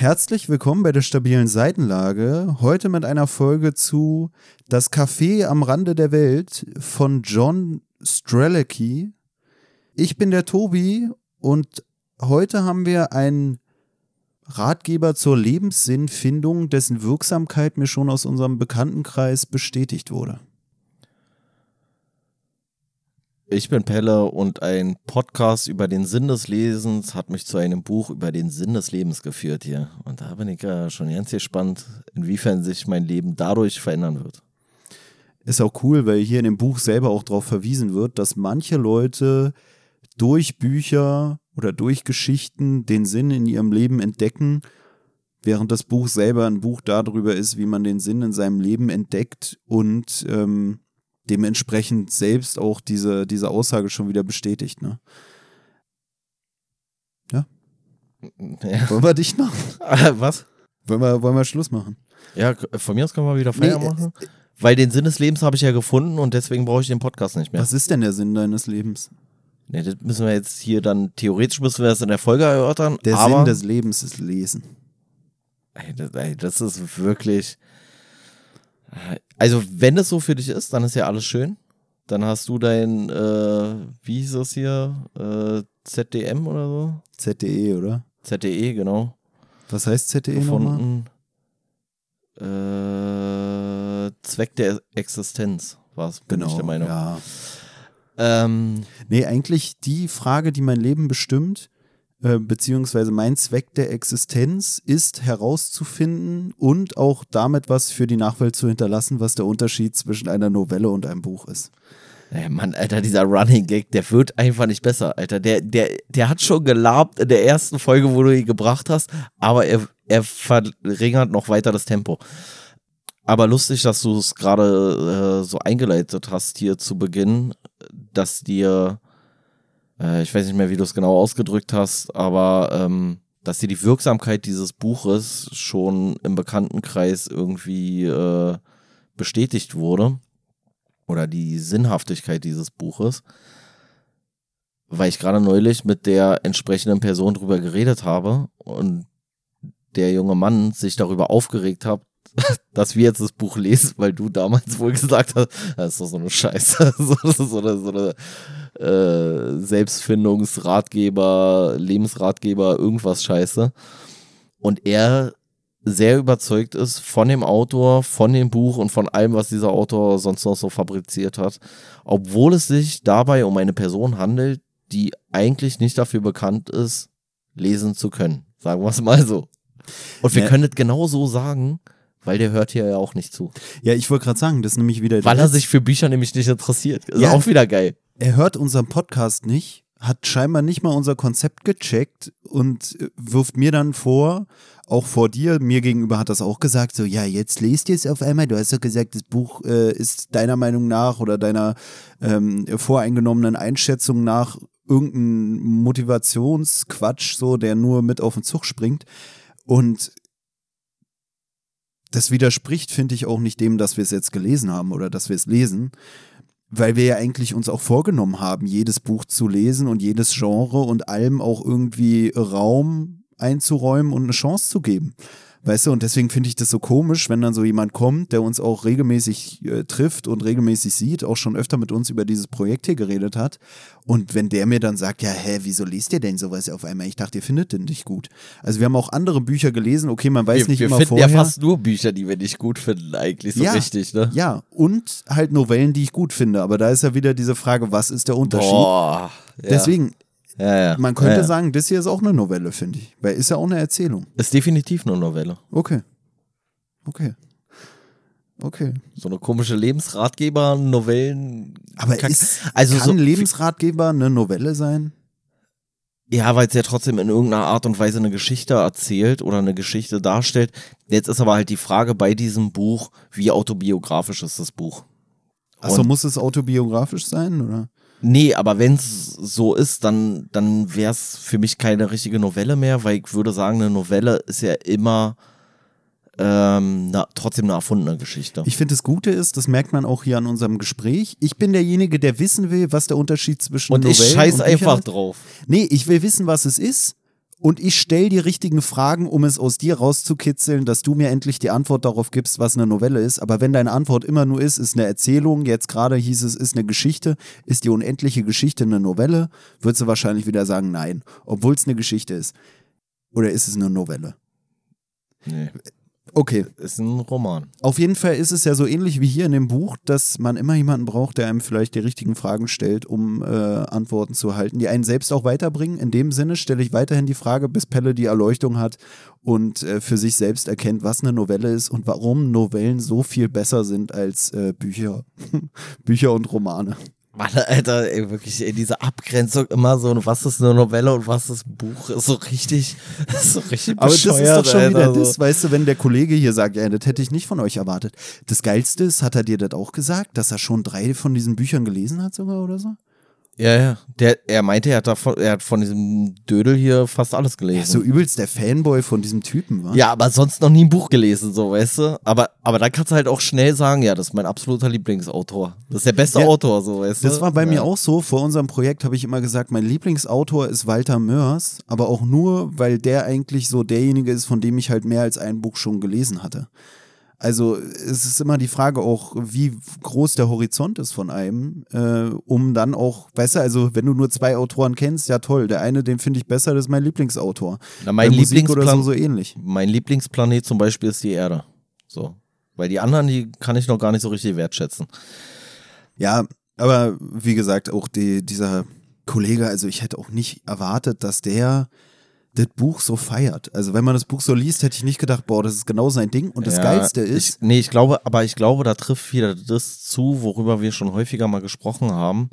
Herzlich willkommen bei der stabilen Seitenlage. Heute mit einer Folge zu Das Café am Rande der Welt von John Strelicky. Ich bin der Tobi und heute haben wir einen Ratgeber zur Lebenssinnfindung, dessen Wirksamkeit mir schon aus unserem Bekanntenkreis bestätigt wurde. Ich bin Pelle und ein Podcast über den Sinn des Lesens hat mich zu einem Buch über den Sinn des Lebens geführt hier. Und da bin ich ja schon ganz gespannt, inwiefern sich mein Leben dadurch verändern wird. Ist auch cool, weil hier in dem Buch selber auch darauf verwiesen wird, dass manche Leute durch Bücher oder durch Geschichten den Sinn in ihrem Leben entdecken, während das Buch selber ein Buch darüber ist, wie man den Sinn in seinem Leben entdeckt und ähm, dementsprechend selbst auch diese, diese Aussage schon wieder bestätigt. Ne? Ja? ja. Wollen wir dich machen? Was? Wollen wir, wollen wir Schluss machen? Ja, von mir aus können wir wieder Feier nee, äh, machen. Weil den Sinn des Lebens habe ich ja gefunden und deswegen brauche ich den Podcast nicht mehr. Was ist denn der Sinn deines Lebens? Nee, das müssen wir jetzt hier dann, theoretisch müssen wir das in der Folge erörtern. Der Sinn des Lebens ist Lesen. Ey, das, ey, das ist wirklich. Also, wenn es so für dich ist, dann ist ja alles schön. Dann hast du dein, äh, wie hieß das hier? Äh, ZDM oder so? ZDE, oder? ZDE, genau. Was heißt ZDE gefunden? Äh, Zweck der Existenz war es, bin genau, ich der Meinung. Ja. Ähm, nee, eigentlich die Frage, die mein Leben bestimmt, äh, beziehungsweise mein Zweck der Existenz ist herauszufinden und auch damit was für die Nachwelt zu hinterlassen, was der Unterschied zwischen einer Novelle und einem Buch ist. Ey, Mann, Alter, dieser Running Gag, der wird einfach nicht besser, Alter. Der, der, der hat schon gelabt in der ersten Folge, wo du ihn gebracht hast, aber er, er verringert noch weiter das Tempo. Aber lustig, dass du es gerade äh, so eingeleitet hast hier zu Beginn, dass dir äh, ich weiß nicht mehr, wie du es genau ausgedrückt hast, aber ähm, dass dir die Wirksamkeit dieses Buches schon im Bekanntenkreis irgendwie äh, bestätigt wurde oder die Sinnhaftigkeit dieses Buches, weil ich gerade neulich mit der entsprechenden Person drüber geredet habe und der junge Mann sich darüber aufgeregt hat, dass wir jetzt das Buch lesen, weil du damals wohl gesagt hast, das ist doch so eine Scheiße, so, so eine, so eine äh, Selbstfindungsratgeber, Lebensratgeber, irgendwas Scheiße. Und er sehr überzeugt ist von dem Autor, von dem Buch und von allem, was dieser Autor sonst noch so fabriziert hat, obwohl es sich dabei um eine Person handelt, die eigentlich nicht dafür bekannt ist, lesen zu können. Sagen wir es mal so. Und wir ja. können es genau so sagen, weil der hört hier ja auch nicht zu. Ja, ich wollte gerade sagen, das ist nämlich wieder. Weil er sich für Bücher nämlich nicht interessiert. Ist ja, auch wieder geil. Er hört unseren Podcast nicht, hat scheinbar nicht mal unser Konzept gecheckt und wirft mir dann vor, auch vor dir, mir gegenüber hat das auch gesagt, so, ja, jetzt lest ihr es auf einmal. Du hast doch gesagt, das Buch äh, ist deiner Meinung nach oder deiner ähm, voreingenommenen Einschätzung nach irgendein Motivationsquatsch, so, der nur mit auf den Zug springt. Und das widerspricht, finde ich, auch nicht dem, dass wir es jetzt gelesen haben oder dass wir es lesen, weil wir ja eigentlich uns auch vorgenommen haben, jedes Buch zu lesen und jedes Genre und allem auch irgendwie Raum einzuräumen und eine Chance zu geben. Weißt du, und deswegen finde ich das so komisch, wenn dann so jemand kommt, der uns auch regelmäßig äh, trifft und regelmäßig sieht, auch schon öfter mit uns über dieses Projekt hier geredet hat. Und wenn der mir dann sagt, ja, hä, wieso liest ihr denn sowas auf einmal? Ich dachte, ihr findet den nicht gut. Also wir haben auch andere Bücher gelesen, okay, man weiß wir, nicht wir immer finden vorher. ja fast nur Bücher, die wir nicht gut finden, eigentlich so ja, richtig, ne? Ja, und halt Novellen, die ich gut finde. Aber da ist ja wieder diese Frage, was ist der Unterschied? Boah, ja. Deswegen, ja, ja. Man könnte ja, ja. sagen, das hier ist auch eine Novelle, finde ich. Weil ist ja auch eine Erzählung. Ist definitiv eine Novelle. Okay. Okay. Okay. So eine komische Lebensratgeber, Novellen. Aber ist, also kann so, Lebensratgeber eine Novelle sein? Ja, weil es ja trotzdem in irgendeiner Art und Weise eine Geschichte erzählt oder eine Geschichte darstellt. Jetzt ist aber halt die Frage bei diesem Buch, wie autobiografisch ist das Buch? Achso, muss es autobiografisch sein, oder? Nee, aber wenn es so ist, dann, dann wäre es für mich keine richtige Novelle mehr, weil ich würde sagen, eine Novelle ist ja immer ähm, na, trotzdem eine erfundene Geschichte. Ich finde, das Gute ist, das merkt man auch hier an unserem Gespräch. Ich bin derjenige, der wissen will, was der Unterschied zwischen und Novellen ich scheiß und einfach drauf. Nee, ich will wissen, was es ist. Und ich stelle die richtigen Fragen, um es aus dir rauszukitzeln, dass du mir endlich die Antwort darauf gibst, was eine Novelle ist. Aber wenn deine Antwort immer nur ist, ist eine Erzählung, jetzt gerade hieß es, ist eine Geschichte, ist die unendliche Geschichte eine Novelle, würdest du wahrscheinlich wieder sagen, nein, obwohl es eine Geschichte ist. Oder ist es eine Novelle? Nee. Okay. Ist ein Roman. Auf jeden Fall ist es ja so ähnlich wie hier in dem Buch, dass man immer jemanden braucht, der einem vielleicht die richtigen Fragen stellt, um äh, Antworten zu erhalten, die einen selbst auch weiterbringen. In dem Sinne stelle ich weiterhin die Frage, bis Pelle die Erleuchtung hat und äh, für sich selbst erkennt, was eine Novelle ist und warum Novellen so viel besser sind als äh, Bücher. Bücher und Romane. Mann, Alter, ey, wirklich, ey, diese Abgrenzung immer so, was ist eine Novelle und was ist ein Buch, ist so richtig, ist so richtig Aber das ist doch schon Alter, wieder so. das, weißt du, wenn der Kollege hier sagt, ja, das hätte ich nicht von euch erwartet. Das Geilste ist, hat er dir das auch gesagt, dass er schon drei von diesen Büchern gelesen hat sogar oder so? Ja, ja. Der, er meinte, er hat, davon, er hat von diesem Dödel hier fast alles gelesen. ist so übelst der Fanboy von diesem Typen, wa? Ja, aber sonst noch nie ein Buch gelesen, so, weißt du? Aber, aber dann kannst du halt auch schnell sagen, ja, das ist mein absoluter Lieblingsautor. Das ist der beste Ja, Autor, so, weißt du? Das war bei ja. mir auch so. Vor unserem Projekt habe ich immer gesagt, mein Lieblingsautor ist Walter Mörs, aber auch nur, weil der eigentlich so derjenige ist, von dem ich halt mehr als ein Buch schon gelesen hatte. Also es ist immer die Frage auch, wie groß der Horizont ist von einem, äh, um dann auch, weißt du, also wenn du nur zwei Autoren kennst, ja toll, der eine, den finde ich besser, das ist mein Lieblingsautor. Na, mein Bei Musik oder so, so ähnlich. Mein Lieblingsplanet zum Beispiel ist die Erde. So. Weil die anderen, die kann ich noch gar nicht so richtig wertschätzen. Ja, aber wie gesagt, auch die, dieser Kollege, also ich hätte auch nicht erwartet, dass der das Buch so feiert. Also wenn man das Buch so liest, hätte ich nicht gedacht, boah, das ist genau sein Ding. Und das Ja, Geilste ist, Ich, nee, ich glaube, aber ich glaube, da trifft wieder das zu, worüber wir schon häufiger mal gesprochen haben,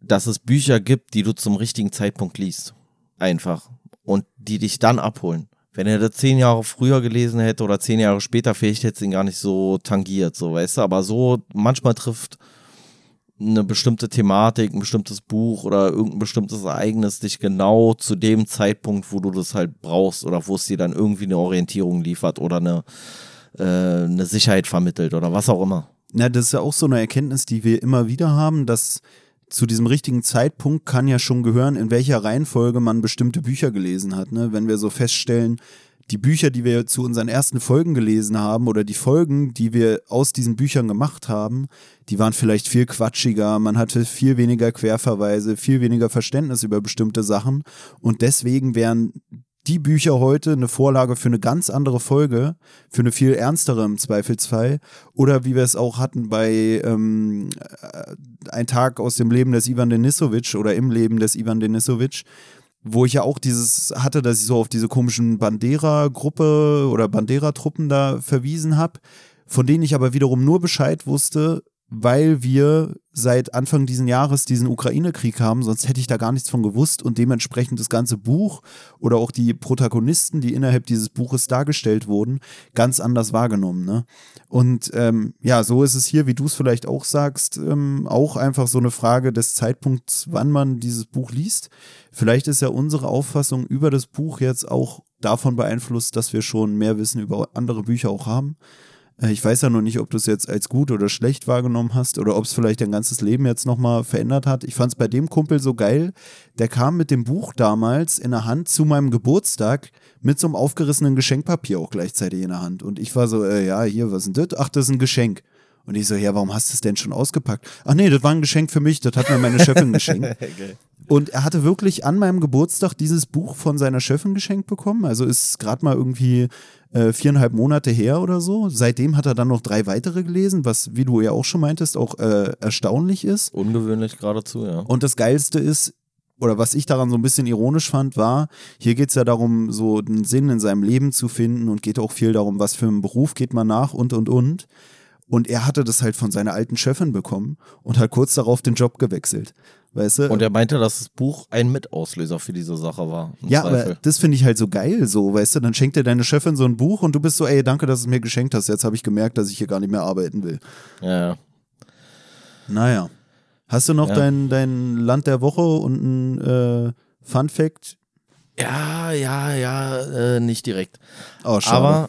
dass es Bücher gibt, die du zum richtigen Zeitpunkt liest. Einfach. Und die dich dann abholen. Wenn er das zehn Jahre früher gelesen hätte oder zehn Jahre später, vielleicht hätte es ihn gar nicht so tangiert, so, weißt du, aber so manchmal trifft eine bestimmte Thematik, ein bestimmtes Buch oder irgendein bestimmtes Ereignis dich genau zu dem Zeitpunkt, wo du das halt brauchst oder wo es dir dann irgendwie eine Orientierung liefert oder eine, äh, eine Sicherheit vermittelt oder was auch immer. na, das ist ja auch so eine Erkenntnis, die wir immer wieder haben, dass zu diesem richtigen Zeitpunkt kann ja schon gehören, in welcher Reihenfolge man bestimmte Bücher gelesen hat. Ne? Wenn wir so feststellen, die Bücher, die wir zu unseren ersten Folgen gelesen haben oder die Folgen, die wir aus diesen Büchern gemacht haben, die waren vielleicht viel quatschiger, man hatte viel weniger Querverweise, viel weniger Verständnis über bestimmte Sachen und deswegen wären die Bücher heute eine Vorlage für eine ganz andere Folge, für eine viel ernstere im Zweifelsfall. Oder wie wir es auch hatten bei ähm, äh, Ein Tag aus dem Leben des Ivan Denisovic oder im Leben des Ivan Denisovic, wo ich ja auch dieses hatte, dass ich so auf diese komischen Bandera-Gruppe oder Bandera-Truppen da verwiesen habe, von denen ich aber wiederum nur Bescheid wusste, weil wir seit Anfang diesen Jahres diesen Ukraine-Krieg haben, sonst hätte ich da gar nichts von gewusst und dementsprechend das ganze Buch oder auch die Protagonisten, die innerhalb dieses Buches dargestellt wurden, ganz anders wahrgenommen. Ne? Und ähm, ja, so ist es hier, wie du es vielleicht auch sagst, ähm, auch einfach so eine Frage des Zeitpunkts, wann man dieses Buch liest. Vielleicht ist ja unsere Auffassung über das Buch jetzt auch davon beeinflusst, dass wir schon mehr Wissen über andere Bücher auch haben. Äh, Ich weiß ja noch nicht, ob du es jetzt als gut oder schlecht wahrgenommen hast oder ob es vielleicht dein ganzes Leben jetzt nochmal verändert hat. Ich fand es bei dem Kumpel so geil. Der kam mit dem Buch damals in der Hand zu meinem Geburtstag mit so einem aufgerissenen Geschenkpapier auch gleichzeitig in der Hand. Und ich war so, äh, ja, hier, was ist denn das? Ach, das ist ein Geschenk. Und ich so, ja, warum hast du es denn schon ausgepackt? Ach nee, das war ein Geschenk für mich, das hat mir meine Chefin geschenkt. Und er hatte wirklich an meinem Geburtstag dieses Buch von seiner Chefin geschenkt bekommen. Also ist gerade mal irgendwie äh, viereinhalb Monate her oder so. Seitdem hat er dann noch drei weitere gelesen, was, wie du ja auch schon meintest, auch äh, erstaunlich ist. Ungewöhnlich geradezu, ja. Und das Geilste ist, oder was ich daran so ein bisschen ironisch fand, war, hier geht es ja darum, so einen Sinn in seinem Leben zu finden und geht auch viel darum, was für einen Beruf geht man nach und und und. Und er hatte das halt von seiner alten Chefin bekommen und hat kurz darauf den Job gewechselt. Weißt du? Und er meinte, dass das Buch ein Mitauslöser für diese Sache war. Ja, Zweifel. aber das finde ich halt so geil, so, weißt du, dann schenkt dir deine Chefin so ein Buch und du bist so, ey, danke, dass du es mir geschenkt hast. Jetzt habe ich gemerkt, dass ich hier gar nicht mehr arbeiten will. Ja, ja. Naja. Hast du noch Ja. dein, dein Land der Woche und ein äh, Fun Fact? Ja, ja, ja, äh, nicht direkt. Oh, schade. Aber,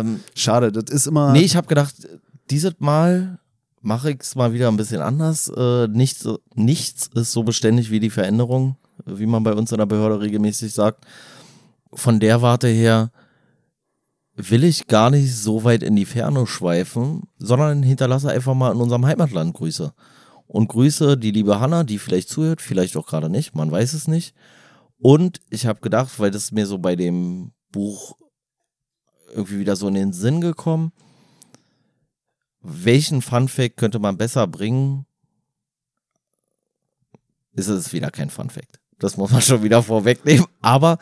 ähm, schade, das ist immer. nee, ich habe gedacht, dieses Mal mache ich es mal wieder ein bisschen anders. Äh, nichts, nichts ist so beständig wie die Veränderung. wie man bei uns in der Behörde regelmäßig sagt. Von der Warte her will ich gar nicht so weit in die Ferne schweifen, sondern hinterlasse einfach mal in unserem Heimatland Grüße. Und Grüße die liebe Hanna, die vielleicht zuhört, vielleicht auch gerade nicht, man weiß es nicht. Und ich habe gedacht, weil das mir so bei dem Buch irgendwie wieder so in den Sinn gekommen, welchen Funfact könnte man besser bringen? Ist es wieder kein Funfact. Das muss man schon wieder vorwegnehmen. Aber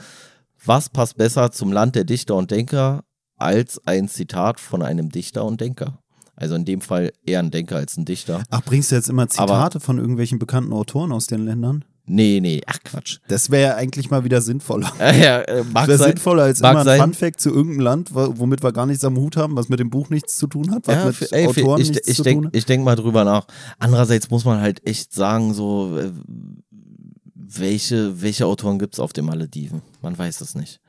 was passt besser zum Land der Dichter und Denker als ein Zitat von einem Dichter und Denker? Also in dem Fall eher ein Denker als ein Dichter. Ach, bringst du jetzt immer Zitate von irgendwelchen bekannten Autoren aus den Ländern? Nee, nee, ach Quatsch. Das wäre ja eigentlich mal wieder sinnvoller. ja, äh, mag Das wäre sinnvoller als immer ein sein. Funfact zu irgendeinem Land, wo- womit wir gar nichts am Hut haben, was mit dem Buch nichts zu tun hat, was Ja, mit für- ey, Autoren ich, nichts ich zu denk, tun hat. Ich denke mal drüber nach. Andererseits muss man halt echt sagen, so, äh, welche, welche Autoren gibt es auf den Malediven? Man weiß es nicht.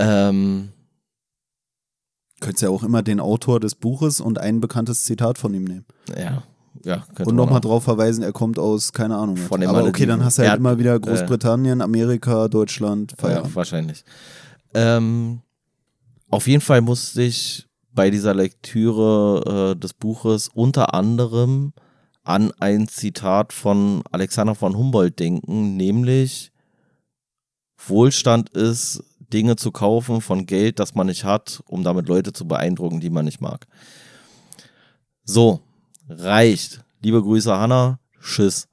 Ähm, Könntest ja auch immer den Autor des Buches und ein bekanntes Zitat von ihm nehmen. ja, ja, Und nochmal drauf verweisen, er kommt aus, keine Ahnung. Von den Aber okay, dann hast du Er halt hat- immer wieder Großbritannien, Amerika, Deutschland, Ja, Feierabend. wahrscheinlich. Ähm, auf jeden Fall musste ich bei dieser Lektüre äh, des Buches unter anderem an ein Zitat von Alexander von Humboldt denken, nämlich Wohlstand ist, Dinge zu kaufen von Geld, das man nicht hat, um damit Leute zu beeindrucken, die man nicht mag. So, reicht. Liebe Grüße, Hanna. Tschüss.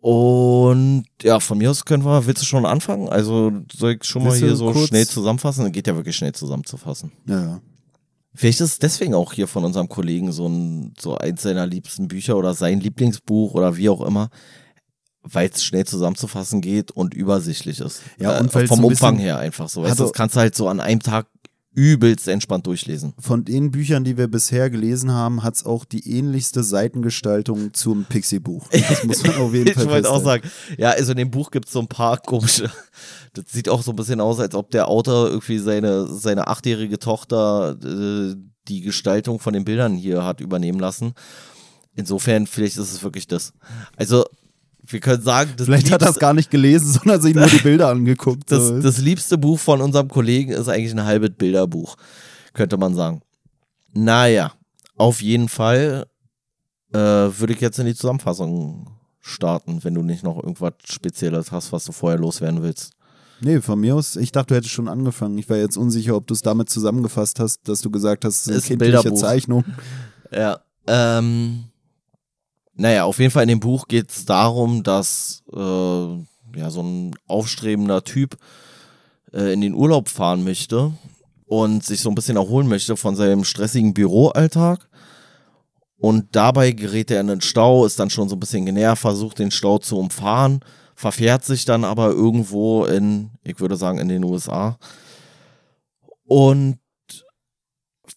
Und ja, von mir aus können wir, willst du schon anfangen? Also soll ich schon mal Willst du hier so schnell zusammenfassen? Geht ja wirklich schnell zusammenzufassen. Ja, ja. Vielleicht ist es deswegen auch hier von unserem Kollegen so ein, so eins seiner liebsten Bücher oder sein Lieblingsbuch oder wie auch immer, weil es schnell zusammenzufassen geht und übersichtlich ist. Ja, Äh, und weil's vom Umfang her einfach so. Weißt Also- das kannst du halt so an einem Tag übelst entspannt durchlesen. Von den Büchern, die wir bisher gelesen haben, hat es auch die ähnlichste Seitengestaltung zum Pixie-Buch. Das muss man auf jeden Ich Fall wollte auch sagen, ja, also in dem Buch gibt es so ein paar komische. Das sieht auch so ein bisschen aus, als ob der Autor irgendwie seine, seine achtjährige Tochter äh, die Gestaltung von den Bildern hier hat übernehmen lassen. Insofern, vielleicht ist es wirklich das. Also, wir können sagen, das, Vielleicht hat er es liebste, gar nicht gelesen, sondern sich nur die Bilder angeguckt. das, so. das liebste Buch von unserem Kollegen ist eigentlich ein halbes Bilderbuch, könnte man sagen. Naja, auf jeden Fall äh, würde ich jetzt in die Zusammenfassung starten, wenn du nicht noch irgendwas Spezielles hast, was du vorher loswerden willst. Nee, von mir aus, ich dachte, du hättest schon angefangen. Ich war jetzt unsicher, ob du es damit zusammengefasst hast, dass du gesagt hast, es Ist ist ein eine kindliche Bilderbuch. Zeichnung. Ja. Ähm, naja, auf jeden Fall in dem Buch geht es darum, dass äh, ja, so ein aufstrebender Typ äh, in den Urlaub fahren möchte und sich so ein bisschen erholen möchte von seinem stressigen Büroalltag. Und dabei gerät er in den Stau, ist dann schon so ein bisschen genervt, versucht den Stau zu umfahren, verfährt sich dann aber irgendwo in, ich würde sagen, in den USA. Und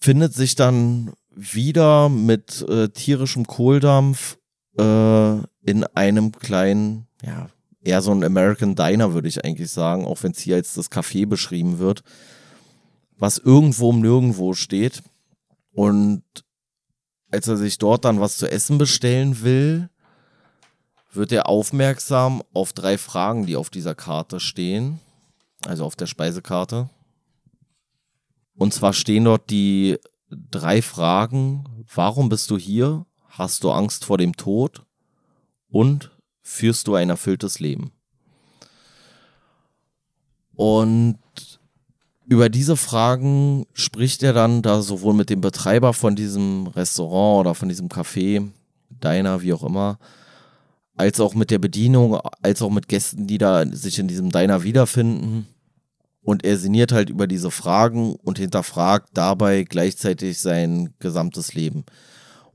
findet sich dann wieder mit äh, tierischem Kohldampf äh, in einem kleinen, ja, eher so ein American Diner, würde ich eigentlich sagen, auch wenn es hier als das Café beschrieben wird, was irgendwo um nirgendwo steht. Und als er sich dort dann was zu essen bestellen will, wird er aufmerksam auf drei Fragen, die auf dieser Karte stehen, also auf der Speisekarte. Und zwar stehen dort die drei Fragen, warum bist du hier? Hast du Angst vor dem Tod? Und führst du ein erfülltes Leben? Und über diese Fragen spricht er dann da sowohl mit dem Betreiber von diesem Restaurant oder von diesem Café, Diner, wie auch immer, als auch mit der Bedienung, als auch mit Gästen, die da sich in diesem Diner wiederfinden. Und er sinniert halt über diese Fragen und hinterfragt dabei gleichzeitig sein gesamtes Leben.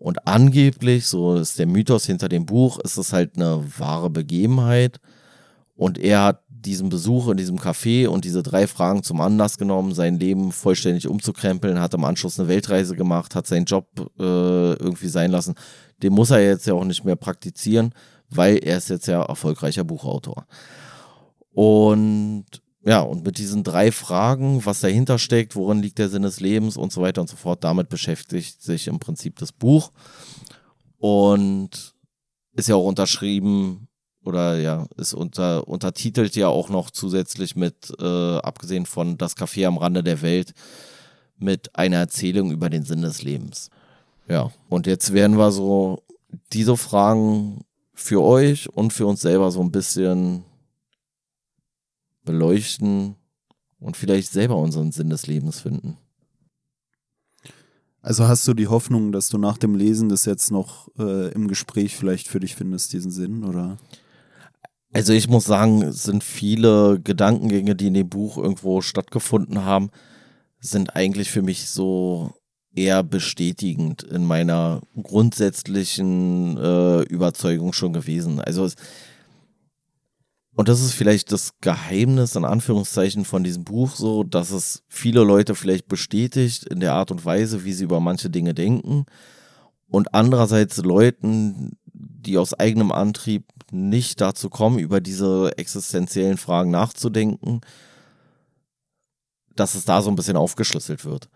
Und angeblich, so ist der Mythos hinter dem Buch, ist es halt eine wahre Begebenheit. Und er hat diesen Besuch in diesem Café und diese drei Fragen zum Anlass genommen, sein Leben vollständig umzukrempeln, hat im Anschluss eine Weltreise gemacht, hat seinen Job äh, irgendwie sein lassen. Den muss er jetzt ja auch nicht mehr praktizieren, weil er ist jetzt ja erfolgreicher Buchautor. Und ja, und mit diesen drei Fragen, was dahinter steckt, worin liegt der Sinn des Lebens und so weiter und so fort, damit beschäftigt sich im Prinzip das Buch. Und ist ja auch unterschrieben oder ja, ist unter, untertitelt ja auch noch zusätzlich mit, äh, abgesehen von Das Café am Rande der Welt, mit einer Erzählung über den Sinn des Lebens. Ja, und jetzt werden wir so diese Fragen für euch und für uns selber so ein bisschen beleuchten und vielleicht selber unseren Sinn des Lebens finden. Also hast du die Hoffnung, dass du nach dem Lesen das jetzt noch äh, im Gespräch vielleicht für dich findest, diesen Sinn, oder? Also ich muss sagen, es sind viele Gedankengänge, die in dem Buch irgendwo stattgefunden haben, sind eigentlich für mich so eher bestätigend in meiner grundsätzlichen äh, Überzeugung schon gewesen. Also es, und das ist vielleicht das Geheimnis in Anführungszeichen von diesem Buch so, dass es viele Leute vielleicht bestätigt in der Art und Weise, wie sie über manche Dinge denken und andererseits Leuten, die aus eigenem Antrieb nicht dazu kommen, über diese existenziellen Fragen nachzudenken, dass es da so ein bisschen aufgeschlüsselt wird.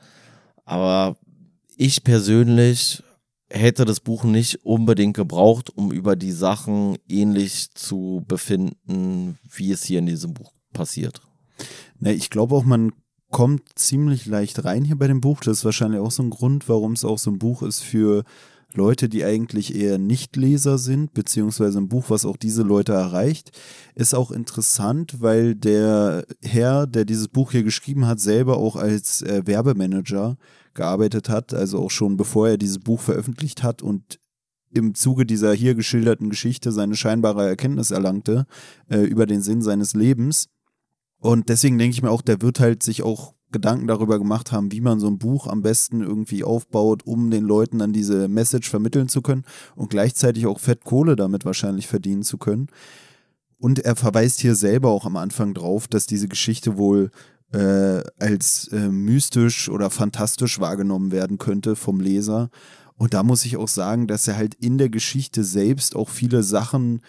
Aber ich persönlich hätte das Buch nicht unbedingt gebraucht, um über die Sachen ähnlich zu befinden, wie es hier in diesem Buch passiert. Na, ich glaube auch, man kommt ziemlich leicht rein hier bei dem Buch. Das ist wahrscheinlich auch so ein Grund, warum es auch so ein Buch ist für Leute, die eigentlich eher Nichtleser sind, beziehungsweise ein Buch, was auch diese Leute erreicht, ist auch interessant, weil der Herr, der dieses Buch hier geschrieben hat, selber auch als äh, Werbemanager gearbeitet hat, also auch schon bevor er dieses Buch veröffentlicht hat und im Zuge dieser hier geschilderten Geschichte seine scheinbare Erkenntnis erlangte äh, über den Sinn seines Lebens. Und deswegen denke ich mir auch, der wird halt sich auch Gedanken darüber gemacht haben, wie man so ein Buch am besten irgendwie aufbaut, um den Leuten dann diese Message vermitteln zu können und gleichzeitig auch Fettkohle damit wahrscheinlich verdienen zu können. Und er verweist hier selber auch am Anfang drauf, dass diese Geschichte wohl äh, als äh, mystisch oder fantastisch wahrgenommen werden könnte vom Leser. Und da muss ich auch sagen, dass er halt in der Geschichte selbst auch viele Sachen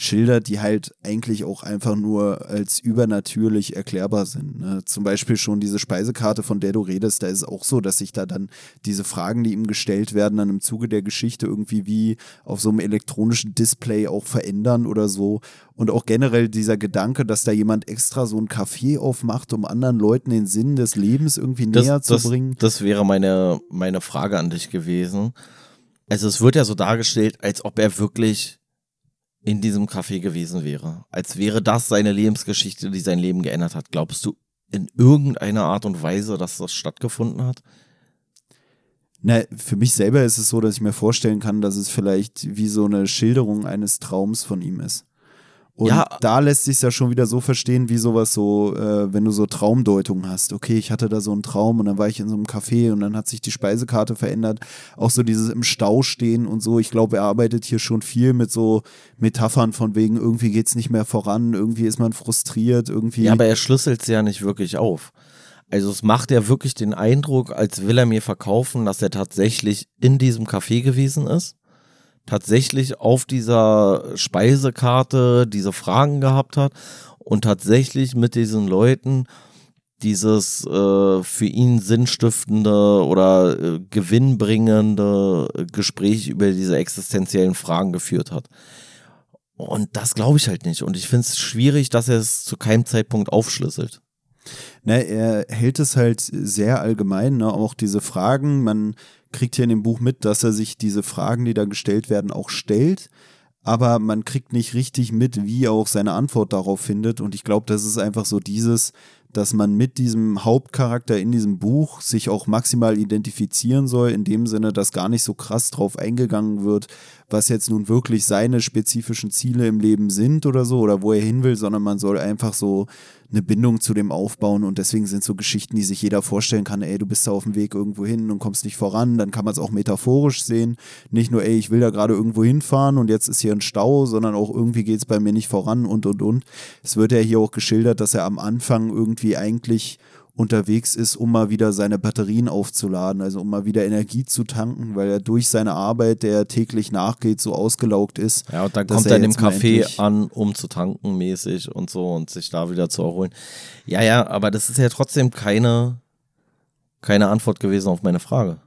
schildert, die halt eigentlich auch einfach nur als übernatürlich erklärbar sind. Ne? Zum Beispiel schon diese Speisekarte, von der du redest, da ist es auch so, dass sich da dann diese Fragen, die ihm gestellt werden, dann im Zuge der Geschichte irgendwie wie auf so einem elektronischen Display auch verändern oder so. Und auch generell dieser Gedanke, dass da jemand extra so ein Café aufmacht, um anderen Leuten den Sinn des Lebens irgendwie das, näher das, zu bringen. Das wäre meine, meine Frage an dich gewesen. Also es wird ja so dargestellt, als ob er wirklich in diesem Café gewesen wäre. Als wäre das seine Lebensgeschichte, die sein Leben geändert hat. Glaubst du in irgendeiner Art und Weise, dass das stattgefunden hat? Na, für mich selber ist es so, dass ich mir vorstellen kann, dass es vielleicht wie so eine Schilderung eines Traums von ihm ist. Und ja. da lässt sich ja schon wieder so verstehen, wie sowas so, äh, wenn du so Traumdeutungen hast. Okay, ich hatte da so einen Traum und dann war ich in so einem Café und dann hat sich die Speisekarte verändert. Auch so dieses im Stau stehen und so. Ich glaube, er arbeitet hier schon viel mit so Metaphern von wegen, irgendwie geht es nicht mehr voran, irgendwie ist man frustriert, irgendwie. Ja, aber er schlüsselt es ja nicht wirklich auf. Also es macht ja wirklich den Eindruck, als will er mir verkaufen, dass er tatsächlich in diesem Café gewesen ist tatsächlich auf dieser Speisekarte diese Fragen gehabt hat und tatsächlich mit diesen Leuten dieses äh, für ihn sinnstiftende oder äh, gewinnbringende Gespräch über diese existenziellen Fragen geführt hat. Und das glaube ich halt nicht. Und ich finde es schwierig, dass er es zu keinem Zeitpunkt aufschlüsselt. Ne, er hält es halt sehr allgemein, ne? auch diese Fragen. Man kriegt hier in dem Buch mit, dass er sich diese Fragen, die da gestellt werden, auch stellt. Aber man kriegt nicht richtig mit, wie er auch seine Antwort darauf findet. Und ich glaube, das ist einfach so dieses, dass man mit diesem Hauptcharakter in diesem Buch sich auch maximal identifizieren soll, in dem Sinne, dass gar nicht so krass drauf eingegangen wird, was jetzt nun wirklich seine spezifischen Ziele im Leben sind oder so, oder wo er hin will, sondern man soll einfach so eine Bindung zu dem aufbauen und deswegen sind so Geschichten, die sich jeder vorstellen kann, ey, du bist da auf dem Weg irgendwo hin und kommst nicht voran, dann kann man es auch metaphorisch sehen, nicht nur, ey, ich will da gerade irgendwo hinfahren und jetzt ist hier ein Stau, sondern auch irgendwie geht es bei mir nicht voran und und und. Es wird ja hier auch geschildert, dass er am Anfang irgendwie eigentlich unterwegs ist, um mal wieder seine Batterien aufzuladen, also um mal wieder Energie zu tanken, weil er durch seine Arbeit, der er täglich nachgeht, so ausgelaugt ist. Ja, und dann kommt er in dem Café an, um zu tanken mäßig und so und sich da wieder zu erholen. Ja, ja, aber das ist ja trotzdem keine, keine Antwort gewesen auf meine Frage.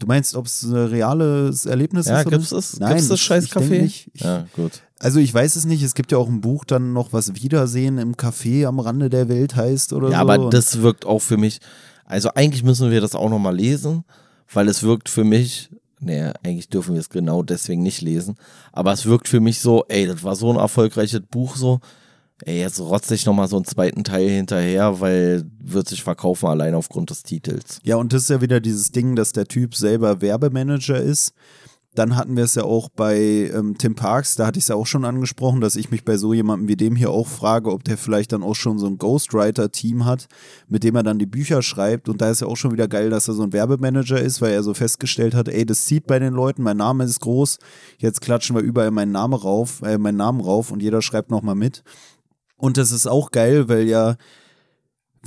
Du meinst, ob es ein reales Erlebnis ja, ist? Ja, gibt es? Nein, gibt's das scheiß Café? Ja, gut. Also ich weiß es nicht, es gibt ja auch ein Buch dann noch, was Wiedersehen im Café am Rande der Welt heißt oder ja, so. aber das wirkt auch für mich, also eigentlich müssen wir das auch nochmal lesen, weil es wirkt für mich, nee, eigentlich dürfen wir es genau deswegen nicht lesen, aber es wirkt für mich so, ey, das war so ein erfolgreiches Buch so, ey, jetzt rotze ich nochmal so einen zweiten Teil hinterher, weil wird sich verkaufen allein aufgrund des Titels. Ja, und das ist ja wieder dieses Ding, dass der Typ selber Werbemanager ist. Dann hatten wir es ja auch bei ähm, Tim Parks, da hatte ich es ja auch schon angesprochen, dass ich mich bei so jemandem wie dem hier auch frage, ob der vielleicht dann auch schon so ein Ghostwriter-Team hat, mit dem er dann die Bücher schreibt. Und da ist ja auch schon wieder geil, dass er so ein Werbemanager ist, weil er so festgestellt hat, ey, das zieht bei den Leuten, mein Name ist groß, jetzt klatschen wir überall meinen Namen rauf, äh, meinen Namen rauf und jeder schreibt nochmal mit. Und das ist auch geil, weil ja,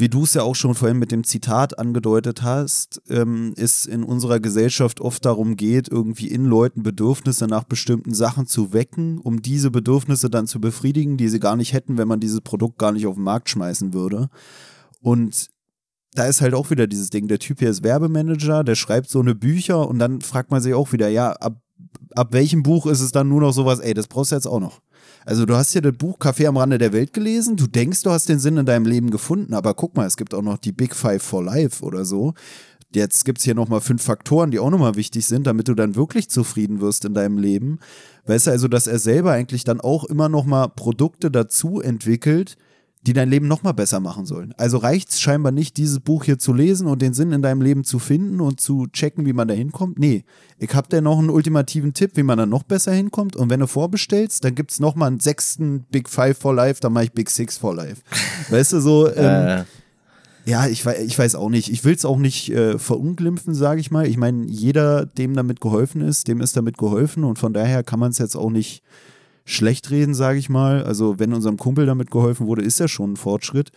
wie du es ja auch schon vorhin mit dem Zitat angedeutet hast, ähm, es in unserer Gesellschaft oft darum geht, irgendwie in Leuten Bedürfnisse nach bestimmten Sachen zu wecken, um diese Bedürfnisse dann zu befriedigen, die sie gar nicht hätten, wenn man dieses Produkt gar nicht auf den Markt schmeißen würde. Und da ist halt auch wieder dieses Ding, der Typ hier ist Werbemanager, der schreibt so eine Bücher und dann fragt man sich auch wieder, ja, ab, ab welchem Buch ist es dann nur noch sowas, ey, das brauchst du jetzt auch noch. Also du hast ja das Buch Café am Rande der Welt gelesen, du denkst, du hast den Sinn in deinem Leben gefunden, aber guck mal, es gibt auch noch die Big Five for Life oder so. Jetzt gibt es hier nochmal fünf Faktoren, die auch nochmal wichtig sind, damit du dann wirklich zufrieden wirst in deinem Leben. Weißt du also, dass er selber eigentlich dann auch immer nochmal Produkte dazu entwickelt, die dein Leben nochmal besser machen sollen. Also reicht es scheinbar nicht, dieses Buch hier zu lesen und den Sinn in deinem Leben zu finden und zu checken, wie man da hinkommt. Nee, ich habe dir noch einen ultimativen Tipp, wie man da noch besser hinkommt. Und wenn du vorbestellst, dann gibt es nochmal einen sechsten Big Five for Life, dann mache ich Big Six for Life. Weißt du, so. Ähm, äh. Ja, ich, ich weiß auch nicht. Ich will es auch nicht äh, verunglimpfen, sage ich mal. Ich meine, jeder, dem damit geholfen ist, dem ist damit geholfen und von daher kann man es jetzt auch nicht schlecht reden, sage ich mal. Also wenn unserem Kumpel damit geholfen wurde, ist ja schon ein Fortschritt.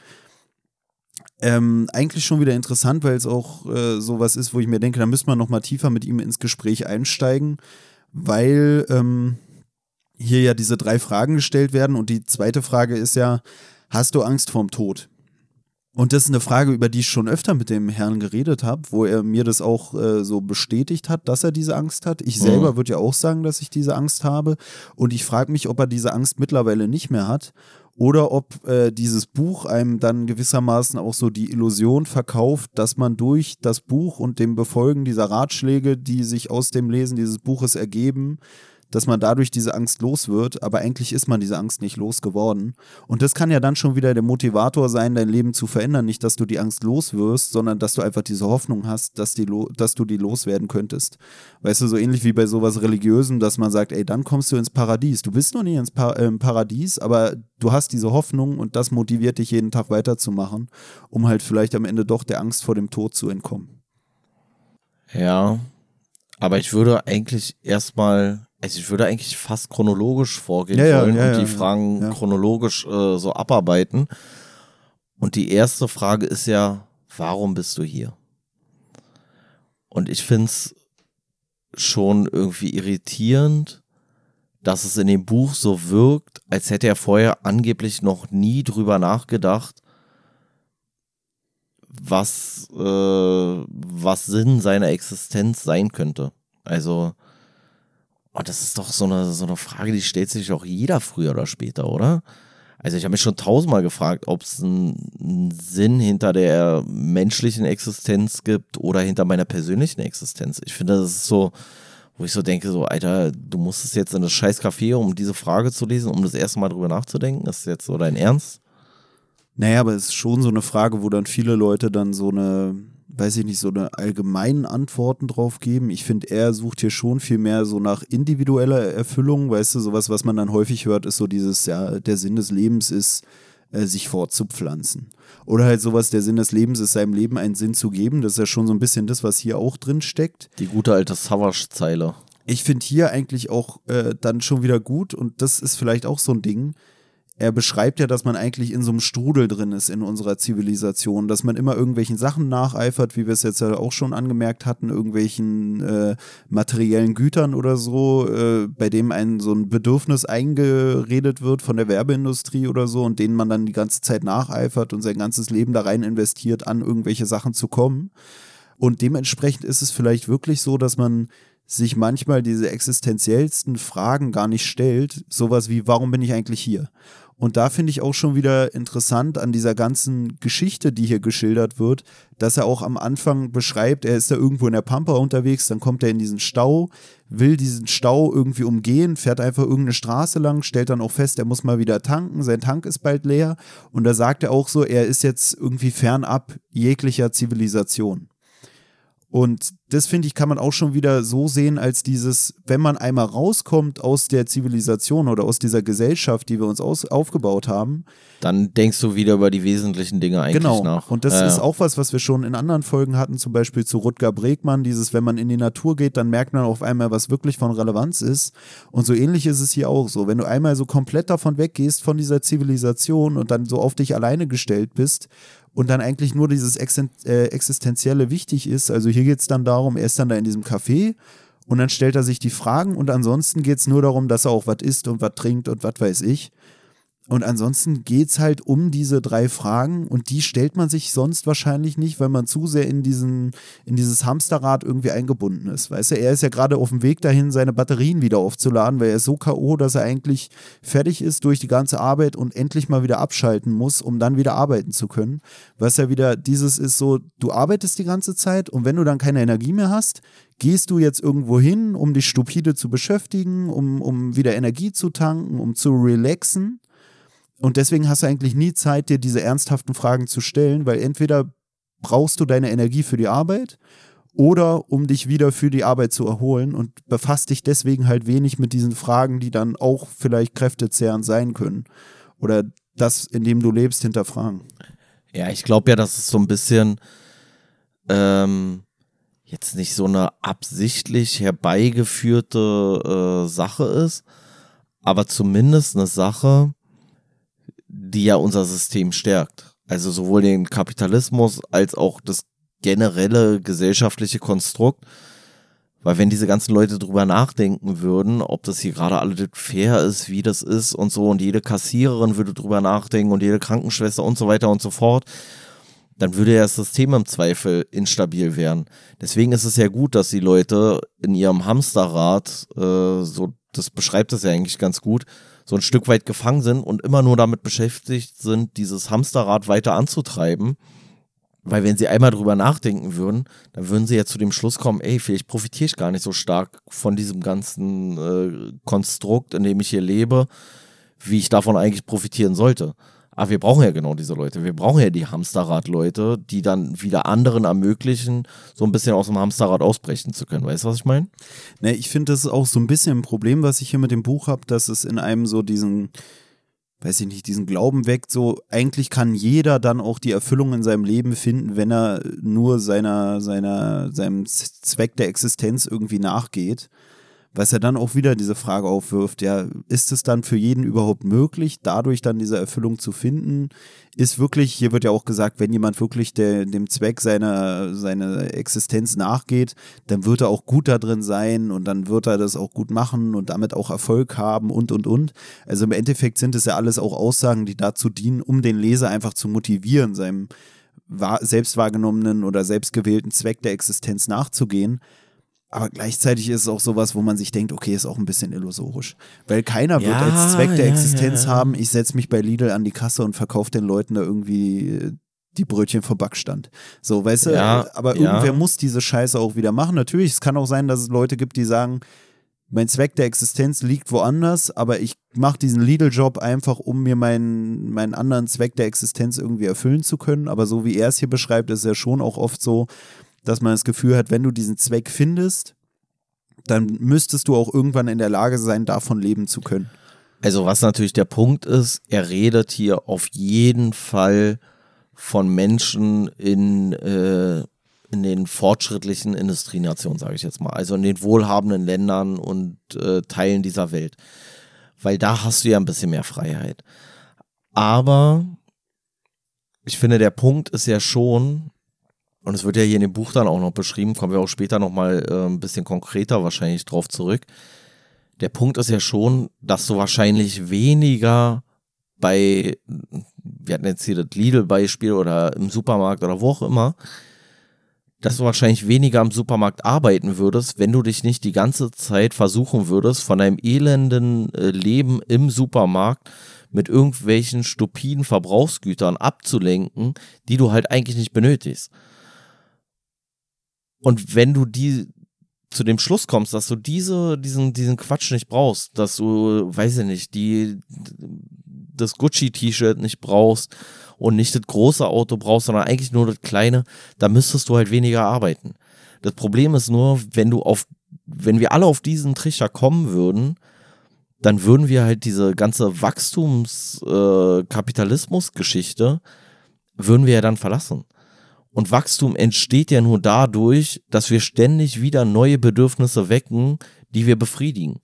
Ähm, eigentlich schon wieder interessant, weil es auch äh, sowas ist, wo ich mir denke, da müsste man noch mal tiefer mit ihm ins Gespräch einsteigen, weil ähm, hier ja diese drei Fragen gestellt werden und die zweite Frage ist ja, hast du Angst vorm Tod? Und das ist eine Frage, über die ich schon öfter mit dem Herrn geredet habe, wo er mir das auch äh, so bestätigt hat, dass er diese Angst hat. Ich selber mhm. würde ja auch sagen, dass ich diese Angst habe. Und ich frage mich, ob er diese Angst mittlerweile nicht mehr hat oder ob äh, dieses Buch einem dann gewissermaßen auch so die Illusion verkauft, dass man durch das Buch und dem Befolgen dieser Ratschläge, die sich aus dem Lesen dieses Buches ergeben, dass man dadurch diese Angst los wird, aber eigentlich ist man diese Angst nicht losgeworden. Und das kann ja dann schon wieder der Motivator sein, dein Leben zu verändern. Nicht, dass du die Angst loswirst, sondern dass du einfach diese Hoffnung hast, dass, die dass du die loswerden könntest. Weißt du, so ähnlich wie bei sowas Religiösem, dass man sagt, ey, dann kommst du ins Paradies. Du bist noch nie ins pa äh, Paradies, aber du hast diese Hoffnung und das motiviert dich jeden Tag weiterzumachen, um halt vielleicht am Ende doch der Angst vor dem Tod zu entkommen. Ja, aber ich würde eigentlich erstmal also ich würde eigentlich fast chronologisch vorgehen ja, wollen ja, ja, und die Fragen chronologisch äh, so abarbeiten. Und die erste Frage ist ja, warum bist du hier? Und ich finde es schon irgendwie irritierend, dass es in dem Buch so wirkt, als hätte er vorher angeblich noch nie drüber nachgedacht, was, äh, was Sinn seiner Existenz sein könnte. Also Oh, das ist doch so eine, so eine Frage, die stellt sich auch jeder früher oder später, oder? Also ich habe mich schon tausendmal gefragt, ob es einen Sinn hinter der menschlichen Existenz gibt oder hinter meiner persönlichen Existenz. Ich finde, das ist so, wo ich so denke, so, Alter, du musstest jetzt in das scheiß Café, um diese Frage zu lesen, um das erste Mal drüber nachzudenken. Das ist jetzt so dein Ernst? Naja, aber es ist schon so eine Frage, wo dann viele Leute dann so eine weiß ich nicht, so eine allgemeinen Antworten drauf geben. Ich finde, er sucht hier schon viel mehr so nach individueller Erfüllung, weißt du, sowas, was man dann häufig hört, ist so dieses, ja, der Sinn des Lebens ist, äh, sich fortzupflanzen. Oder halt sowas, der Sinn des Lebens ist, seinem Leben einen Sinn zu geben. Das ist ja schon so ein bisschen das, was hier auch drin steckt. Die gute alte Savage-Zeile. Ich finde hier eigentlich auch äh, dann schon wieder gut und das ist vielleicht auch so ein Ding er beschreibt ja, dass man eigentlich in so einem Strudel drin ist in unserer Zivilisation, dass man immer irgendwelchen Sachen nacheifert, wie wir es jetzt ja auch schon angemerkt hatten, irgendwelchen äh, materiellen Gütern oder so, äh, bei dem ein so ein Bedürfnis eingeredet wird von der Werbeindustrie oder so und denen man dann die ganze Zeit nacheifert und sein ganzes Leben da rein investiert, an irgendwelche Sachen zu kommen. Und dementsprechend ist es vielleicht wirklich so, dass man sich manchmal diese existenziellsten Fragen gar nicht stellt. Sowas wie, warum bin ich eigentlich hier? Und da finde ich auch schon wieder interessant an dieser ganzen Geschichte, die hier geschildert wird, dass er auch am Anfang beschreibt, er ist da irgendwo in der Pampa unterwegs, dann kommt er in diesen Stau, will diesen Stau irgendwie umgehen, fährt einfach irgendeine Straße lang, stellt dann auch fest, er muss mal wieder tanken, sein Tank ist bald leer. Und da sagt er auch so, er ist jetzt irgendwie fernab jeglicher Zivilisation. Und das finde ich, kann man auch schon wieder so sehen, als dieses, wenn man einmal rauskommt aus der Zivilisation oder aus dieser Gesellschaft, die wir uns aus, aufgebaut haben. Dann denkst du wieder über die wesentlichen Dinge eigentlich genau. nach. Und das ja, ist auch was, was wir schon in anderen Folgen hatten, zum Beispiel zu Rutger Bregmann, dieses, wenn man in die Natur geht, dann merkt man auf einmal, was wirklich von Relevanz ist. Und so ähnlich ist es hier auch so. Wenn du einmal so komplett davon weggehst, von dieser Zivilisation und dann so auf dich alleine gestellt bist und dann eigentlich nur dieses äh, Existenzielle wichtig ist. Also hier geht es dann darum, er ist dann da in diesem Café und dann stellt er sich die Fragen und ansonsten geht es nur darum, dass er auch was isst und was trinkt und was weiß ich. Und ansonsten geht es halt um diese drei Fragen und die stellt man sich sonst wahrscheinlich nicht, weil man zu sehr in, diesen, in dieses Hamsterrad irgendwie eingebunden ist. Weißt du, er ist ja gerade auf dem Weg dahin, seine Batterien wieder aufzuladen, weil er ist so K.O., dass er eigentlich fertig ist durch die ganze Arbeit und endlich mal wieder abschalten muss, um dann wieder arbeiten zu können. Was ja wieder dieses ist so, du arbeitest die ganze Zeit und wenn du dann keine Energie mehr hast, gehst du jetzt irgendwo hin, um dich stupide zu beschäftigen, um, um wieder Energie zu tanken, um zu relaxen und deswegen hast du eigentlich nie Zeit, dir diese ernsthaften Fragen zu stellen, weil entweder brauchst du deine Energie für die Arbeit oder um dich wieder für die Arbeit zu erholen und befasst dich deswegen halt wenig mit diesen Fragen, die dann auch vielleicht kräftezehrend sein können. Oder das, in dem du lebst, hinterfragen. Ja, ich glaube ja, dass es so ein bisschen ähm, jetzt nicht so eine absichtlich herbeigeführte äh, Sache ist, aber zumindest eine Sache, die ja unser System stärkt. Also sowohl den Kapitalismus als auch das generelle gesellschaftliche Konstrukt. Weil wenn diese ganzen Leute drüber nachdenken würden, ob das hier gerade alles fair ist, wie das ist und so, und jede Kassiererin würde drüber nachdenken und jede Krankenschwester und so weiter und so fort, dann würde ja das System im Zweifel instabil werden. Deswegen ist es ja gut, dass die Leute in ihrem Hamsterrad, äh, so, das beschreibt das ja eigentlich ganz gut, so ein Stück weit gefangen sind und immer nur damit beschäftigt sind, dieses Hamsterrad weiter anzutreiben. Weil wenn sie einmal drüber nachdenken würden, dann würden sie ja zu dem Schluss kommen, ey, vielleicht profitiere ich gar nicht so stark von diesem ganzen äh, Konstrukt, in dem ich hier lebe, wie ich davon eigentlich profitieren sollte. Aber wir brauchen ja genau diese Leute. Wir brauchen ja die Hamsterrad-Leute, die dann wieder anderen ermöglichen, so ein bisschen aus dem Hamsterrad ausbrechen zu können. Weißt du, was ich meine? Ne, ich finde, das ist auch so ein bisschen ein Problem, was ich hier mit dem Buch habe, dass es in einem so diesen, weiß ich nicht, diesen Glauben weckt, so eigentlich kann jeder dann auch die Erfüllung in seinem Leben finden, wenn er nur seiner, seiner, seinem Zweck der Existenz irgendwie nachgeht was ja dann auch wieder diese Frage aufwirft, ja, ist es dann für jeden überhaupt möglich, dadurch dann diese Erfüllung zu finden? Ist wirklich, hier wird ja auch gesagt, wenn jemand wirklich der, dem Zweck seiner, seiner Existenz nachgeht, dann wird er auch gut da drin sein und dann wird er das auch gut machen und damit auch Erfolg haben und, und, und. Also im Endeffekt sind es ja alles auch Aussagen, die dazu dienen, um den Leser einfach zu motivieren, seinem selbst wahrgenommenen oder selbstgewählten Zweck der Existenz nachzugehen. Aber gleichzeitig ist es auch sowas, wo man sich denkt, okay, ist auch ein bisschen illusorisch. Weil keiner ja, wird als Zweck der ja, Existenz ja, haben, ich setze mich bei Lidl an die Kasse und verkaufe den Leuten da irgendwie äh, die Brötchen vom Backstand. So, weißt du, aber irgendwer muss diese Scheiße auch wieder machen. Natürlich, es kann auch sein, dass es Leute gibt, die sagen, mein Zweck der Existenz liegt woanders, aber ich mache diesen Lidl-Job einfach, um mir meinen, meinen anderen Zweck der Existenz irgendwie erfüllen zu können. Aber so wie er es hier beschreibt, ist es ja schon auch oft so, dass man das Gefühl hat, wenn du diesen Zweck findest, dann müsstest du auch irgendwann in der Lage sein, davon leben zu können. Also was natürlich der Punkt ist, er redet hier auf jeden Fall von Menschen in, äh, in den fortschrittlichen Industrienationen, sage ich jetzt mal, also in den wohlhabenden Ländern und äh, Teilen dieser Welt. Weil da hast du ja ein bisschen mehr Freiheit. Aber ich finde, der Punkt ist ja schon, und es wird ja hier in dem Buch dann auch noch beschrieben, kommen wir auch später nochmal äh, ein bisschen konkreter wahrscheinlich drauf zurück. Der Punkt ist ja schon, dass du wahrscheinlich weniger bei, wir hatten jetzt hier das Lidl-Beispiel oder im Supermarkt oder wo auch immer, dass du wahrscheinlich weniger am Supermarkt arbeiten würdest, wenn du dich nicht die ganze Zeit versuchen würdest, von deinem elenden äh, Leben im Supermarkt mit irgendwelchen stupiden Verbrauchsgütern abzulenken, die du halt eigentlich nicht benötigst. Und wenn du die zu dem Schluss kommst, dass du diese, diesen, diesen Quatsch nicht brauchst, dass du, weiß ich nicht, die, das Gucci-T-Shirt nicht brauchst und nicht das große Auto brauchst, sondern eigentlich nur das kleine, da müsstest du halt weniger arbeiten. Das Problem ist nur, wenn du auf, wenn wir alle auf diesen Trichter kommen würden, dann würden wir halt diese ganze Wachstums-Kapitalismus-Geschichte, äh, würden wir ja dann verlassen. Und Wachstum entsteht ja nur dadurch, dass wir ständig wieder neue Bedürfnisse wecken, die wir befriedigen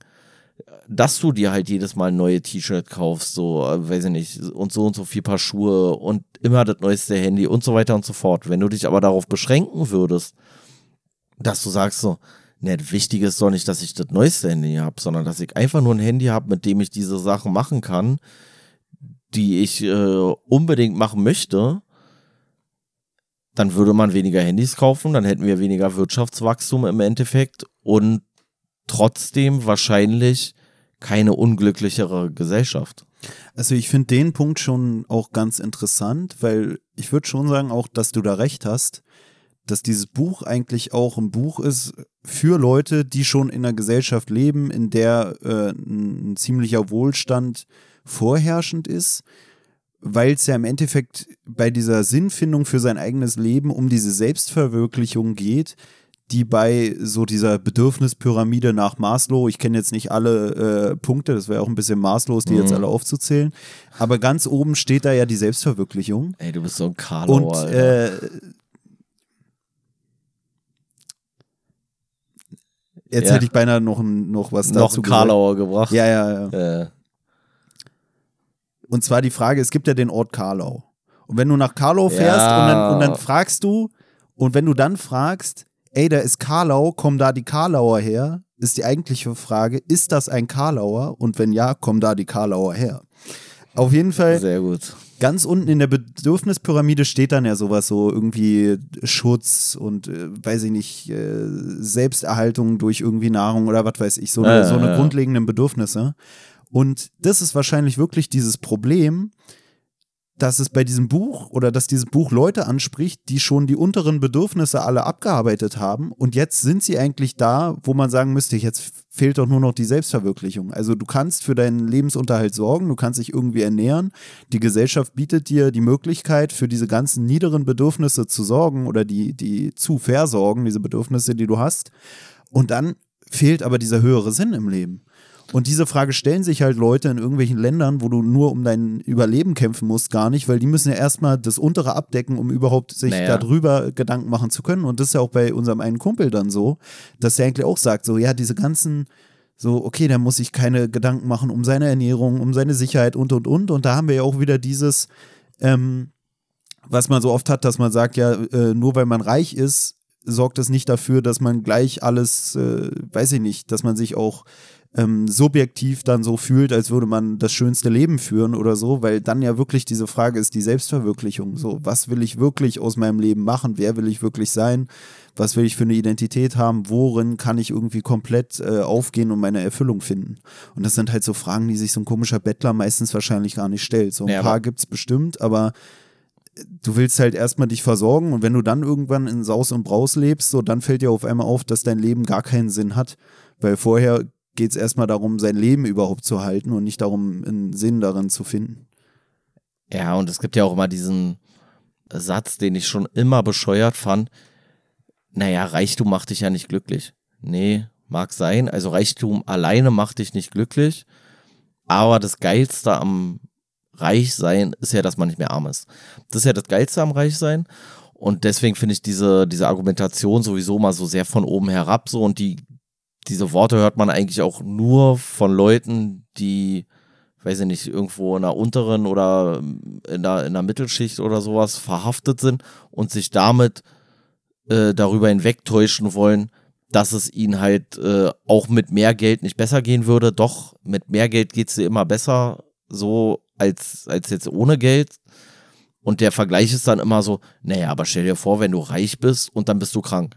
dass du dir halt jedes Mal ein neues T-Shirt kaufst, so, äh, weiß ich nicht, und so und so viel Paar Schuhe und immer das neueste Handy und so weiter und so fort. Wenn du dich aber darauf beschränken würdest, dass du sagst so, ne, wichtig ist doch nicht, dass ich das neueste Handy habe, sondern dass ich einfach nur ein Handy habe, mit dem ich diese Sachen machen kann, die ich äh, unbedingt machen möchte, dann würde man weniger Handys kaufen, dann hätten wir weniger Wirtschaftswachstum im Endeffekt und trotzdem wahrscheinlich keine unglücklichere Gesellschaft. Also ich finde den Punkt schon auch ganz interessant, weil ich würde schon sagen auch, dass du da recht hast, dass dieses Buch eigentlich auch ein Buch ist für Leute, die schon in einer Gesellschaft leben, in der äh, ein ziemlicher Wohlstand vorherrschend ist, weil es ja im Endeffekt bei dieser Sinnfindung für sein eigenes Leben um diese Selbstverwirklichung geht, die bei so dieser Bedürfnispyramide nach Maslow, ich kenne jetzt nicht alle äh, Punkte, das wäre auch ein bisschen maßlos, die mhm. jetzt alle aufzuzählen, aber ganz oben steht da ja die Selbstverwirklichung. Ey, du bist so ein Carlo, Und äh, jetzt ja. hätte ich beinahe noch, noch was noch dazu Noch Karlauer gebracht. Ja, ja, ja. Äh. Und zwar die Frage, es gibt ja den Ort Karlau. Und wenn du nach Karlau fährst ja. und, dann, und dann fragst du, und wenn du dann fragst, ey, da ist Karlau, kommen da die Karlauer her? Ist die eigentliche Frage, ist das ein Karlauer? Und wenn ja, kommen da die Karlauer her? Auf jeden Fall. Sehr gut. Ganz unten in der Bedürfnispyramide steht dann ja sowas so irgendwie Schutz und äh, weiß ich nicht, äh, Selbsterhaltung durch irgendwie Nahrung oder was weiß ich, so eine, ja, so eine grundlegenden Bedürfnisse. Und das ist wahrscheinlich wirklich dieses Problem, dass es bei diesem Buch oder dass dieses Buch Leute anspricht, die schon die unteren Bedürfnisse alle abgearbeitet haben und jetzt sind sie eigentlich da, wo man sagen müsste, jetzt fehlt doch nur noch die Selbstverwirklichung. Also du kannst für deinen Lebensunterhalt sorgen, du kannst dich irgendwie ernähren, die Gesellschaft bietet dir die Möglichkeit, für diese ganzen niederen Bedürfnisse zu sorgen oder die, die zu versorgen, diese Bedürfnisse, die du hast. Und dann fehlt aber dieser höhere Sinn im Leben. Und diese Frage stellen sich halt Leute in irgendwelchen Ländern, wo du nur um dein Überleben kämpfen musst, gar nicht, weil die müssen ja erstmal das untere abdecken, um überhaupt sich naja. darüber Gedanken machen zu können. Und das ist ja auch bei unserem einen Kumpel dann so, dass er eigentlich auch sagt, so, ja, diese ganzen, so, okay, dann muss ich keine Gedanken machen um seine Ernährung, um seine Sicherheit und, und, und. Und da haben wir ja auch wieder dieses, ähm, was man so oft hat, dass man sagt, ja, äh, nur weil man reich ist, sorgt es nicht dafür, dass man gleich alles, äh, weiß ich nicht, dass man sich auch ähm, subjektiv dann so fühlt, als würde man das schönste Leben führen oder so, weil dann ja wirklich diese Frage ist die Selbstverwirklichung. So, was will ich wirklich aus meinem Leben machen? Wer will ich wirklich sein? Was will ich für eine Identität haben? Worin kann ich irgendwie komplett äh, aufgehen und meine Erfüllung finden? Und das sind halt so Fragen, die sich so ein komischer Bettler meistens wahrscheinlich gar nicht stellt. So ein ja, paar gibt es bestimmt, aber du willst halt erstmal dich versorgen und wenn du dann irgendwann in Saus und Braus lebst, so dann fällt dir auf einmal auf, dass dein Leben gar keinen Sinn hat. Weil vorher geht es erstmal darum, sein Leben überhaupt zu halten und nicht darum, einen Sinn darin zu finden. Ja, und es gibt ja auch immer diesen Satz, den ich schon immer bescheuert fand. Naja, Reichtum macht dich ja nicht glücklich. Nee, mag sein. Also Reichtum alleine macht dich nicht glücklich. Aber das Geilste am Reichsein ist ja, dass man nicht mehr arm ist. Das ist ja das Geilste am Reichsein. Und deswegen finde ich diese, diese Argumentation sowieso mal so sehr von oben herab so und die diese Worte hört man eigentlich auch nur von Leuten, die, weiß ich nicht, irgendwo in der unteren oder in der, in der Mittelschicht oder sowas verhaftet sind und sich damit äh, darüber hinwegtäuschen wollen, dass es ihnen halt äh, auch mit mehr Geld nicht besser gehen würde. Doch, mit mehr Geld geht es dir immer besser, so als, als jetzt ohne Geld. Und der Vergleich ist dann immer so, naja, aber stell dir vor, wenn du reich bist und dann bist du krank.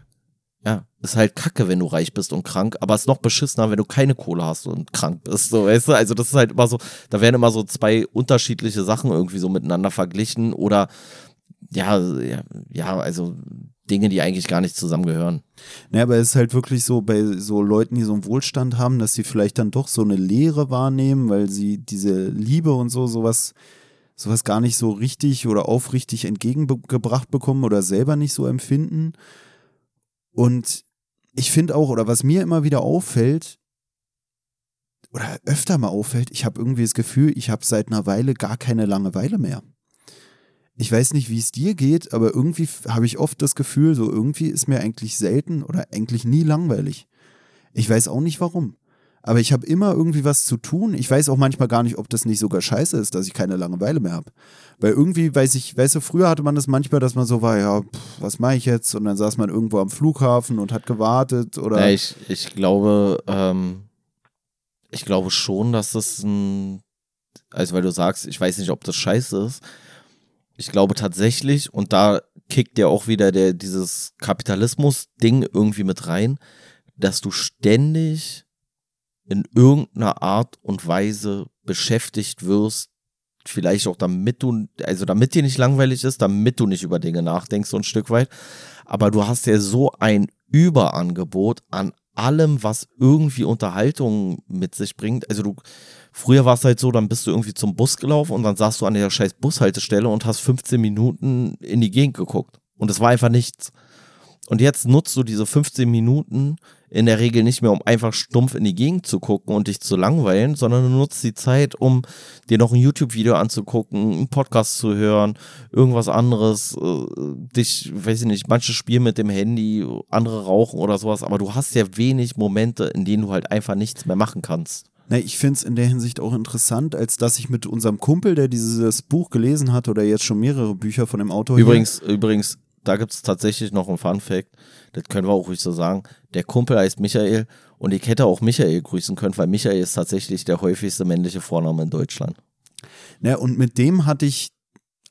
Ja, ist halt kacke, wenn du reich bist und krank, aber ist noch beschissener, wenn du keine Kohle hast und krank bist. So, weißt du? Also, das ist halt immer so, da werden immer so zwei unterschiedliche Sachen irgendwie so miteinander verglichen oder ja, ja, ja, also Dinge, die eigentlich gar nicht zusammengehören. Naja, aber es ist halt wirklich so bei so Leuten, die so einen Wohlstand haben, dass sie vielleicht dann doch so eine Leere wahrnehmen, weil sie diese Liebe und so, sowas, sowas gar nicht so richtig oder aufrichtig entgegengebracht bekommen oder selber nicht so empfinden. Und ich finde auch, oder was mir immer wieder auffällt, oder öfter mal auffällt, ich habe irgendwie das Gefühl, ich habe seit einer Weile gar keine Langeweile mehr. Ich weiß nicht, wie es dir geht, aber irgendwie habe ich oft das Gefühl, so irgendwie ist mir eigentlich selten oder eigentlich nie langweilig. Ich weiß auch nicht warum. Aber ich habe immer irgendwie was zu tun. Ich weiß auch manchmal gar nicht, ob das nicht sogar scheiße ist, dass ich keine Langeweile mehr habe. Weil irgendwie weiß ich, weißt du, früher hatte man das manchmal, dass man so war, ja, pff, was mache ich jetzt? Und dann saß man irgendwo am Flughafen und hat gewartet oder. Ja, ich, ich glaube, ähm, ich glaube schon, dass das ein, also weil du sagst, ich weiß nicht, ob das scheiße ist. Ich glaube tatsächlich, und da kickt ja auch wieder der, dieses Kapitalismus-Ding irgendwie mit rein, dass du ständig in irgendeiner Art und Weise beschäftigt wirst, vielleicht auch damit du, also damit dir nicht langweilig ist, damit du nicht über Dinge nachdenkst, so ein Stück weit. Aber du hast ja so ein Überangebot an allem, was irgendwie Unterhaltung mit sich bringt. Also du, früher war es halt so, dann bist du irgendwie zum Bus gelaufen und dann saßt du an der scheiß Bushaltestelle und hast 15 Minuten in die Gegend geguckt. Und es war einfach nichts. Und jetzt nutzt du diese 15 Minuten in der Regel nicht mehr, um einfach stumpf in die Gegend zu gucken und dich zu langweilen, sondern du nutzt die Zeit, um dir noch ein YouTube-Video anzugucken, einen Podcast zu hören, irgendwas anderes, äh, dich, weiß ich nicht, manche spielen mit dem Handy, andere rauchen oder sowas, aber du hast ja wenig Momente, in denen du halt einfach nichts mehr machen kannst. Na, ich finde es in der Hinsicht auch interessant, als dass ich mit unserem Kumpel, der dieses Buch gelesen hat oder jetzt schon mehrere Bücher von dem Autor Übrigens, hier, übrigens, da gibt es tatsächlich noch einen Fun Fact, das können wir auch ruhig so sagen. Der Kumpel heißt Michael und ich hätte auch Michael grüßen können, weil Michael ist tatsächlich der häufigste männliche Vorname in Deutschland. Ja, und mit dem hatte ich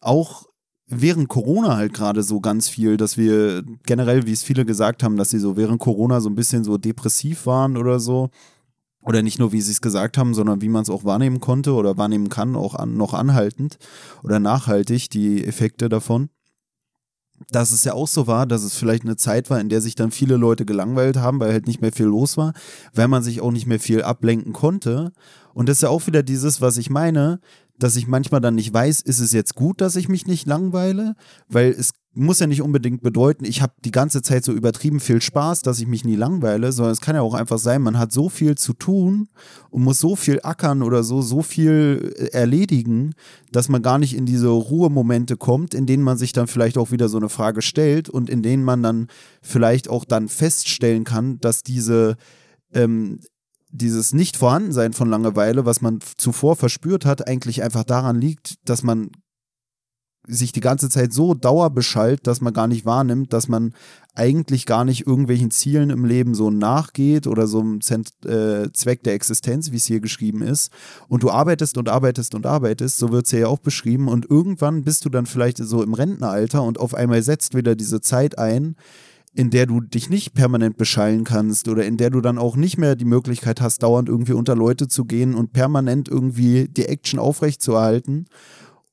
auch während Corona halt gerade so ganz viel, dass wir generell, wie es viele gesagt haben, dass sie so während Corona so ein bisschen so depressiv waren oder so. Oder nicht nur, wie sie es gesagt haben, sondern wie man es auch wahrnehmen konnte oder wahrnehmen kann, auch an, noch anhaltend oder nachhaltig, die Effekte davon dass es ja auch so war, dass es vielleicht eine Zeit war, in der sich dann viele Leute gelangweilt haben, weil halt nicht mehr viel los war, weil man sich auch nicht mehr viel ablenken konnte. Und das ist ja auch wieder dieses, was ich meine, dass ich manchmal dann nicht weiß, ist es jetzt gut, dass ich mich nicht langweile, weil es muss ja nicht unbedingt bedeuten, ich habe die ganze Zeit so übertrieben viel Spaß, dass ich mich nie langweile, sondern es kann ja auch einfach sein, man hat so viel zu tun und muss so viel ackern oder so, so viel äh, erledigen, dass man gar nicht in diese Ruhemomente kommt, in denen man sich dann vielleicht auch wieder so eine Frage stellt und in denen man dann vielleicht auch dann feststellen kann, dass diese ähm, dieses Nicht-Vorhandensein von Langeweile, was man zuvor verspürt hat, eigentlich einfach daran liegt, dass man sich die ganze Zeit so dauerbeschallt, dass man gar nicht wahrnimmt, dass man eigentlich gar nicht irgendwelchen Zielen im Leben so nachgeht oder so einem Zent äh, Zweck der Existenz, wie es hier geschrieben ist. Und du arbeitest und arbeitest und arbeitest, so wird es ja auch beschrieben. Und irgendwann bist du dann vielleicht so im Rentenalter und auf einmal setzt wieder diese Zeit ein, in der du dich nicht permanent beschallen kannst oder in der du dann auch nicht mehr die Möglichkeit hast, dauernd irgendwie unter Leute zu gehen und permanent irgendwie die Action aufrechtzuerhalten.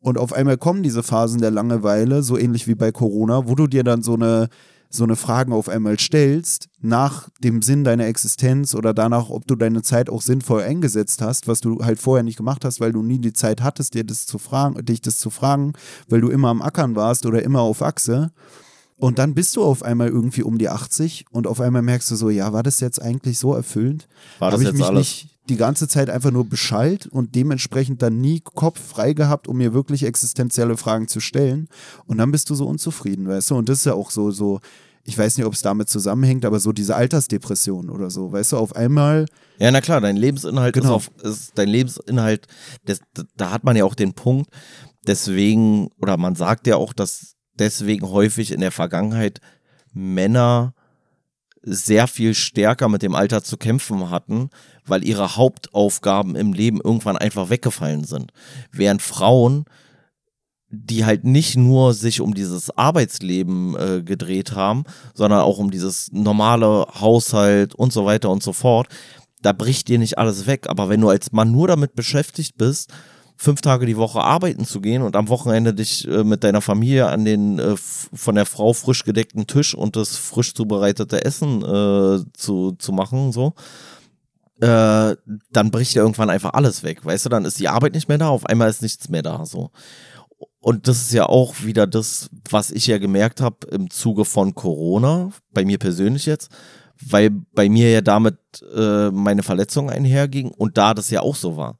Und auf einmal kommen diese Phasen der Langeweile, so ähnlich wie bei Corona, wo du dir dann so eine, so eine Fragen auf einmal stellst, nach dem Sinn deiner Existenz oder danach, ob du deine Zeit auch sinnvoll eingesetzt hast, was du halt vorher nicht gemacht hast, weil du nie die Zeit hattest, dir das zu fragen, dich das zu fragen, weil du immer am Ackern warst oder immer auf Achse. Und dann bist du auf einmal irgendwie um die 80 und auf einmal merkst du so, ja, war das jetzt eigentlich so erfüllend? War das ich jetzt mich alles? nicht die ganze Zeit einfach nur beschallt und dementsprechend dann nie Kopf frei gehabt, um mir wirklich existenzielle Fragen zu stellen. Und dann bist du so unzufrieden, weißt du? Und das ist ja auch so, so, ich weiß nicht, ob es damit zusammenhängt, aber so diese Altersdepression oder so, weißt du, auf einmal. Ja, na klar, dein Lebensinhalt Genau. ist auf, ist dein Lebensinhalt, das, da hat man ja auch den Punkt, deswegen, oder man sagt ja auch, dass deswegen häufig in der Vergangenheit Männer sehr viel stärker mit dem Alter zu kämpfen hatten, weil ihre Hauptaufgaben im Leben irgendwann einfach weggefallen sind. Während Frauen die halt nicht nur sich um dieses Arbeitsleben äh, gedreht haben, sondern auch um dieses normale Haushalt und so weiter und so fort. Da bricht dir nicht alles weg. Aber wenn du als Mann nur damit beschäftigt bist, fünf Tage die Woche arbeiten zu gehen und am Wochenende dich äh, mit deiner Familie an den äh, von der Frau frisch gedeckten Tisch und das frisch zubereitete Essen äh, zu, zu machen, so, äh, dann bricht dir irgendwann einfach alles weg. Weißt du, dann ist die Arbeit nicht mehr da, auf einmal ist nichts mehr da, so. Und das ist ja auch wieder das, was ich ja gemerkt habe im Zuge von Corona, bei mir persönlich jetzt, weil bei mir ja damit äh, meine Verletzung einherging und da das ja auch so war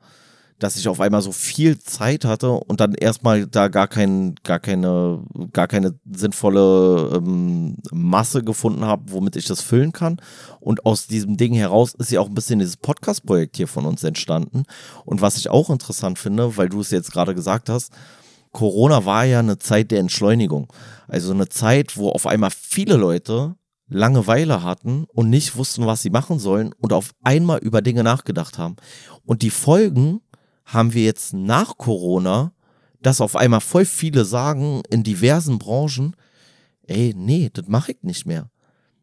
dass ich auf einmal so viel Zeit hatte und dann erstmal da gar, kein, gar, keine, gar keine sinnvolle ähm, Masse gefunden habe, womit ich das füllen kann. Und aus diesem Ding heraus ist ja auch ein bisschen dieses Podcast-Projekt hier von uns entstanden. Und was ich auch interessant finde, weil du es jetzt gerade gesagt hast, Corona war ja eine Zeit der Entschleunigung. Also eine Zeit, wo auf einmal viele Leute Langeweile hatten und nicht wussten, was sie machen sollen und auf einmal über Dinge nachgedacht haben. Und die Folgen haben wir jetzt nach Corona, dass auf einmal voll viele sagen in diversen Branchen, ey, nee, das mache ich nicht mehr.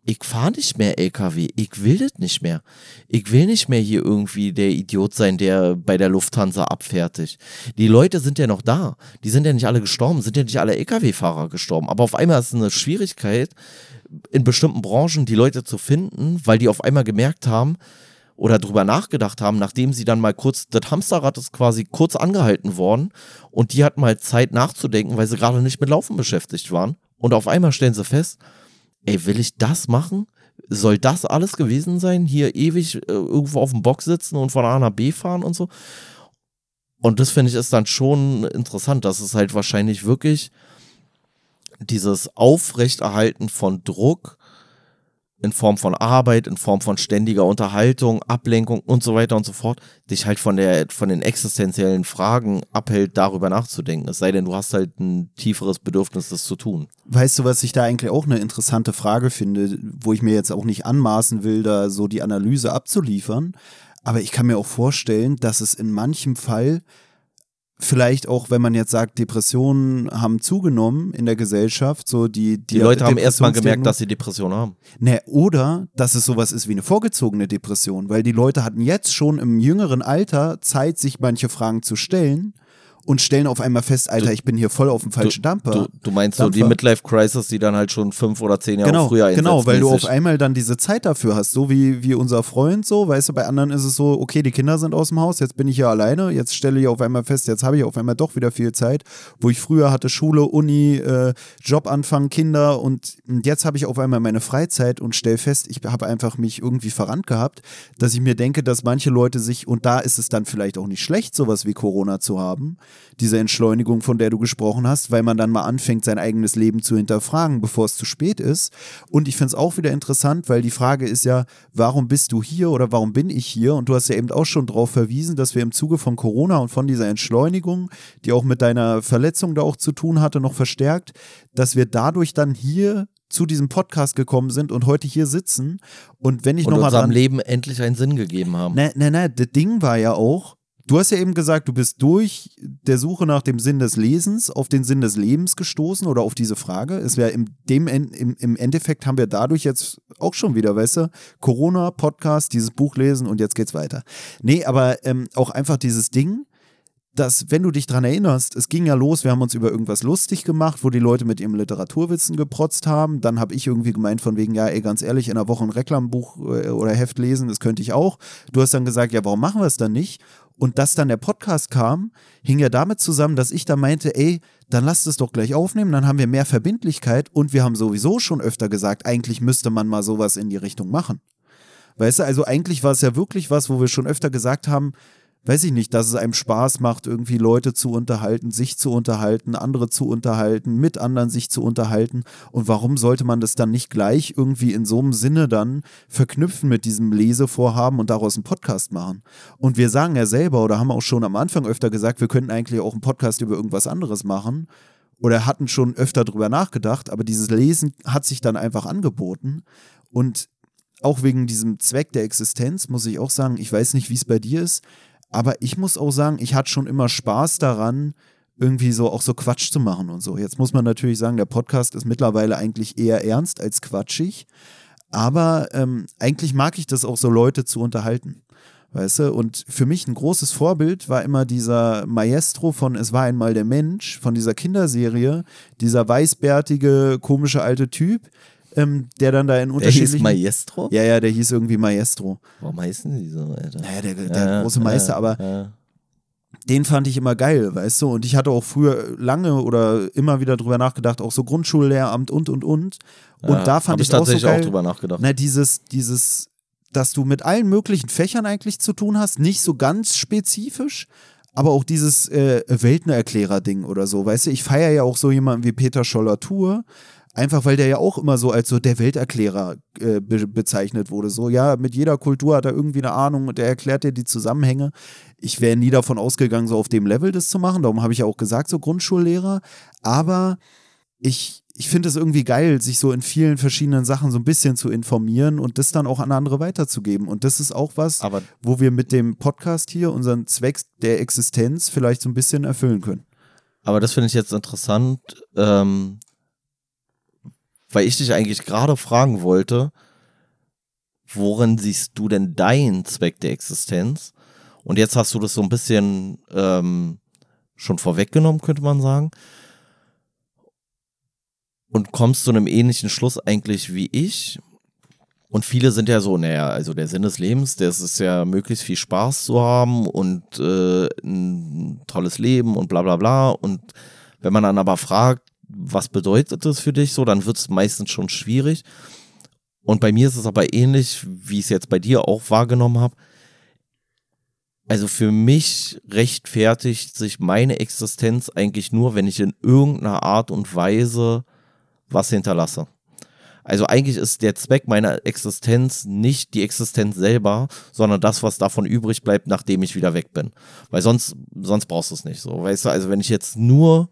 Ich fahre nicht mehr LKW, ich will das nicht mehr. Ich will nicht mehr hier irgendwie der Idiot sein, der bei der Lufthansa abfertigt. Die Leute sind ja noch da. Die sind ja nicht alle gestorben, sind ja nicht alle LKW-Fahrer gestorben. Aber auf einmal ist es eine Schwierigkeit, in bestimmten Branchen die Leute zu finden, weil die auf einmal gemerkt haben, oder drüber nachgedacht haben, nachdem sie dann mal kurz, das Hamsterrad ist quasi kurz angehalten worden und die hatten mal Zeit nachzudenken, weil sie gerade nicht mit Laufen beschäftigt waren. Und auf einmal stellen sie fest, ey, will ich das machen? Soll das alles gewesen sein? Hier ewig äh, irgendwo auf dem Box sitzen und von A nach B fahren und so? Und das finde ich ist dann schon interessant, dass es halt wahrscheinlich wirklich dieses Aufrechterhalten von Druck in Form von Arbeit, in Form von ständiger Unterhaltung, Ablenkung und so weiter und so fort, dich halt von der, von den existenziellen Fragen abhält, darüber nachzudenken. Es sei denn, du hast halt ein tieferes Bedürfnis, das zu tun. Weißt du, was ich da eigentlich auch eine interessante Frage finde, wo ich mir jetzt auch nicht anmaßen will, da so die Analyse abzuliefern. Aber ich kann mir auch vorstellen, dass es in manchem Fall vielleicht auch, wenn man jetzt sagt, Depressionen haben zugenommen in der Gesellschaft, so die die, die Leute haben erstmal gemerkt, dass sie Depressionen haben. Ne, oder dass es sowas ist wie eine vorgezogene Depression, weil die Leute hatten jetzt schon im jüngeren Alter Zeit, sich manche Fragen zu stellen und stellen auf einmal fest, Alter, du, ich bin hier voll auf dem falschen du, Dampfer. Du, du meinst Dampfer. so die Midlife-Crisis, die dann halt schon fünf oder zehn Jahre genau, früher einsetzt. Genau, weil du auf einmal dann diese Zeit dafür hast, so wie, wie unser Freund so, weißt du, bei anderen ist es so, okay, die Kinder sind aus dem Haus, jetzt bin ich hier alleine, jetzt stelle ich auf einmal fest, jetzt habe ich auf einmal doch wieder viel Zeit, wo ich früher hatte Schule, Uni, äh, Jobanfang, Kinder und, und jetzt habe ich auf einmal meine Freizeit und stelle fest, ich habe einfach mich irgendwie verrannt gehabt, dass ich mir denke, dass manche Leute sich, und da ist es dann vielleicht auch nicht schlecht, sowas wie Corona zu haben, diese Entschleunigung, von der du gesprochen hast, weil man dann mal anfängt, sein eigenes Leben zu hinterfragen, bevor es zu spät ist. Und ich finde es auch wieder interessant, weil die Frage ist ja, warum bist du hier oder warum bin ich hier? Und du hast ja eben auch schon darauf verwiesen, dass wir im Zuge von Corona und von dieser Entschleunigung, die auch mit deiner Verletzung da auch zu tun hatte, noch verstärkt, dass wir dadurch dann hier zu diesem Podcast gekommen sind und heute hier sitzen. Und wenn ich nochmal. unserem Leben endlich einen Sinn gegeben haben. Nein, nein, nein, das Ding war ja auch, Du hast ja eben gesagt, du bist durch der Suche nach dem Sinn des Lesens auf den Sinn des Lebens gestoßen oder auf diese Frage. Es wäre im, im, im Endeffekt haben wir dadurch jetzt auch schon wieder, weißt du, Corona, Podcast, dieses Buch lesen und jetzt geht's weiter. Nee, aber ähm, auch einfach dieses Ding, dass, wenn du dich dran erinnerst, es ging ja los, wir haben uns über irgendwas lustig gemacht, wo die Leute mit ihrem Literaturwitzen geprotzt haben. Dann habe ich irgendwie gemeint, von wegen, ja, ey, ganz ehrlich, in einer Woche ein Reklambuch äh, oder Heft lesen, das könnte ich auch. Du hast dann gesagt, ja, warum machen wir es dann nicht? Und dass dann der Podcast kam, hing ja damit zusammen, dass ich da meinte, ey, dann lasst es doch gleich aufnehmen, dann haben wir mehr Verbindlichkeit und wir haben sowieso schon öfter gesagt, eigentlich müsste man mal sowas in die Richtung machen. Weißt du, also eigentlich war es ja wirklich was, wo wir schon öfter gesagt haben, weiß ich nicht, dass es einem Spaß macht, irgendwie Leute zu unterhalten, sich zu unterhalten, andere zu unterhalten, mit anderen sich zu unterhalten. Und warum sollte man das dann nicht gleich irgendwie in so einem Sinne dann verknüpfen mit diesem Lesevorhaben und daraus einen Podcast machen? Und wir sagen ja selber oder haben auch schon am Anfang öfter gesagt, wir könnten eigentlich auch einen Podcast über irgendwas anderes machen oder hatten schon öfter drüber nachgedacht, aber dieses Lesen hat sich dann einfach angeboten. Und auch wegen diesem Zweck der Existenz muss ich auch sagen, ich weiß nicht, wie es bei dir ist, aber ich muss auch sagen, ich hatte schon immer Spaß daran, irgendwie so auch so Quatsch zu machen und so. Jetzt muss man natürlich sagen, der Podcast ist mittlerweile eigentlich eher ernst als quatschig. Aber ähm, eigentlich mag ich das auch so, Leute zu unterhalten. Weißt du? Und für mich ein großes Vorbild war immer dieser Maestro von Es war einmal der Mensch, von dieser Kinderserie, dieser weißbärtige, komische alte Typ, ähm, der dann da in unterschiedlichen... Der hieß Maestro? Ja, ja, der hieß irgendwie Maestro. Warum heißen die so, Alter? Naja, der, der ja, große Meister, ja, aber... Ja den fand ich immer geil, weißt du? Und ich hatte auch früher lange oder immer wieder drüber nachgedacht, auch so Grundschullehramt und und und. Und da fand ich, ich auch so geil, auch drüber nachgedacht. Na, dieses, dieses, dass du mit allen möglichen Fächern eigentlich zu tun hast, nicht so ganz spezifisch, aber auch dieses äh, Weltenerklärer-Ding oder so, weißt du? Ich feiere ja auch so jemanden wie Peter Scholler-Tour, Einfach weil der ja auch immer so als so der Welterklärer äh, be bezeichnet wurde. So, ja, mit jeder Kultur hat er irgendwie eine Ahnung und der erklärt dir die Zusammenhänge. Ich wäre nie davon ausgegangen, so auf dem Level das zu machen. Darum habe ich ja auch gesagt, so Grundschullehrer. Aber ich, ich finde es irgendwie geil, sich so in vielen verschiedenen Sachen so ein bisschen zu informieren und das dann auch an andere weiterzugeben. Und das ist auch was, Aber wo wir mit dem Podcast hier unseren Zweck der Existenz vielleicht so ein bisschen erfüllen können. Aber das finde ich jetzt interessant. Ähm, weil ich dich eigentlich gerade fragen wollte, worin siehst du denn deinen Zweck der Existenz? Und jetzt hast du das so ein bisschen ähm, schon vorweggenommen, könnte man sagen. Und kommst zu einem ähnlichen Schluss eigentlich wie ich. Und viele sind ja so, naja, also der Sinn des Lebens, das ist ja möglichst viel Spaß zu haben und äh, ein tolles Leben und bla bla bla. Und wenn man dann aber fragt, was bedeutet das für dich so, dann wird es meistens schon schwierig. Und bei mir ist es aber ähnlich, wie ich es jetzt bei dir auch wahrgenommen habe. Also für mich rechtfertigt sich meine Existenz eigentlich nur, wenn ich in irgendeiner Art und Weise was hinterlasse. Also eigentlich ist der Zweck meiner Existenz nicht die Existenz selber, sondern das, was davon übrig bleibt, nachdem ich wieder weg bin. Weil sonst, sonst brauchst du es nicht so. Weißt du, also wenn ich jetzt nur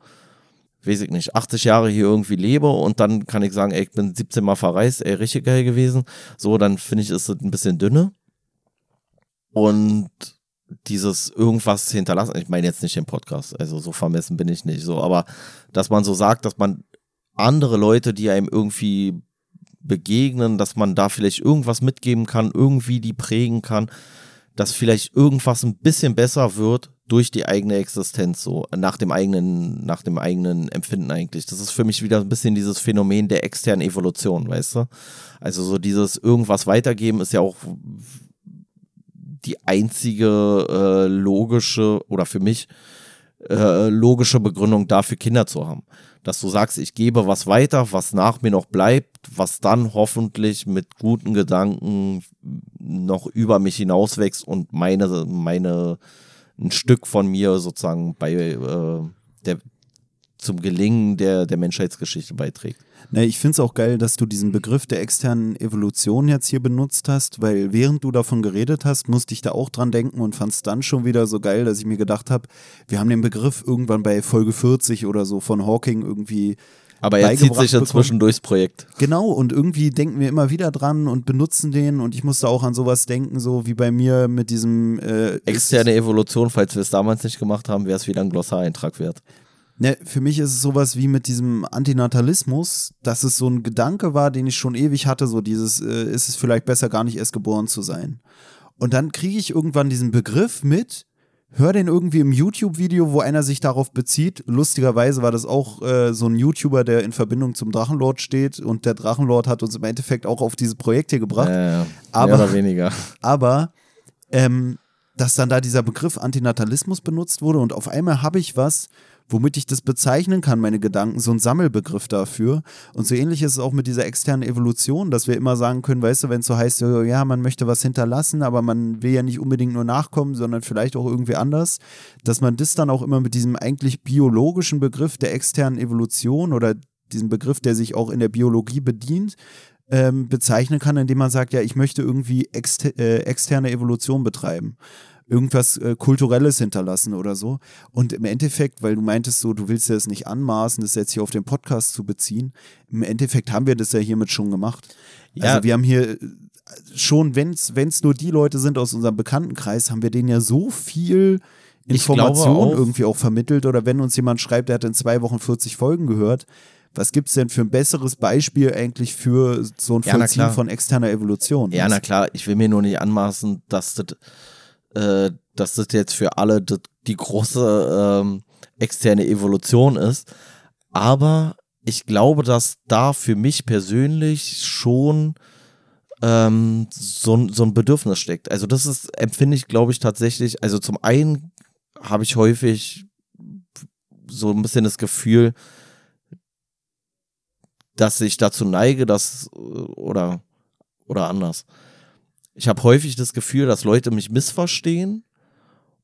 weiß ich nicht, 80 Jahre hier irgendwie lebe und dann kann ich sagen, ey, ich bin 17 Mal verreist, ey, richtig geil gewesen. So, dann finde ich, ist es ein bisschen dünne. Und dieses irgendwas hinterlassen, ich meine jetzt nicht den Podcast, also so vermessen bin ich nicht so, aber dass man so sagt, dass man andere Leute, die einem irgendwie begegnen, dass man da vielleicht irgendwas mitgeben kann, irgendwie die prägen kann, dass vielleicht irgendwas ein bisschen besser wird, durch die eigene Existenz, so nach dem eigenen, nach dem eigenen Empfinden eigentlich. Das ist für mich wieder ein bisschen dieses Phänomen der externen Evolution, weißt du? Also so dieses irgendwas weitergeben ist ja auch die einzige äh, logische oder für mich äh, logische Begründung dafür, Kinder zu haben. Dass du sagst, ich gebe was weiter, was nach mir noch bleibt, was dann hoffentlich mit guten Gedanken noch über mich hinauswächst und meine, meine ein Stück von mir sozusagen bei äh, der zum Gelingen der, der Menschheitsgeschichte beiträgt. Na, ich finde es auch geil, dass du diesen Begriff der externen Evolution jetzt hier benutzt hast, weil während du davon geredet hast, musste ich da auch dran denken und fand es dann schon wieder so geil, dass ich mir gedacht habe, wir haben den Begriff irgendwann bei Folge 40 oder so von Hawking irgendwie aber er zieht sich inzwischen durchs Projekt. Genau, und irgendwie denken wir immer wieder dran und benutzen den und ich musste auch an sowas denken, so wie bei mir mit diesem äh, Externe Evolution, falls wir es damals nicht gemacht haben, wäre es wieder ein Glossareintrag wert. Ne, für mich ist es sowas wie mit diesem Antinatalismus, dass es so ein Gedanke war, den ich schon ewig hatte, so dieses, äh, ist es vielleicht besser gar nicht erst geboren zu sein. Und dann kriege ich irgendwann diesen Begriff mit, höre den irgendwie im YouTube-Video, wo einer sich darauf bezieht. Lustigerweise war das auch äh, so ein YouTuber, der in Verbindung zum Drachenlord steht und der Drachenlord hat uns im Endeffekt auch auf dieses Projekt hier gebracht. Äh, aber, mehr oder weniger. Aber ähm, dass dann da dieser Begriff Antinatalismus benutzt wurde und auf einmal habe ich was, womit ich das bezeichnen kann, meine Gedanken, so ein Sammelbegriff dafür. Und so ähnlich ist es auch mit dieser externen Evolution, dass wir immer sagen können, weißt du, wenn es so heißt, ja, man möchte was hinterlassen, aber man will ja nicht unbedingt nur nachkommen, sondern vielleicht auch irgendwie anders, dass man das dann auch immer mit diesem eigentlich biologischen Begriff der externen Evolution oder diesem Begriff, der sich auch in der Biologie bedient, ähm, bezeichnen kann, indem man sagt, ja, ich möchte irgendwie exter äh, externe Evolution betreiben irgendwas äh, Kulturelles hinterlassen oder so. Und im Endeffekt, weil du meintest so, du willst ja das nicht anmaßen, das jetzt hier auf den Podcast zu beziehen, im Endeffekt haben wir das ja hiermit schon gemacht. Ja. Also wir haben hier äh, schon, wenn es nur die Leute sind aus unserem Bekanntenkreis, haben wir denen ja so viel Informationen auch- irgendwie auch vermittelt oder wenn uns jemand schreibt, der hat in zwei Wochen 40 Folgen gehört, was gibt es denn für ein besseres Beispiel eigentlich für so ein Ja, Vollziehen von externer Evolution? Ja, na klar, ich will mir nur nicht anmaßen, dass das, äh, dass das jetzt für alle das, die große ähm, externe Evolution ist. Aber ich glaube, dass da für mich persönlich schon ähm, so, ein- so ein Bedürfnis steckt. Also das ist, empfinde ich, glaube ich, tatsächlich, also zum einen habe ich häufig so ein bisschen das Gefühl, dass ich dazu neige, dass, oder, oder anders. Ich habe häufig das Gefühl, dass Leute mich missverstehen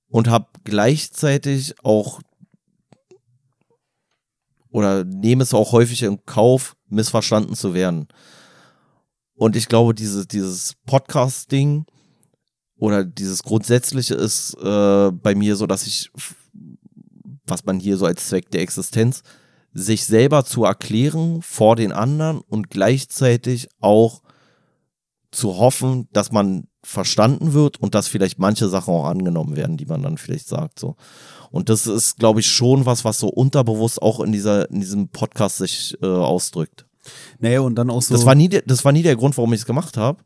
und habe gleichzeitig auch oder nehme es auch häufig in Kauf, missverstanden zu werden. Und ich glaube, diese, dieses Podcast-Ding oder dieses Grundsätzliche ist äh, bei mir so, dass ich, was man hier so als Zweck der Existenz, sich selber zu erklären vor den anderen und gleichzeitig auch zu hoffen, dass man verstanden wird und dass vielleicht manche Sachen auch angenommen werden, die man dann vielleicht sagt. So. Und das ist, glaube ich, schon was, was so unterbewusst auch in, dieser, in diesem Podcast sich äh, ausdrückt. Naja, und dann auch so. Das, war nie der, das war nie der Grund, warum ich es gemacht habe.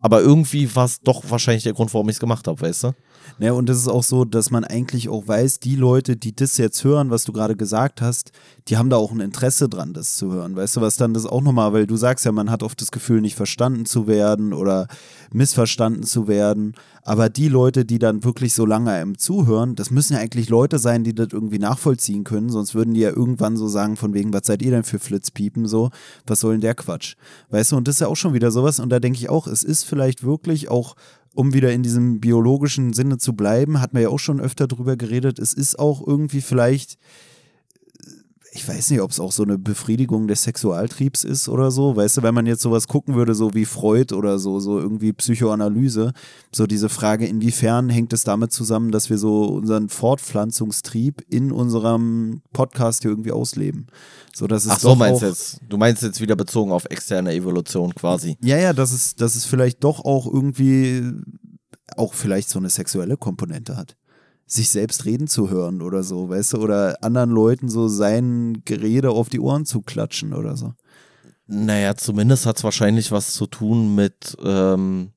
Aber irgendwie war es doch wahrscheinlich der Grund, warum ich es gemacht habe, weißt du? Naja, und das ist auch so, dass man eigentlich auch weiß, die Leute, die das jetzt hören, was du gerade gesagt hast, die haben da auch ein Interesse dran, das zu hören. Weißt du, was dann das auch nochmal, weil du sagst ja, man hat oft das Gefühl, nicht verstanden zu werden oder missverstanden zu werden. Aber die Leute, die dann wirklich so lange einem zuhören, das müssen ja eigentlich Leute sein, die das irgendwie nachvollziehen können, sonst würden die ja irgendwann so sagen, von wegen, was seid ihr denn für Flitzpiepen so? Was soll denn der Quatsch? Weißt du, und das ist ja auch schon wieder sowas, und da denke ich auch, es ist vielleicht wirklich auch um wieder in diesem biologischen Sinne zu bleiben, hat man ja auch schon öfter drüber geredet, es ist auch irgendwie vielleicht, ich weiß nicht, ob es auch so eine Befriedigung des Sexualtriebs ist oder so, weißt du, wenn man jetzt sowas gucken würde, so wie Freud oder so, so irgendwie Psychoanalyse, so diese Frage, inwiefern hängt es damit zusammen, dass wir so unseren Fortpflanzungstrieb in unserem Podcast hier irgendwie ausleben. So, dass es Ach so, doch meinst du auch, jetzt. Du meinst jetzt wieder bezogen auf externe Evolution quasi. Ja, ja, dass es, dass es vielleicht doch auch irgendwie auch vielleicht so eine sexuelle Komponente hat. Sich selbst reden zu hören oder so, weißt du, oder anderen Leuten so sein Gerede auf die Ohren zu klatschen oder so. Naja, zumindest hat es wahrscheinlich was zu tun mit, ähm,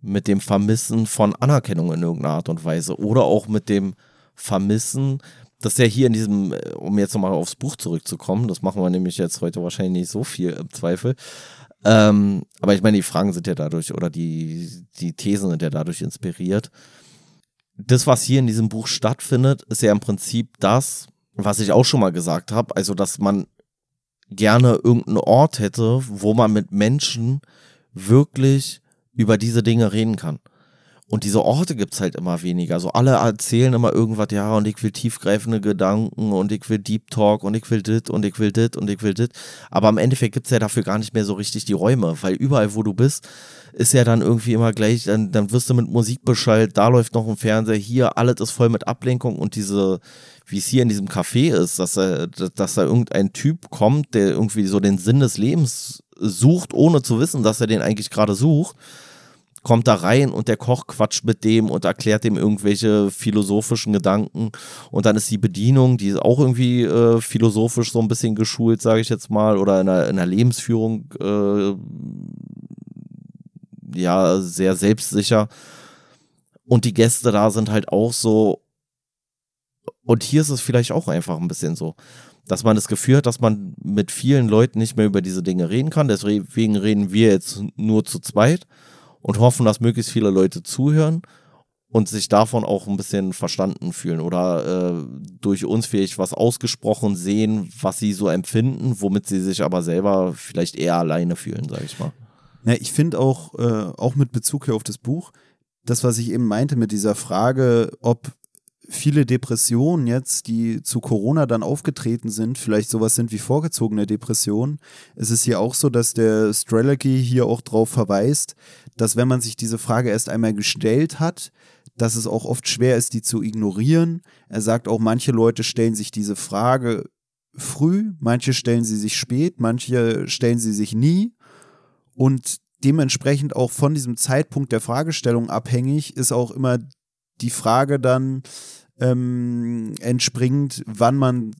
mit dem Vermissen von Anerkennung in irgendeiner Art und Weise. Oder auch mit dem Vermissen, das ist ja hier in diesem, äh, um jetzt nochmal aufs Buch zurückzukommen, das machen wir nämlich jetzt heute wahrscheinlich nicht so viel im Zweifel. Ähm, aber ich meine, die Fragen sind ja dadurch, oder die, die Thesen sind ja dadurch inspiriert. Das, was hier in diesem Buch stattfindet, ist ja im Prinzip das, was ich auch schon mal gesagt habe, also dass man gerne irgendeinen Ort hätte, wo man mit Menschen wirklich über diese Dinge reden kann. Und diese Orte gibt es halt immer weniger. Also alle erzählen immer irgendwas, ja, und ich will tiefgreifende Gedanken und ich will Deep Talk und ich will dit und ich will dit und ich will dit. Aber im Endeffekt gibt es ja dafür gar nicht mehr so richtig die Räume, weil überall, wo du bist, ist ja dann irgendwie immer gleich, dann, dann wirst du mit Musik beschallt, da läuft noch ein Fernseher, hier, alles ist voll mit Ablenkung und diese, wie es hier in diesem Café ist, dass, er, dass da irgendein Typ kommt, der irgendwie so den Sinn des Lebens sucht, ohne zu wissen, dass er den eigentlich gerade sucht kommt da rein und der Koch quatscht mit dem und erklärt dem irgendwelche philosophischen Gedanken. Und dann ist die Bedienung, die ist auch irgendwie äh, philosophisch so ein bisschen geschult, sage ich jetzt mal, oder in einer, in einer Lebensführung äh, ja sehr selbstsicher. Und die Gäste da sind halt auch so und hier ist es vielleicht auch einfach ein bisschen so, dass man das Gefühl hat, dass man mit vielen Leuten nicht mehr über diese Dinge reden kann. Deswegen reden wir jetzt nur zu zweit und hoffen, dass möglichst viele Leute zuhören und sich davon auch ein bisschen verstanden fühlen oder äh, durch uns vielleicht was ausgesprochen sehen, was sie so empfinden, womit sie sich aber selber vielleicht eher alleine fühlen, sage ich mal. Ja, ich finde auch, äh, auch mit Bezug hier auf das Buch, das, was ich eben meinte mit dieser Frage, ob viele Depressionen jetzt, die zu Corona dann aufgetreten sind, vielleicht sowas sind wie vorgezogene Depressionen. Es ist hier auch so, dass der Strelicky hier auch darauf verweist, dass wenn man sich diese Frage erst einmal gestellt hat, dass es auch oft schwer ist, die zu ignorieren. Er sagt auch, manche Leute stellen sich diese Frage früh, manche stellen sie sich spät, manche stellen sie sich nie. Und dementsprechend auch von diesem Zeitpunkt der Fragestellung abhängig ist auch immer die Frage dann, ähm, entspringt, wann man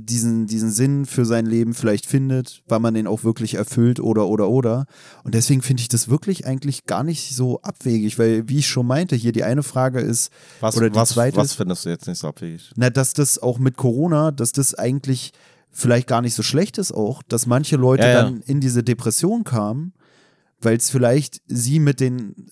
diesen, diesen Sinn für sein Leben vielleicht findet, wann man den auch wirklich erfüllt oder oder oder. Und deswegen finde ich das wirklich eigentlich gar nicht so abwegig, weil, wie ich schon meinte, hier die eine Frage ist, Was, oder die was, zweite was findest du jetzt nicht so abwegig? na, dass das auch mit Corona, dass das eigentlich vielleicht gar nicht so schlecht ist auch, dass manche Leute Ja, ja. dann in diese Depression kamen, weil es vielleicht sie mit den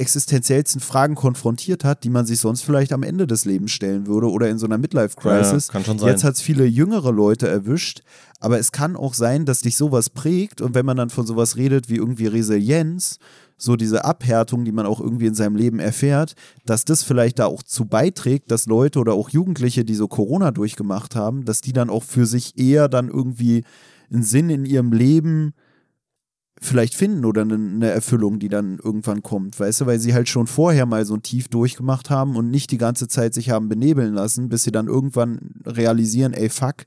existenziellsten Fragen konfrontiert hat, die man sich sonst vielleicht am Ende des Lebens stellen würde oder in so einer Midlife-Crisis. Ja, kann schon sein. Jetzt hat es viele jüngere Leute erwischt, aber es kann auch sein, dass dich sowas prägt und wenn man dann von sowas redet wie irgendwie Resilienz, so diese Abhärtung, die man auch irgendwie in seinem Leben erfährt, dass das vielleicht da auch zu beiträgt, dass Leute oder auch Jugendliche, die so Corona durchgemacht haben, dass die dann auch für sich eher dann irgendwie einen Sinn in ihrem Leben vielleicht finden oder eine, eine Erfüllung, die dann irgendwann kommt, weißt du, weil sie halt schon vorher mal so Tief durchgemacht haben und nicht die ganze Zeit sich haben benebeln lassen, bis sie dann irgendwann realisieren, ey fuck,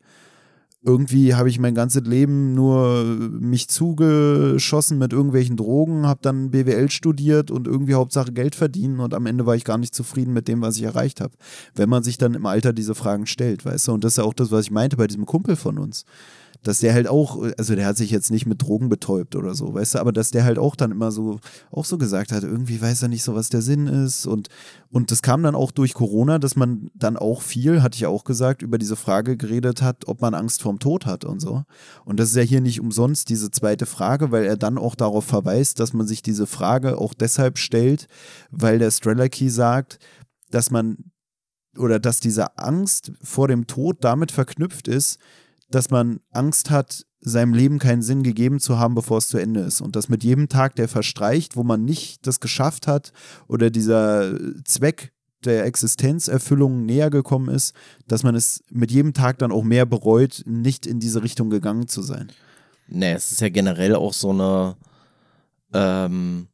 irgendwie habe ich mein ganzes Leben nur mich zugeschossen mit irgendwelchen Drogen, habe dann BWL studiert und irgendwie Hauptsache Geld verdienen und am Ende war ich gar nicht zufrieden mit dem, was ich erreicht habe. Wenn man sich dann im Alter diese Fragen stellt, weißt du, und das ist ja auch das, was ich meinte bei diesem Kumpel von uns dass der halt auch, also der hat sich jetzt nicht mit Drogen betäubt oder so, weißt du, aber dass der halt auch dann immer so, auch so gesagt hat, irgendwie weiß er nicht so, was der Sinn ist und, und das kam dann auch durch Corona, dass man dann auch viel, hatte ich auch gesagt, über diese Frage geredet hat, ob man Angst vorm Tod hat und so. Und das ist ja hier nicht umsonst diese zweite Frage, weil er dann auch darauf verweist, dass man sich diese Frage auch deshalb stellt, weil der Strelacki sagt, dass man oder dass diese Angst vor dem Tod damit verknüpft ist, dass man Angst hat, seinem Leben keinen Sinn gegeben zu haben, bevor es zu Ende ist. Und dass mit jedem Tag, der verstreicht, wo man nicht das geschafft hat oder dieser Zweck der Existenzerfüllung näher gekommen ist, dass man es mit jedem Tag dann auch mehr bereut, nicht in diese Richtung gegangen zu sein. Nee, es ist ja generell auch so eine, ähm,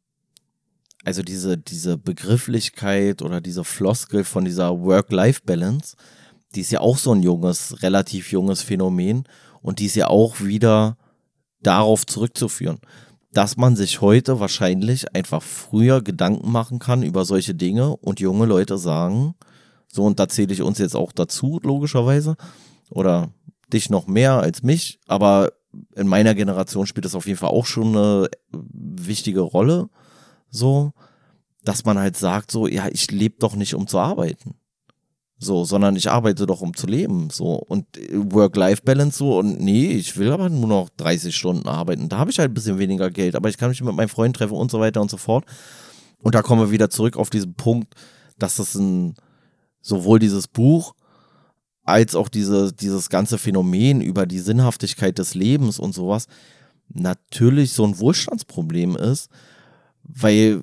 also diese, diese Begrifflichkeit oder diese Floskel von dieser Work-Life-Balance, die ist ja auch so ein junges, relativ junges Phänomen und die ist ja auch wieder darauf zurückzuführen, dass man sich heute wahrscheinlich einfach früher Gedanken machen kann über solche Dinge und junge Leute sagen, so und da zähle ich uns jetzt auch dazu, logischerweise, oder dich noch mehr als mich, aber in meiner Generation spielt das auf jeden Fall auch schon eine wichtige Rolle, so, dass man halt sagt, so, ja, ich lebe doch nicht, um zu arbeiten. So, sondern ich arbeite doch, um zu leben. So, und Work-Life-Balance so, und nee, ich will aber nur noch 30 Stunden arbeiten. Da habe ich halt ein bisschen weniger Geld, aber ich kann mich mit meinen Freunden treffen und so weiter und so fort. Und da kommen wir wieder zurück auf diesen Punkt, dass das ein, sowohl dieses Buch als auch diese, dieses ganze Phänomen über die Sinnhaftigkeit des Lebens und sowas natürlich so ein Wohlstandsproblem ist, weil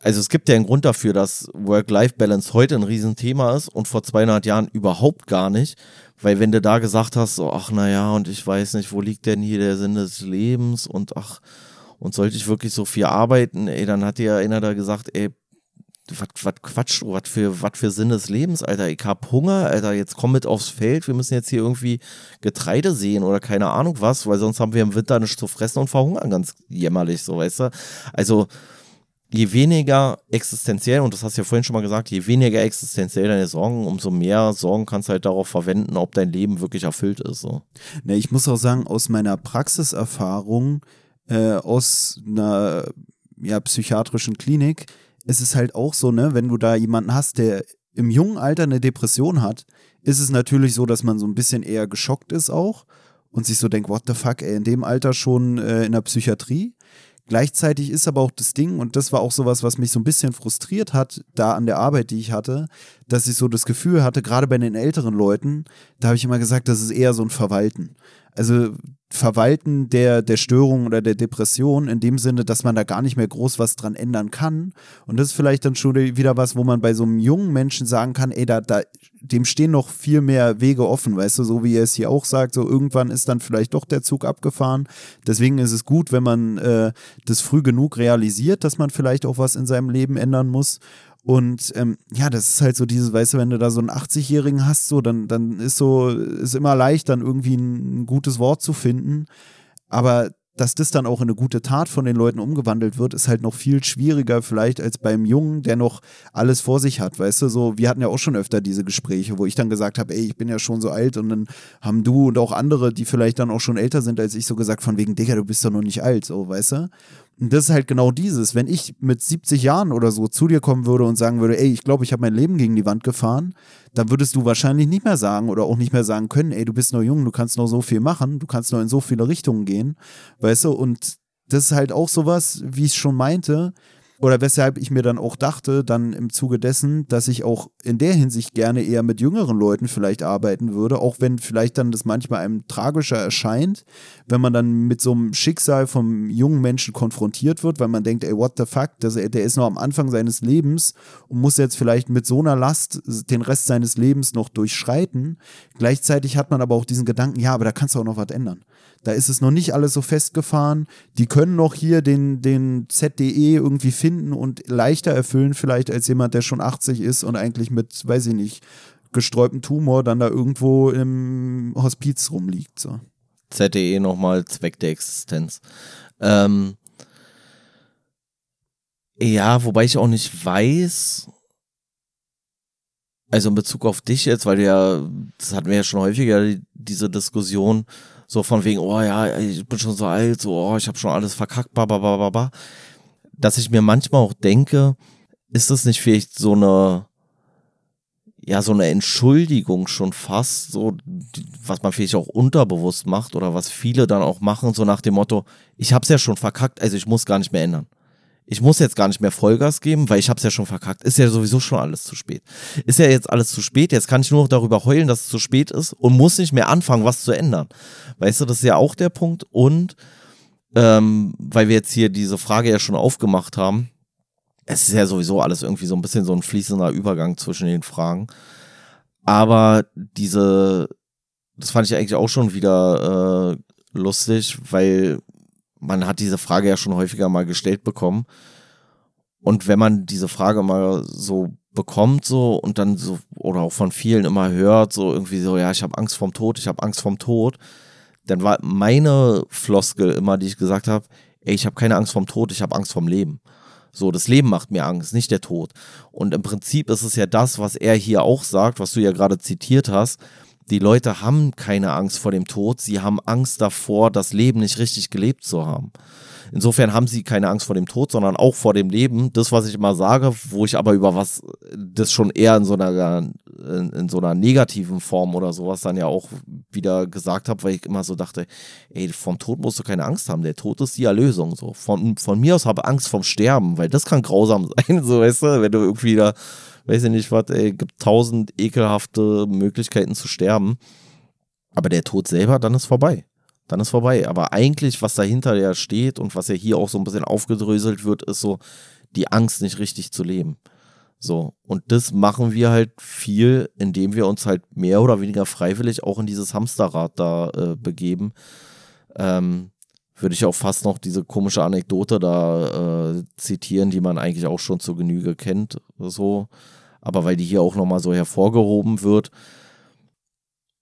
also es gibt ja einen Grund dafür, dass Work-Life-Balance heute ein Riesenthema ist und vor 200 Jahren überhaupt gar nicht, weil wenn du da gesagt hast, so, ach naja, und ich weiß nicht, wo liegt denn hier der Sinn des Lebens und ach, und sollte ich wirklich so viel arbeiten, ey, dann hat dir einer da gesagt, ey, was quatsch was für, für Sinn des Lebens, Alter. Ich hab Hunger, Alter, jetzt komm mit aufs Feld, wir müssen jetzt hier irgendwie Getreide sehen oder keine Ahnung was, weil sonst haben wir im Winter nichts zu fressen und verhungern ganz jämmerlich, so, weißt du. Also, je weniger existenziell, und das hast du ja vorhin schon mal gesagt, je weniger existenziell deine Sorgen, umso mehr Sorgen kannst du halt darauf verwenden, ob dein Leben wirklich erfüllt ist. So. Ne, ich muss auch sagen, aus meiner Praxiserfahrung, äh, aus einer ja, psychiatrischen Klinik, ist es halt auch so, ne, wenn du da jemanden hast, der im jungen Alter eine Depression hat, ist es natürlich so, dass man so ein bisschen eher geschockt ist auch und sich so denkt, what the fuck, ey, in dem Alter schon äh, in der Psychiatrie. Gleichzeitig ist aber auch das Ding, und das war auch sowas, was mich so ein bisschen frustriert hat, da an der Arbeit, die ich hatte, dass ich so das Gefühl hatte, gerade bei den älteren Leuten, da habe ich immer gesagt, das ist eher so ein Verwalten. Also Verwalten der, der Störung oder der Depression in dem Sinne, dass man da gar nicht mehr groß was dran ändern kann. Und das ist vielleicht dann schon wieder was, wo man bei so einem jungen Menschen sagen kann, ey, da, da, dem stehen noch viel mehr Wege offen, weißt du, so wie er es hier auch sagt, so irgendwann ist dann vielleicht doch der Zug abgefahren. Deswegen ist es gut, wenn man äh, das früh genug realisiert, dass man vielleicht auch was in seinem Leben ändern muss. Und ähm, ja, das ist halt so dieses, weißt du, wenn du da so einen 80-Jährigen hast, so, dann, dann ist so, ist immer leicht, dann irgendwie ein, ein gutes Wort zu finden. Aber dass das dann auch in eine gute Tat von den Leuten umgewandelt wird, ist halt noch viel schwieriger vielleicht als beim Jungen, der noch alles vor sich hat, weißt du, so, wir hatten ja auch schon öfter diese Gespräche, wo ich dann gesagt habe, ey, ich bin ja schon so alt und dann haben du und auch andere, die vielleicht dann auch schon älter sind als ich, so gesagt, von wegen, Digga, du bist doch noch nicht alt, so, weißt du? Und das ist halt genau dieses, wenn ich mit 70 Jahren oder so zu dir kommen würde und sagen würde, ey, ich glaube, ich habe mein Leben gegen die Wand gefahren, dann würdest du wahrscheinlich nicht mehr sagen oder auch nicht mehr sagen können, ey, du bist noch jung, du kannst noch so viel machen, du kannst noch in so viele Richtungen gehen, weißt du? Und das ist halt auch sowas, wie ich schon meinte, oder weshalb ich mir dann auch dachte, dann im Zuge dessen, dass ich auch in der Hinsicht gerne eher mit jüngeren Leuten vielleicht arbeiten würde, auch wenn vielleicht dann das manchmal einem tragischer erscheint, wenn man dann mit so einem Schicksal vom jungen Menschen konfrontiert wird, weil man denkt, ey, what the fuck, das, der ist noch am Anfang seines Lebens und muss jetzt vielleicht mit so einer Last den Rest seines Lebens noch durchschreiten. Gleichzeitig hat man aber auch diesen Gedanken, ja, aber da kannst du auch noch was ändern. Da ist es noch nicht alles so festgefahren. Die können noch hier den, den ZDE irgendwie finden und leichter erfüllen, vielleicht als jemand, der schon 80 ist und eigentlich mit, weiß ich nicht, gesträubtem Tumor dann da irgendwo im Hospiz rumliegt. So. ZDE nochmal Zweck der Existenz. Ähm, ja, wobei ich auch nicht weiß, also in Bezug auf dich jetzt, weil du ja, das hatten wir ja schon häufiger, diese Diskussion, so von wegen, oh ja, ich bin schon so alt, so, oh, ich habe schon alles verkackt, bababababa. Dass ich mir manchmal auch denke, ist das nicht vielleicht so eine, ja, so eine Entschuldigung schon fast, so, was man vielleicht auch unterbewusst macht oder was viele dann auch machen, so nach dem Motto, ich hab's ja schon verkackt, also ich muss gar nicht mehr ändern ich muss jetzt gar nicht mehr Vollgas geben, weil ich habe es ja schon verkackt. Ist ja sowieso schon alles zu spät. Ist ja jetzt alles zu spät. Jetzt kann ich nur noch darüber heulen, dass es zu spät ist und muss nicht mehr anfangen, was zu ändern. Weißt du, das ist ja auch der Punkt. Und ähm, weil wir jetzt hier diese Frage ja schon aufgemacht haben, es ist ja sowieso alles irgendwie so ein bisschen so ein fließender Übergang zwischen den Fragen. Aber diese, das fand ich eigentlich auch schon wieder äh, lustig, weil man hat diese Frage ja schon häufiger mal gestellt bekommen. Und wenn man diese Frage mal so bekommt, so und dann so, oder auch von vielen immer hört, so irgendwie so, ja, ich habe Angst vorm Tod, ich habe Angst vorm Tod, dann war meine Floskel immer, die ich gesagt habe, ey, ich habe keine Angst vorm Tod, ich habe Angst vorm Leben. So, das Leben macht mir Angst, nicht der Tod. Und im Prinzip ist es ja das, was er hier auch sagt, was du ja gerade zitiert hast, die Leute haben keine Angst vor dem Tod, sie haben Angst davor, das Leben nicht richtig gelebt zu haben. Insofern haben sie keine Angst vor dem Tod, sondern auch vor dem Leben. Das, was ich immer sage, wo ich aber über was, das schon eher in so einer, in, in so einer negativen Form oder sowas dann ja auch wieder gesagt habe, weil ich immer so dachte, ey, vom Tod musst du keine Angst haben. Der Tod ist die Erlösung. So. Von, von mir aus habe Angst vom Sterben, weil das kann grausam sein, so weißt du, wenn du irgendwie da weiß ich nicht was, ey, gibt tausend ekelhafte Möglichkeiten zu sterben. Aber der Tod selber, dann ist vorbei. Dann ist vorbei. Aber eigentlich, was dahinter ja steht und was ja hier auch so ein bisschen aufgedröselt wird, ist so die Angst, nicht richtig zu leben. So. Und das machen wir halt viel, indem wir uns halt mehr oder weniger freiwillig auch in dieses Hamsterrad da äh, begeben. Ähm, würde ich auch fast noch diese komische Anekdote da äh, zitieren, die man eigentlich auch schon zur Genüge kennt. So aber weil die hier auch nochmal so hervorgehoben wird.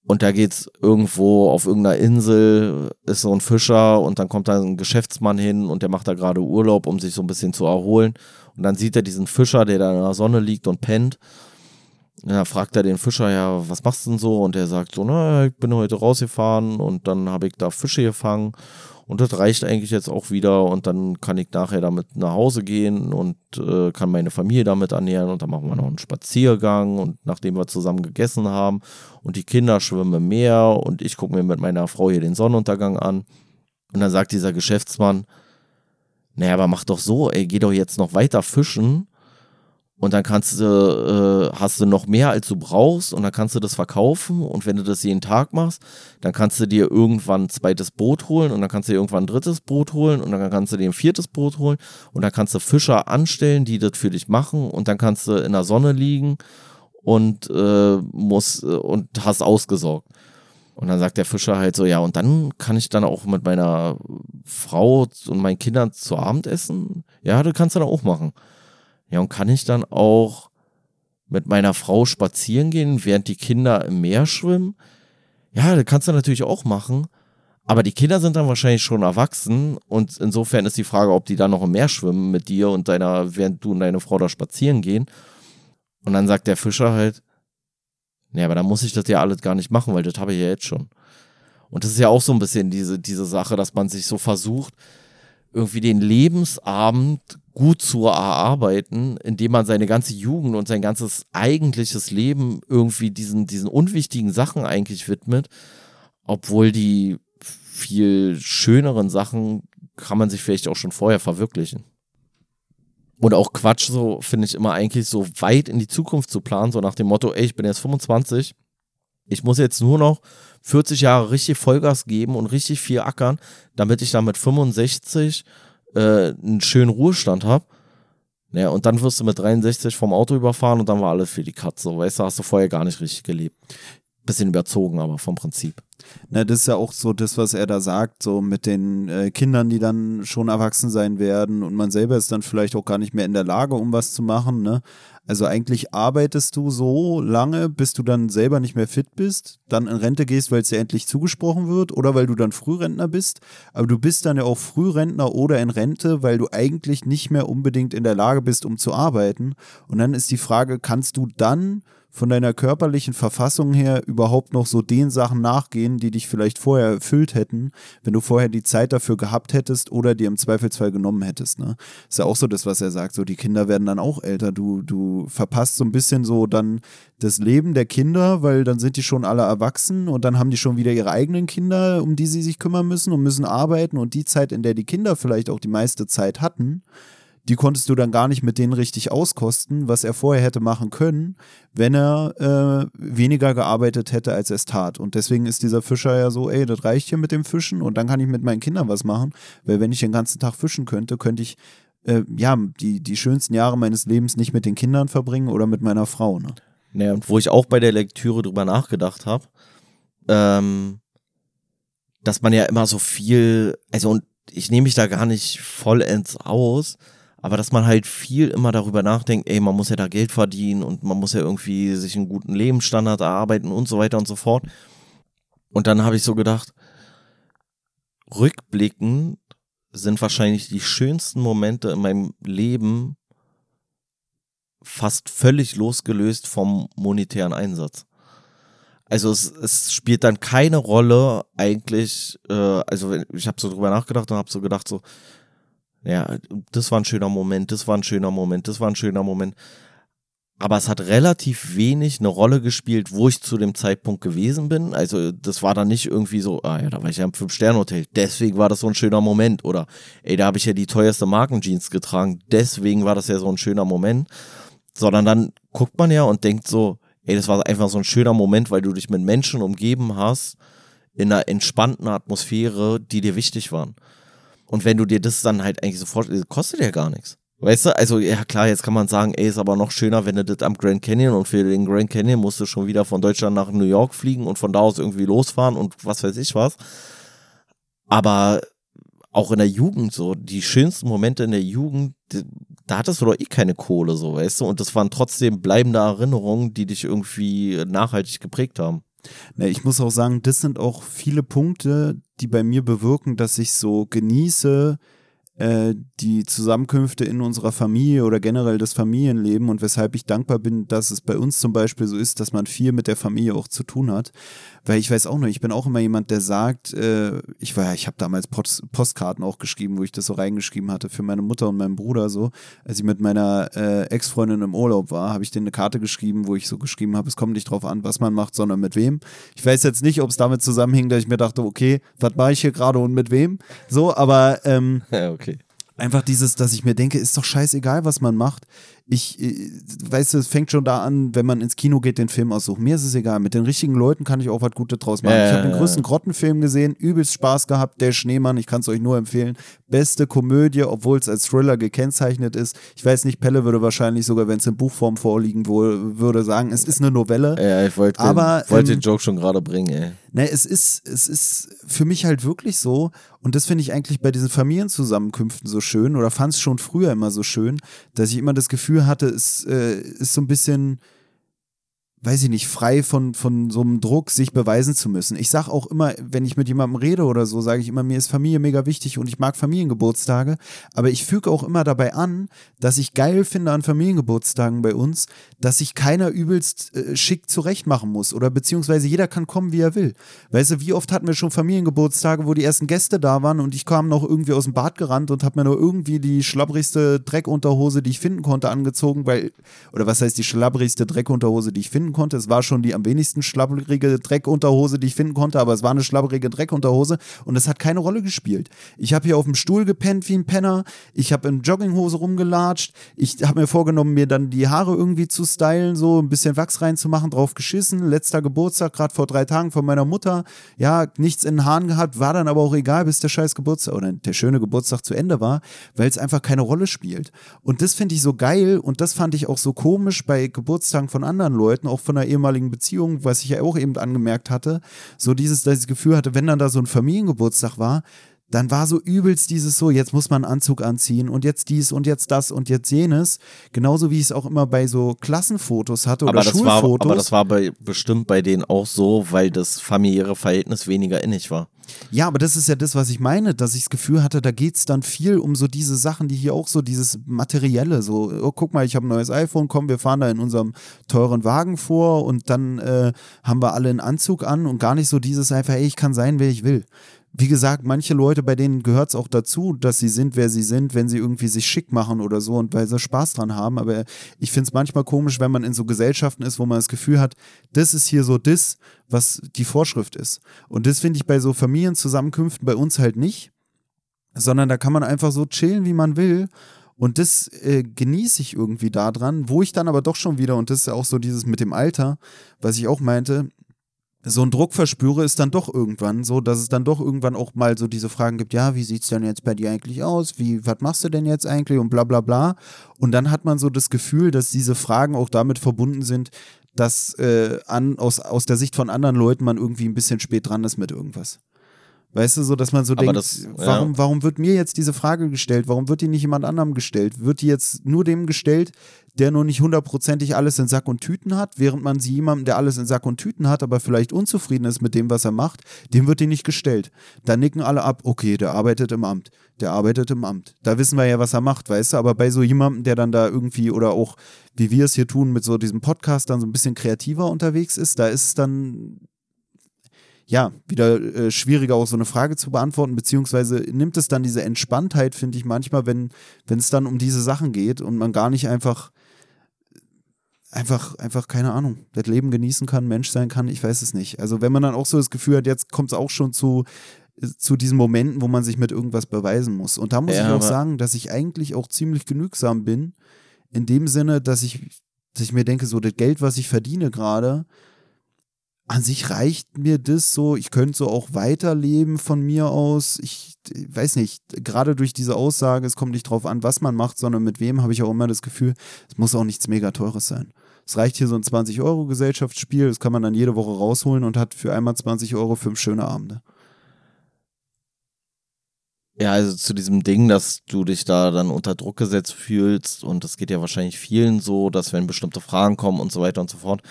Und da geht's irgendwo auf irgendeiner Insel, ist so ein Fischer und dann kommt da ein Geschäftsmann hin und der macht da gerade Urlaub, um sich so ein bisschen zu erholen. Und dann sieht er diesen Fischer, der da in der Sonne liegt und pennt. Und dann fragt er den Fischer, ja, was machst du denn so? Und der sagt so, na, ich bin heute rausgefahren und dann habe ich da Fische gefangen und das reicht eigentlich jetzt auch wieder. Und dann kann ich nachher damit nach Hause gehen und äh, kann meine Familie damit ernähren. Und dann machen wir noch einen Spaziergang und nachdem wir zusammen gegessen haben. Und die Kinder schwimmen im Meer und ich gucke mir mit meiner Frau hier den Sonnenuntergang an. Und dann sagt dieser Geschäftsmann, naja, aber mach doch so, ey, geh doch jetzt noch weiter fischen und dann kannst du, äh, hast du noch mehr als du brauchst und dann kannst du das verkaufen und wenn du das jeden Tag machst, dann kannst du dir irgendwann ein zweites Boot holen und dann kannst du dir irgendwann ein drittes Boot holen und dann kannst du dir ein viertes Boot holen und dann kannst du Fischer anstellen, die das für dich machen und dann kannst du in der Sonne liegen und äh, musst äh, und hast ausgesorgt. Und dann sagt der Fischer halt so, ja, und dann kann ich dann auch mit meiner Frau und meinen Kindern zu Abend essen. Ja, das kannst du dann auch machen. Ja, und kann ich dann auch mit meiner Frau spazieren gehen, während die Kinder im Meer schwimmen? Ja, das kannst du natürlich auch machen. Aber die Kinder sind dann wahrscheinlich schon erwachsen und insofern ist die Frage, ob die dann noch im Meer schwimmen mit dir und deiner, während du und deine Frau da spazieren gehen. Und dann sagt der Fischer halt, nee, aber dann muss ich das ja alles gar nicht machen, weil das habe ich ja jetzt schon. Und das ist ja auch so ein bisschen diese, diese Sache, dass man sich so versucht, irgendwie den Lebensabend gut zu erarbeiten, indem man seine ganze Jugend und sein ganzes eigentliches Leben irgendwie diesen, diesen unwichtigen Sachen eigentlich widmet, obwohl die viel schöneren Sachen kann man sich vielleicht auch schon vorher verwirklichen. Und auch Quatsch, so finde ich immer eigentlich so weit in die Zukunft zu planen, so nach dem Motto, ey, ich bin jetzt 25, ich muss jetzt nur noch 40 Jahre richtig Vollgas geben und richtig viel ackern, damit ich dann mit 65 äh, einen schönen Ruhestand habe. Ja, und dann wirst du mit 63 vom Auto überfahren und dann war alles für die Katze. Weißt du, hast du vorher gar nicht richtig gelebt. Bisschen überzogen, aber vom Prinzip. Na, das ist ja auch so das, was er da sagt, so mit den äh, Kindern, die dann schon erwachsen sein werden und man selber ist dann vielleicht auch gar nicht mehr in der Lage, um was zu machen. Ne? Also eigentlich arbeitest du so lange, bis du dann selber nicht mehr fit bist, dann in Rente gehst, weil es dir endlich zugesprochen wird oder weil du dann Frührentner bist. Aber du bist dann ja auch Frührentner oder in Rente, weil du eigentlich nicht mehr unbedingt in der Lage bist, um zu arbeiten. Und dann ist die Frage, kannst du dann von deiner körperlichen Verfassung her überhaupt noch so den Sachen nachgehen, die dich vielleicht vorher erfüllt hätten, wenn du vorher die Zeit dafür gehabt hättest oder dir im Zweifelsfall genommen hättest. Ne? Ist ja auch so das, was er sagt. So, die Kinder werden dann auch älter. Du, du verpasst so ein bisschen so dann das Leben der Kinder, weil dann sind die schon alle erwachsen und dann haben die schon wieder ihre eigenen Kinder, um die sie sich kümmern müssen und müssen arbeiten und die Zeit, in der die Kinder vielleicht auch die meiste Zeit hatten, die konntest du dann gar nicht mit denen richtig auskosten, was er vorher hätte machen können, wenn er äh, weniger gearbeitet hätte, als er es tat. Und deswegen ist dieser Fischer ja so, ey, das reicht hier mit dem Fischen und dann kann ich mit meinen Kindern was machen, weil wenn ich den ganzen Tag fischen könnte, könnte ich äh, ja die, die schönsten Jahre meines Lebens nicht mit den Kindern verbringen oder mit meiner Frau. Ne? Naja, und wo ich auch bei der Lektüre drüber nachgedacht habe, ähm, dass man ja immer so viel, also und ich nehme mich da gar nicht vollends aus, aber dass man halt viel immer darüber nachdenkt, ey, man muss ja da Geld verdienen und man muss ja irgendwie sich einen guten Lebensstandard erarbeiten und so weiter und so fort. Und dann habe ich so gedacht, rückblickend sind wahrscheinlich die schönsten Momente in meinem Leben fast völlig losgelöst vom monetären Einsatz. Also es, es spielt dann keine Rolle eigentlich, äh, also ich habe so drüber nachgedacht und habe so gedacht, so, ja, das war ein schöner Moment, das war ein schöner Moment, das war ein schöner Moment. Aber es hat relativ wenig eine Rolle gespielt, wo ich zu dem Zeitpunkt gewesen bin. Also das war dann nicht irgendwie so, ah ja, da war ich ja im Fünf-Sterne-Hotel, deswegen war das so ein schöner Moment. Oder ey, da habe ich ja die teuerste Markenjeans getragen, deswegen war das ja so ein schöner Moment. Sondern dann guckt man ja und denkt so, ey, das war einfach so ein schöner Moment, weil du dich mit Menschen umgeben hast, in einer entspannten Atmosphäre, die dir wichtig waren. Und wenn du dir das dann halt eigentlich sofort, kostet ja gar nichts. Weißt du, also ja klar, jetzt kann man sagen, ey, ist aber noch schöner, wenn du das am Grand Canyon und für den Grand Canyon musst du schon wieder von Deutschland nach New York fliegen und von da aus irgendwie losfahren und was weiß ich was. Aber auch in der Jugend so, die schönsten Momente in der Jugend, da hattest du doch eh keine Kohle, so, weißt du, und das waren trotzdem bleibende Erinnerungen, die dich irgendwie nachhaltig geprägt haben. Ne, ich muss auch sagen, das sind auch viele Punkte, die bei mir bewirken, dass ich so genieße, äh, die Zusammenkünfte in unserer Familie oder generell das Familienleben und weshalb ich dankbar bin, dass es bei uns zum Beispiel so ist, dass man viel mit der Familie auch zu tun hat. Weil ich weiß auch noch, ich bin auch immer jemand, der sagt, äh, ich war, ich habe damals Post, Postkarten auch geschrieben, wo ich das so reingeschrieben hatte für meine Mutter und meinen Bruder so. Als ich mit meiner äh, Ex-Freundin im Urlaub war, habe ich denen eine Karte geschrieben, wo ich so geschrieben habe, es kommt nicht drauf an, was man macht, sondern mit wem. Ich weiß jetzt nicht, ob es damit zusammenhing, dass ich mir dachte, okay, was mache ich hier gerade und mit wem? So, aber ähm, ja, okay. einfach dieses, dass ich mir denke, ist doch scheißegal, was man macht ich, äh, weißt du, es fängt schon da an, wenn man ins Kino geht, den Film aussuchen. Mir ist es egal. Mit den richtigen Leuten kann ich auch was Gutes draus machen. Ja, ich habe den größten Grottenfilm gesehen, übelst Spaß gehabt. Der Schneemann, ich kann es euch nur empfehlen. Beste Komödie, obwohl es als Thriller gekennzeichnet ist. Ich weiß nicht, Pelle würde wahrscheinlich sogar, wenn es in Buchform vorliegen würde, sagen, es ist eine Novelle. Ja, ich wollte den, wollt den ähm, Joke schon gerade bringen, ey. Ne, es ist, es ist für mich halt wirklich so, und das finde ich eigentlich bei diesen Familienzusammenkünften so schön, oder fand es schon früher immer so schön, dass ich immer das Gefühl hatte, es äh, ist so ein bisschen weiß ich nicht, frei von, von so einem Druck, sich beweisen zu müssen. Ich sage auch immer, wenn ich mit jemandem rede oder so, sage ich immer, mir ist Familie mega wichtig und ich mag Familiengeburtstage, aber ich füge auch immer dabei an, dass ich geil finde an Familiengeburtstagen bei uns, dass sich keiner übelst äh, schick zurechtmachen muss oder beziehungsweise jeder kann kommen, wie er will. Weißt du, wie oft hatten wir schon Familiengeburtstage, wo die ersten Gäste da waren und ich kam noch irgendwie aus dem Bad gerannt und habe mir nur irgendwie die schlabbrigste Dreckunterhose, die ich finden konnte, angezogen, weil, oder was heißt die schlabbrigste Dreckunterhose, die ich finden konnte. Es war schon die am wenigsten schlabbrige Dreckunterhose, die ich finden konnte, aber es war eine schlabbrige Dreckunterhose und es hat keine Rolle gespielt. Ich habe hier auf dem Stuhl gepennt wie ein Penner, ich habe in Jogginghose rumgelatscht, ich habe mir vorgenommen, mir dann die Haare irgendwie zu stylen, so ein bisschen Wachs reinzumachen, drauf geschissen. Letzter Geburtstag, gerade vor drei Tagen von meiner Mutter. Ja, nichts in den Haaren gehabt, war dann aber auch egal, bis der scheiß Geburtstag oder der schöne Geburtstag zu Ende war, weil es einfach keine Rolle spielt. Und das finde ich so geil und das fand ich auch so komisch bei Geburtstagen von anderen Leuten, auch von einer ehemaligen Beziehung, was ich ja auch eben angemerkt hatte. So dieses, dass ich das Gefühl hatte, wenn dann da so ein Familiengeburtstag war, dann war so übelst dieses so, jetzt muss man einen Anzug anziehen und jetzt dies und jetzt das und jetzt jenes. Genauso wie ich es auch immer bei so Klassenfotos hatte oder aber das Schulfotos. War, aber das war bei, bestimmt bei denen auch so, weil das familiäre Verhältnis weniger innig war. Ja, aber das ist ja das, was ich meine, dass ich das Gefühl hatte, da geht es dann viel um so diese Sachen, die hier auch so dieses Materielle, so, oh, guck mal, ich habe ein neues iPhone, komm, wir fahren da in unserem teuren Wagen vor und dann äh, haben wir alle einen Anzug an und gar nicht so dieses einfach, ey, ich kann sein, wer ich will wie gesagt, manche Leute, bei denen gehört es auch dazu, dass sie sind, wer sie sind, wenn sie irgendwie sich schick machen oder so und weil sie Spaß dran haben. Aber ich finde es manchmal komisch, wenn man in so Gesellschaften ist, wo man das Gefühl hat, das ist hier so das, was die Vorschrift ist. Und das finde ich bei so Familienzusammenkünften bei uns halt nicht, sondern da kann man einfach so chillen, wie man will. Und das äh, genieße ich irgendwie daran, wo ich dann aber doch schon wieder, und das ist ja auch so dieses mit dem Alter, was ich auch meinte, so einen Druck verspüre, ist dann doch irgendwann so, dass es dann doch irgendwann auch mal so diese Fragen gibt, ja, wie sieht es denn jetzt bei dir eigentlich aus? Wie, was machst du denn jetzt eigentlich? Und bla bla bla. Und dann hat man so das Gefühl, dass diese Fragen auch damit verbunden sind, dass äh, an, aus, aus der Sicht von anderen Leuten man irgendwie ein bisschen spät dran ist mit irgendwas. Weißt du, so dass man so Aber denkt, das, ja. warum, warum wird mir jetzt diese Frage gestellt? Warum wird die nicht jemand anderem gestellt? Wird die jetzt nur dem gestellt, der nur nicht hundertprozentig alles in Sack und Tüten hat, während man sie jemandem, der alles in Sack und Tüten hat, aber vielleicht unzufrieden ist mit dem, was er macht, dem wird die nicht gestellt. Da nicken alle ab, okay, der arbeitet im Amt, der arbeitet im Amt. Da wissen wir ja, was er macht, weißt du, aber bei so jemandem, der dann da irgendwie oder auch, wie wir es hier tun, mit so diesem Podcast dann so ein bisschen kreativer unterwegs ist, da ist es dann ja, wieder äh, schwieriger auch so eine Frage zu beantworten, beziehungsweise nimmt es dann diese Entspanntheit, finde ich manchmal, wenn es dann um diese Sachen geht und man gar nicht einfach einfach, einfach, keine Ahnung, das Leben genießen kann, Mensch sein kann, ich weiß es nicht. Also wenn man dann auch so das Gefühl hat, jetzt kommt es auch schon zu, zu diesen Momenten, wo man sich mit irgendwas beweisen muss. Und da muss ja, ich auch sagen, dass ich eigentlich auch ziemlich genügsam bin, in dem Sinne, dass ich, dass ich mir denke, so das Geld, was ich verdiene gerade, an sich reicht mir das so, ich könnte so auch weiterleben von mir aus. Ich, weiß nicht, gerade durch diese Aussage, es kommt nicht drauf an, was man macht, sondern mit wem, habe ich auch immer das Gefühl, es muss auch nichts mega teures sein. Es reicht hier so ein 20-Euro-Gesellschaftsspiel, das kann man dann jede Woche rausholen und hat für einmal 20 Euro fünf schöne Abende. Ja, also zu diesem Ding, dass du dich da dann unter Druck gesetzt fühlst und das geht ja wahrscheinlich vielen so, dass wenn bestimmte Fragen kommen und so weiter und so fort.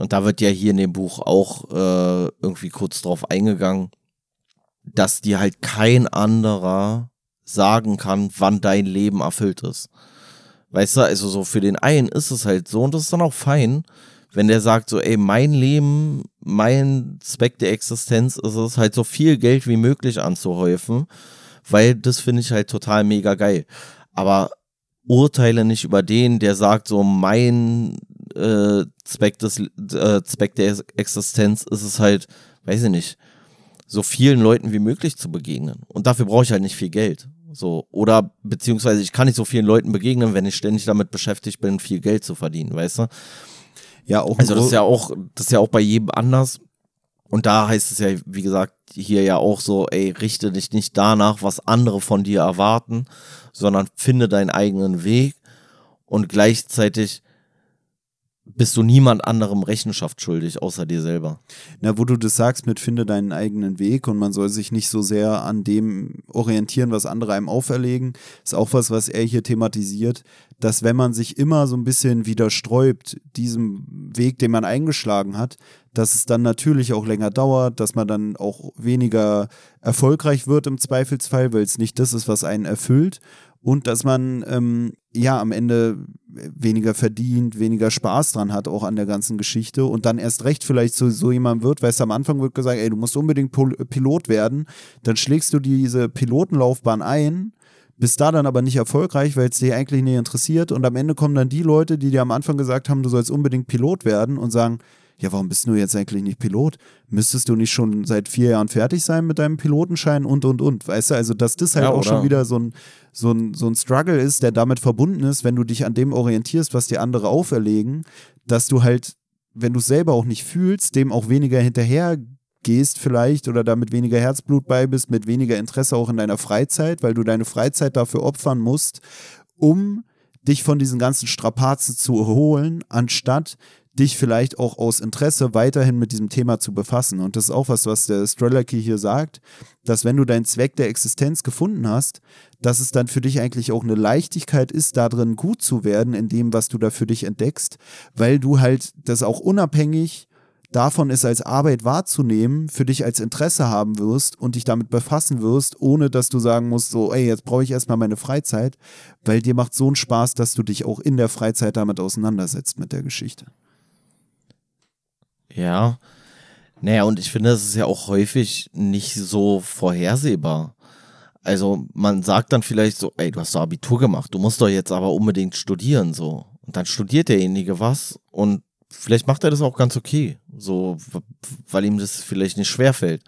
Und da wird ja hier in dem Buch auch äh, irgendwie kurz drauf eingegangen, dass dir halt kein anderer sagen kann, wann dein Leben erfüllt ist. Weißt du, also so für den einen ist es halt so und das ist dann auch fein, wenn der sagt so, ey, mein Leben, mein Zweck der Existenz ist es halt so viel Geld wie möglich anzuhäufen, weil das finde ich halt total mega geil. Aber urteile nicht über den, der sagt so, mein äh, Zweck, des, äh, Zweck der Existenz ist es halt, weiß ich nicht, so vielen Leuten wie möglich zu begegnen. Und dafür brauche ich halt nicht viel Geld. So, oder beziehungsweise ich kann nicht so vielen Leuten begegnen, wenn ich ständig damit beschäftigt bin, viel Geld zu verdienen, weißt du? Ja, auch. Also das ist ja auch, das ist ja auch bei jedem anders. Und da heißt es ja, wie gesagt, hier ja auch so, ey, richte dich nicht danach, was andere von dir erwarten, sondern finde deinen eigenen Weg und gleichzeitig bist du niemand anderem Rechenschaft schuldig, außer dir selber. Na, wo du das sagst mit finde deinen eigenen Weg und man soll sich nicht so sehr an dem orientieren, was andere einem auferlegen, ist auch was, was er hier thematisiert, dass wenn man sich immer so ein bisschen widersträubt, diesem Weg, den man eingeschlagen hat, dass es dann natürlich auch länger dauert, dass man dann auch weniger erfolgreich wird im Zweifelsfall, weil es nicht das ist, was einen erfüllt und dass man ähm, ja am Ende weniger verdient, weniger Spaß dran hat, auch an der ganzen Geschichte und dann erst recht vielleicht so, so jemand wird, weißt du, am Anfang wird gesagt, ey, du musst unbedingt Pol Pilot werden, dann schlägst du diese Pilotenlaufbahn ein, bist da dann aber nicht erfolgreich, weil es dich eigentlich nicht interessiert und am Ende kommen dann die Leute, die dir am Anfang gesagt haben, du sollst unbedingt Pilot werden und sagen, ja, warum bist du jetzt eigentlich nicht Pilot? Müsstest du nicht schon seit vier Jahren fertig sein mit deinem Pilotenschein und, und, und. Weißt du, also, dass das halt ja, auch schon wieder so ein, so, ein, so ein Struggle ist, der damit verbunden ist, wenn du dich an dem orientierst, was dir andere auferlegen, dass du halt, wenn du es selber auch nicht fühlst, dem auch weniger hinterher gehst vielleicht oder damit weniger Herzblut bei bist, mit weniger Interesse auch in deiner Freizeit, weil du deine Freizeit dafür opfern musst, um dich von diesen ganzen Strapazen zu erholen, anstatt dich vielleicht auch aus Interesse weiterhin mit diesem Thema zu befassen. Und das ist auch was, was der Strelacki hier sagt, dass wenn du deinen Zweck der Existenz gefunden hast, dass es dann für dich eigentlich auch eine Leichtigkeit ist, darin gut zu werden, in dem, was du da für dich entdeckst, weil du halt das auch unabhängig davon ist, als Arbeit wahrzunehmen, für dich als Interesse haben wirst und dich damit befassen wirst, ohne dass du sagen musst, so, ey, jetzt brauche ich erstmal meine Freizeit, weil dir macht so einen Spaß, dass du dich auch in der Freizeit damit auseinandersetzt mit der Geschichte. Ja. Naja, und ich finde, es ist ja auch häufig nicht so vorhersehbar. Also man sagt dann vielleicht so, ey, du hast doch Abitur gemacht, du musst doch jetzt aber unbedingt studieren, so. Und dann studiert derjenige was und vielleicht macht er das auch ganz okay, so, weil ihm das vielleicht nicht schwerfällt.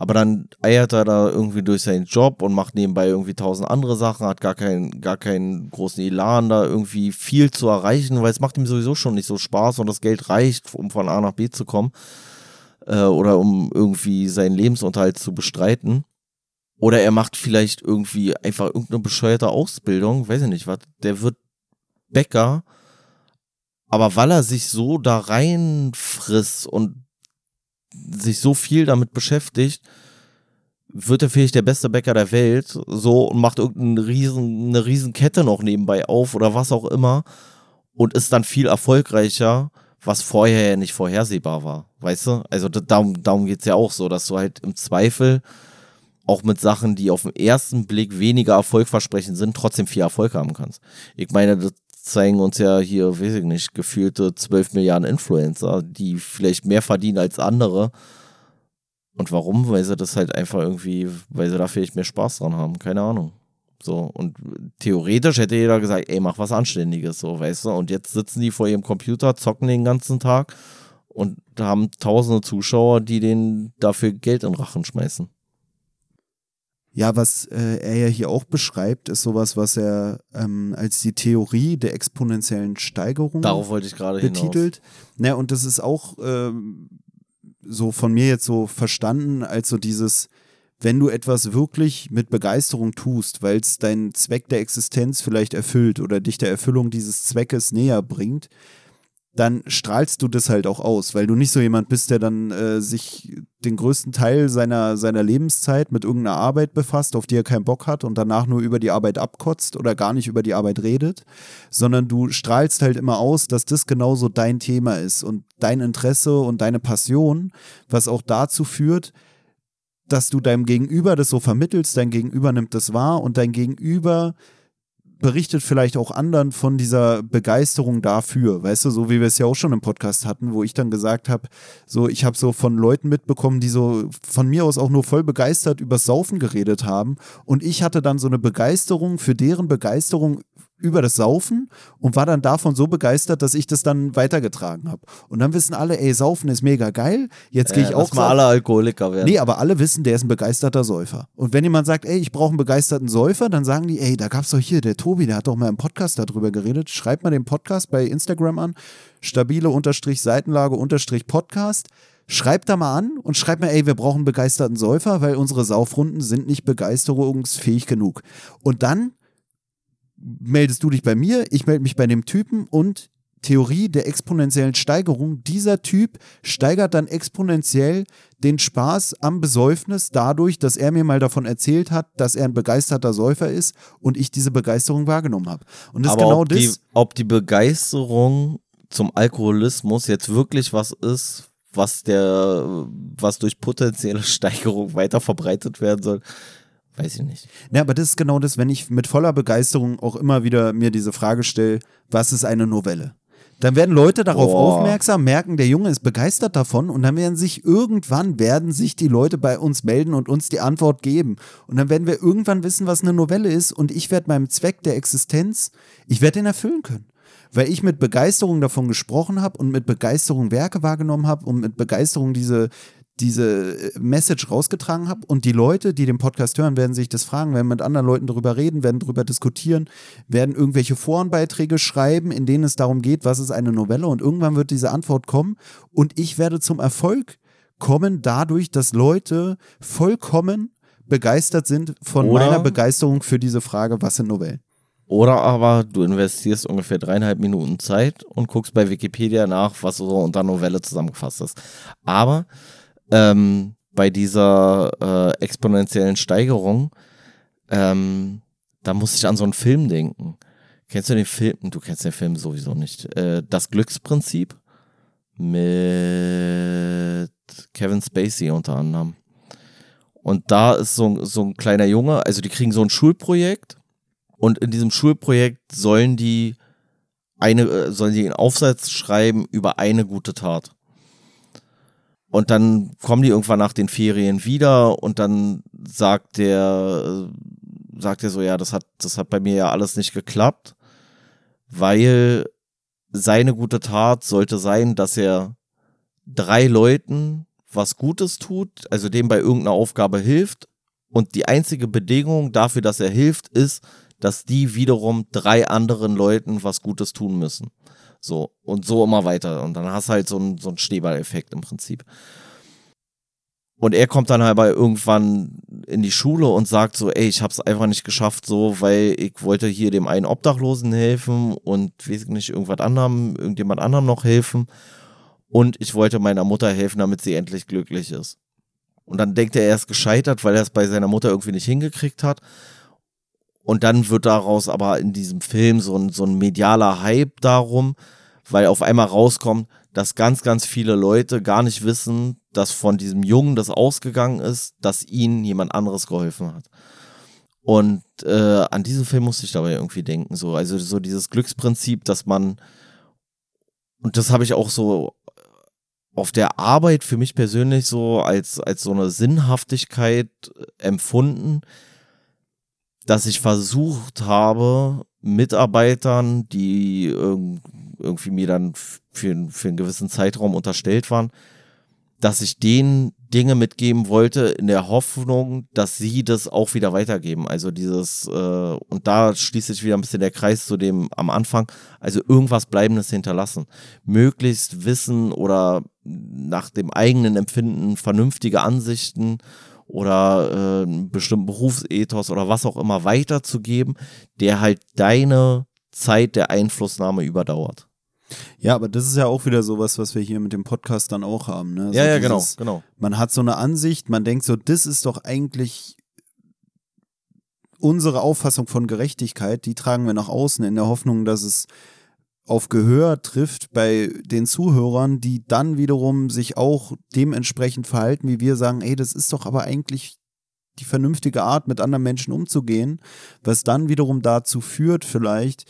Aber dann eiert er da irgendwie durch seinen Job und macht nebenbei irgendwie tausend andere Sachen, hat gar keinen, gar keinen großen Elan, da irgendwie viel zu erreichen, weil es macht ihm sowieso schon nicht so Spaß und das Geld reicht, um von A nach B zu kommen äh, oder um irgendwie seinen Lebensunterhalt zu bestreiten. Oder er macht vielleicht irgendwie einfach irgendeine bescheuerte Ausbildung, weiß ich nicht was. Der wird Bäcker, aber weil er sich so da reinfrisst und sich so viel damit beschäftigt, wird er vielleicht der beste Bäcker der Welt, so und macht irgendeine riesen, eine riesen Kette noch nebenbei auf oder was auch immer und ist dann viel erfolgreicher, was vorher ja nicht vorhersehbar war, weißt du? Also darum, darum geht es ja auch so, dass du halt im Zweifel auch mit Sachen, die auf den ersten Blick weniger erfolgversprechend sind, trotzdem viel Erfolg haben kannst. Ich meine, das zeigen uns ja hier, weiß ich nicht, gefühlte 12 Milliarden Influencer, die vielleicht mehr verdienen als andere. Und warum? Weil sie das halt einfach irgendwie, weil sie da vielleicht mehr Spaß dran haben. Keine Ahnung. So, und theoretisch hätte jeder gesagt, ey, mach was Anständiges, so, weißt du? Und jetzt sitzen die vor ihrem Computer, zocken den ganzen Tag und haben tausende Zuschauer, die denen dafür Geld in Rachen schmeißen. Ja, was äh, er ja hier auch beschreibt, ist sowas, was er ähm, als die Theorie der exponentiellen Steigerung Darauf wollte ich gerade betitelt. Naja, und das ist auch ähm, so von mir jetzt so verstanden, als so dieses, wenn du etwas wirklich mit Begeisterung tust, weil es deinen Zweck der Existenz vielleicht erfüllt oder dich der Erfüllung dieses Zweckes näher bringt, dann strahlst du das halt auch aus, weil du nicht so jemand bist, der dann äh, sich den größten Teil seiner, seiner Lebenszeit mit irgendeiner Arbeit befasst, auf die er keinen Bock hat und danach nur über die Arbeit abkotzt oder gar nicht über die Arbeit redet, sondern du strahlst halt immer aus, dass das genauso dein Thema ist und dein Interesse und deine Passion, was auch dazu führt, dass du deinem Gegenüber das so vermittelst, dein Gegenüber nimmt das wahr und dein Gegenüber berichtet vielleicht auch anderen von dieser Begeisterung dafür, weißt du, so wie wir es ja auch schon im Podcast hatten, wo ich dann gesagt habe, so ich habe so von Leuten mitbekommen, die so von mir aus auch nur voll begeistert übers Saufen geredet haben. Und ich hatte dann so eine Begeisterung für deren Begeisterung über das Saufen und war dann davon so begeistert, dass ich das dann weitergetragen habe. Und dann wissen alle, ey, Saufen ist mega geil. Jetzt gehe ich auch mal alle Alkoholiker werden. Nee, aber alle wissen, der ist ein begeisterter Säufer. Und wenn jemand sagt, ey, ich brauche einen begeisterten Säufer, dann sagen die, ey, da gab's doch hier, der Tobi, der hat doch mal im Podcast darüber geredet. Schreibt mal den Podcast bei Instagram an, stabile Unterstrich Seitenlage Unterstrich Podcast. Schreibt da mal an und schreibt mir, ey, wir brauchen einen begeisterten Säufer, weil unsere Saufrunden sind nicht begeisterungsfähig genug. Und dann meldest du dich bei mir, ich melde mich bei dem Typen und Theorie der exponentiellen Steigerung. Dieser Typ steigert dann exponentiell den Spaß am Besäufnis dadurch, dass er mir mal davon erzählt hat, dass er ein begeisterter Säufer ist und ich diese Begeisterung wahrgenommen habe. Und das Aber ist genau ob, das. Die, ob die Begeisterung zum Alkoholismus jetzt wirklich was ist, was der, was durch potenzielle Steigerung weiter verbreitet werden soll, weiß ich nicht. Ja, aber das ist genau das, wenn ich mit voller Begeisterung auch immer wieder mir diese Frage stelle, was ist eine Novelle? Dann werden Leute darauf Boah. aufmerksam, merken, der Junge ist begeistert davon und dann werden sich irgendwann werden sich die Leute bei uns melden und uns die Antwort geben. Und dann werden wir irgendwann wissen, was eine Novelle ist und ich werde meinem Zweck der Existenz, ich werde den erfüllen können. Weil ich mit Begeisterung davon gesprochen habe und mit Begeisterung Werke wahrgenommen habe und mit Begeisterung diese, diese äh, Message rausgetragen habe. Und die Leute, die den Podcast hören, werden sich das fragen, werden mit anderen Leuten darüber reden, werden darüber diskutieren, werden irgendwelche Forenbeiträge schreiben, in denen es darum geht, was ist eine Novelle. Und irgendwann wird diese Antwort kommen und ich werde zum Erfolg kommen dadurch, dass Leute vollkommen begeistert sind von Oder- meiner Begeisterung für diese Frage, was sind Novellen. Oder aber du investierst ungefähr dreieinhalb Minuten Zeit und guckst bei Wikipedia nach, was so unter Novelle zusammengefasst ist. Aber ähm, bei dieser äh, exponentiellen Steigerung, ähm, da muss ich an so einen Film denken. Kennst du den Film? Du kennst den Film sowieso nicht. Äh, das Glücksprinzip mit Kevin Spacey unter anderem. Und da ist so, so ein kleiner Junge, also die kriegen so ein Schulprojekt und in diesem Schulprojekt sollen die eine, äh, sollen die einen Aufsatz schreiben über eine gute Tat. Und dann kommen die irgendwann nach den Ferien wieder und dann sagt der, äh, sagt er so, ja, das hat, das hat bei mir ja alles nicht geklappt, weil seine gute Tat sollte sein, dass er drei Leuten was Gutes tut, also dem bei irgendeiner Aufgabe hilft. Und die einzige Bedingung dafür, dass er hilft, ist, dass die wiederum drei anderen Leuten was Gutes tun müssen. So, und so immer weiter. Und dann hast du halt so einen, so einen Schneeballeffekt im Prinzip. Und er kommt dann halt irgendwann in die Schule und sagt so, ey, ich hab's einfach nicht geschafft, so, weil ich wollte hier dem einen Obdachlosen helfen und weiß ich nicht, irgendwas anderem, irgendjemand anderem noch helfen. Und ich wollte meiner Mutter helfen, damit sie endlich glücklich ist. Und dann denkt er, er ist gescheitert, weil er es bei seiner Mutter irgendwie nicht hingekriegt hat. Und dann wird daraus aber in diesem Film so ein, so ein medialer Hype darum, weil auf einmal rauskommt, dass ganz, ganz viele Leute gar nicht wissen, dass von diesem Jungen das ausgegangen ist, dass ihnen jemand anderes geholfen hat. Und äh, an diesen Film musste ich dabei irgendwie denken. So, also so dieses Glücksprinzip, dass man, und das habe ich auch so auf der Arbeit für mich persönlich so als, als so eine Sinnhaftigkeit empfunden, dass ich versucht habe, Mitarbeitern, die irg irgendwie mir dann für, für einen gewissen Zeitraum unterstellt waren, dass ich denen Dinge mitgeben wollte in der Hoffnung, dass sie das auch wieder weitergeben. Also dieses, äh, und da schließt sich wieder ein bisschen der Kreis zu dem am Anfang, also irgendwas Bleibendes hinterlassen. Möglichst Wissen oder nach dem eigenen Empfinden vernünftige Ansichten oder äh, einen bestimmten Berufsethos oder was auch immer weiterzugeben, der halt deine Zeit der Einflussnahme überdauert. Ja, aber das ist ja auch wieder sowas, was wir hier mit dem Podcast dann auch haben. Ne? So ja, ja, genau, dieses- genau. Man hat so eine Ansicht, man denkt so, das ist doch eigentlich unsere Auffassung von Gerechtigkeit, die tragen wir nach außen in der Hoffnung, dass es auf Gehör trifft bei den Zuhörern, die dann wiederum sich auch dementsprechend verhalten, wie wir sagen, ey, das ist doch aber eigentlich die vernünftige Art, mit anderen Menschen umzugehen, was dann wiederum dazu führt, vielleicht,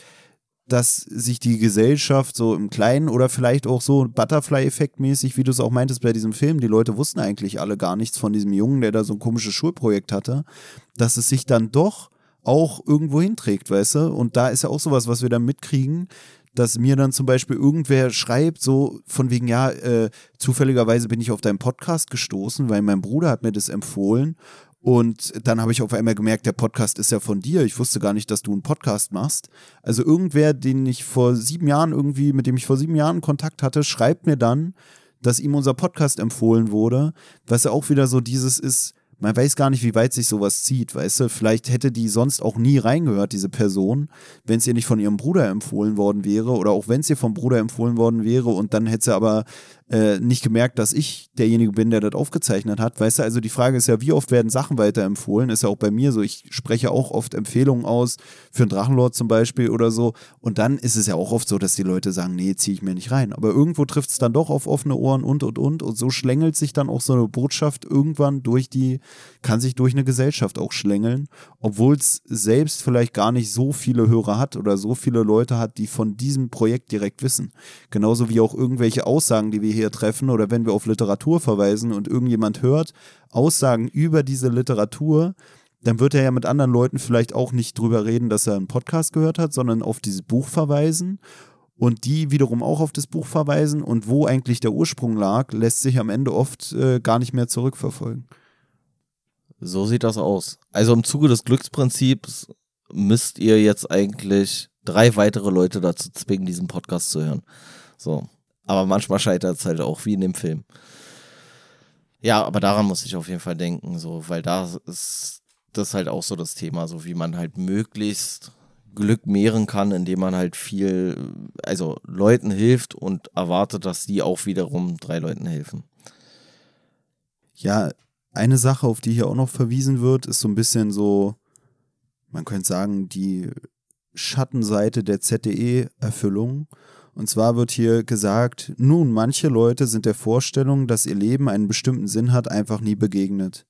dass sich die Gesellschaft so im Kleinen oder vielleicht auch so Butterfly-Effekt mäßig, wie du es auch meintest bei diesem Film, die Leute wussten eigentlich alle gar nichts von diesem Jungen, der da so ein komisches Schulprojekt hatte, dass es sich dann doch auch irgendwo hinträgt, weißt du? Und da ist ja auch sowas, was wir dann mitkriegen, dass mir dann zum Beispiel irgendwer schreibt, so von wegen, ja, äh, zufälligerweise bin ich auf deinen Podcast gestoßen, weil mein Bruder hat mir das empfohlen. Und dann habe ich auf einmal gemerkt, der Podcast ist ja von dir. Ich wusste gar nicht, dass du einen Podcast machst. Also irgendwer, den ich vor sieben Jahren irgendwie, mit dem ich vor sieben Jahren Kontakt hatte, schreibt mir dann, dass ihm unser Podcast empfohlen wurde, was ja auch wieder so dieses ist, man weiß gar nicht, wie weit sich sowas zieht, weißt du? Vielleicht hätte die sonst auch nie reingehört, diese Person, wenn es ihr nicht von ihrem Bruder empfohlen worden wäre oder auch wenn es ihr vom Bruder empfohlen worden wäre und dann hätte sie aber äh, nicht gemerkt, dass ich derjenige bin, der das aufgezeichnet hat. Weißt du, also die Frage ist ja, wie oft werden Sachen weiterempfohlen? Ist ja auch bei mir so. Ich spreche auch oft Empfehlungen aus für einen Drachenlord zum Beispiel oder so. Und dann ist es ja auch oft so, dass die Leute sagen, nee, ziehe ich mir nicht rein. Aber irgendwo trifft es dann doch auf offene Ohren und und und. Und so schlängelt sich dann auch so eine Botschaft irgendwann durch die, kann sich durch eine Gesellschaft auch schlängeln, obwohl es selbst vielleicht gar nicht so viele Hörer hat oder so viele Leute hat, die von diesem Projekt direkt wissen. Genauso wie auch irgendwelche Aussagen, die wir hier treffen oder wenn wir auf Literatur verweisen und irgendjemand hört Aussagen über diese Literatur, dann wird er ja mit anderen Leuten vielleicht auch nicht drüber reden, dass er einen Podcast gehört hat, sondern auf dieses Buch verweisen und die wiederum auch auf das Buch verweisen und wo eigentlich der Ursprung lag, lässt sich am Ende oft äh, gar nicht mehr zurückverfolgen. So sieht das aus. Also im Zuge des Glücksprinzips müsst ihr jetzt eigentlich drei weitere Leute dazu zwingen, diesen Podcast zu hören. So. Aber manchmal scheitert es halt auch, wie in dem Film. Ja, aber daran muss ich auf jeden Fall denken, so, weil da ist das halt auch so das Thema, so wie man halt möglichst Glück mehren kann, indem man halt viel, also Leuten hilft und erwartet, dass die auch wiederum drei Leuten helfen. Ja, eine Sache, auf die hier auch noch verwiesen wird, ist so ein bisschen so, man könnte sagen, die Schattenseite der ZDE-Erfüllung. Und zwar wird hier gesagt, nun, manche Leute sind der Vorstellung, dass ihr Leben einen bestimmten Sinn hat, einfach nie begegnet.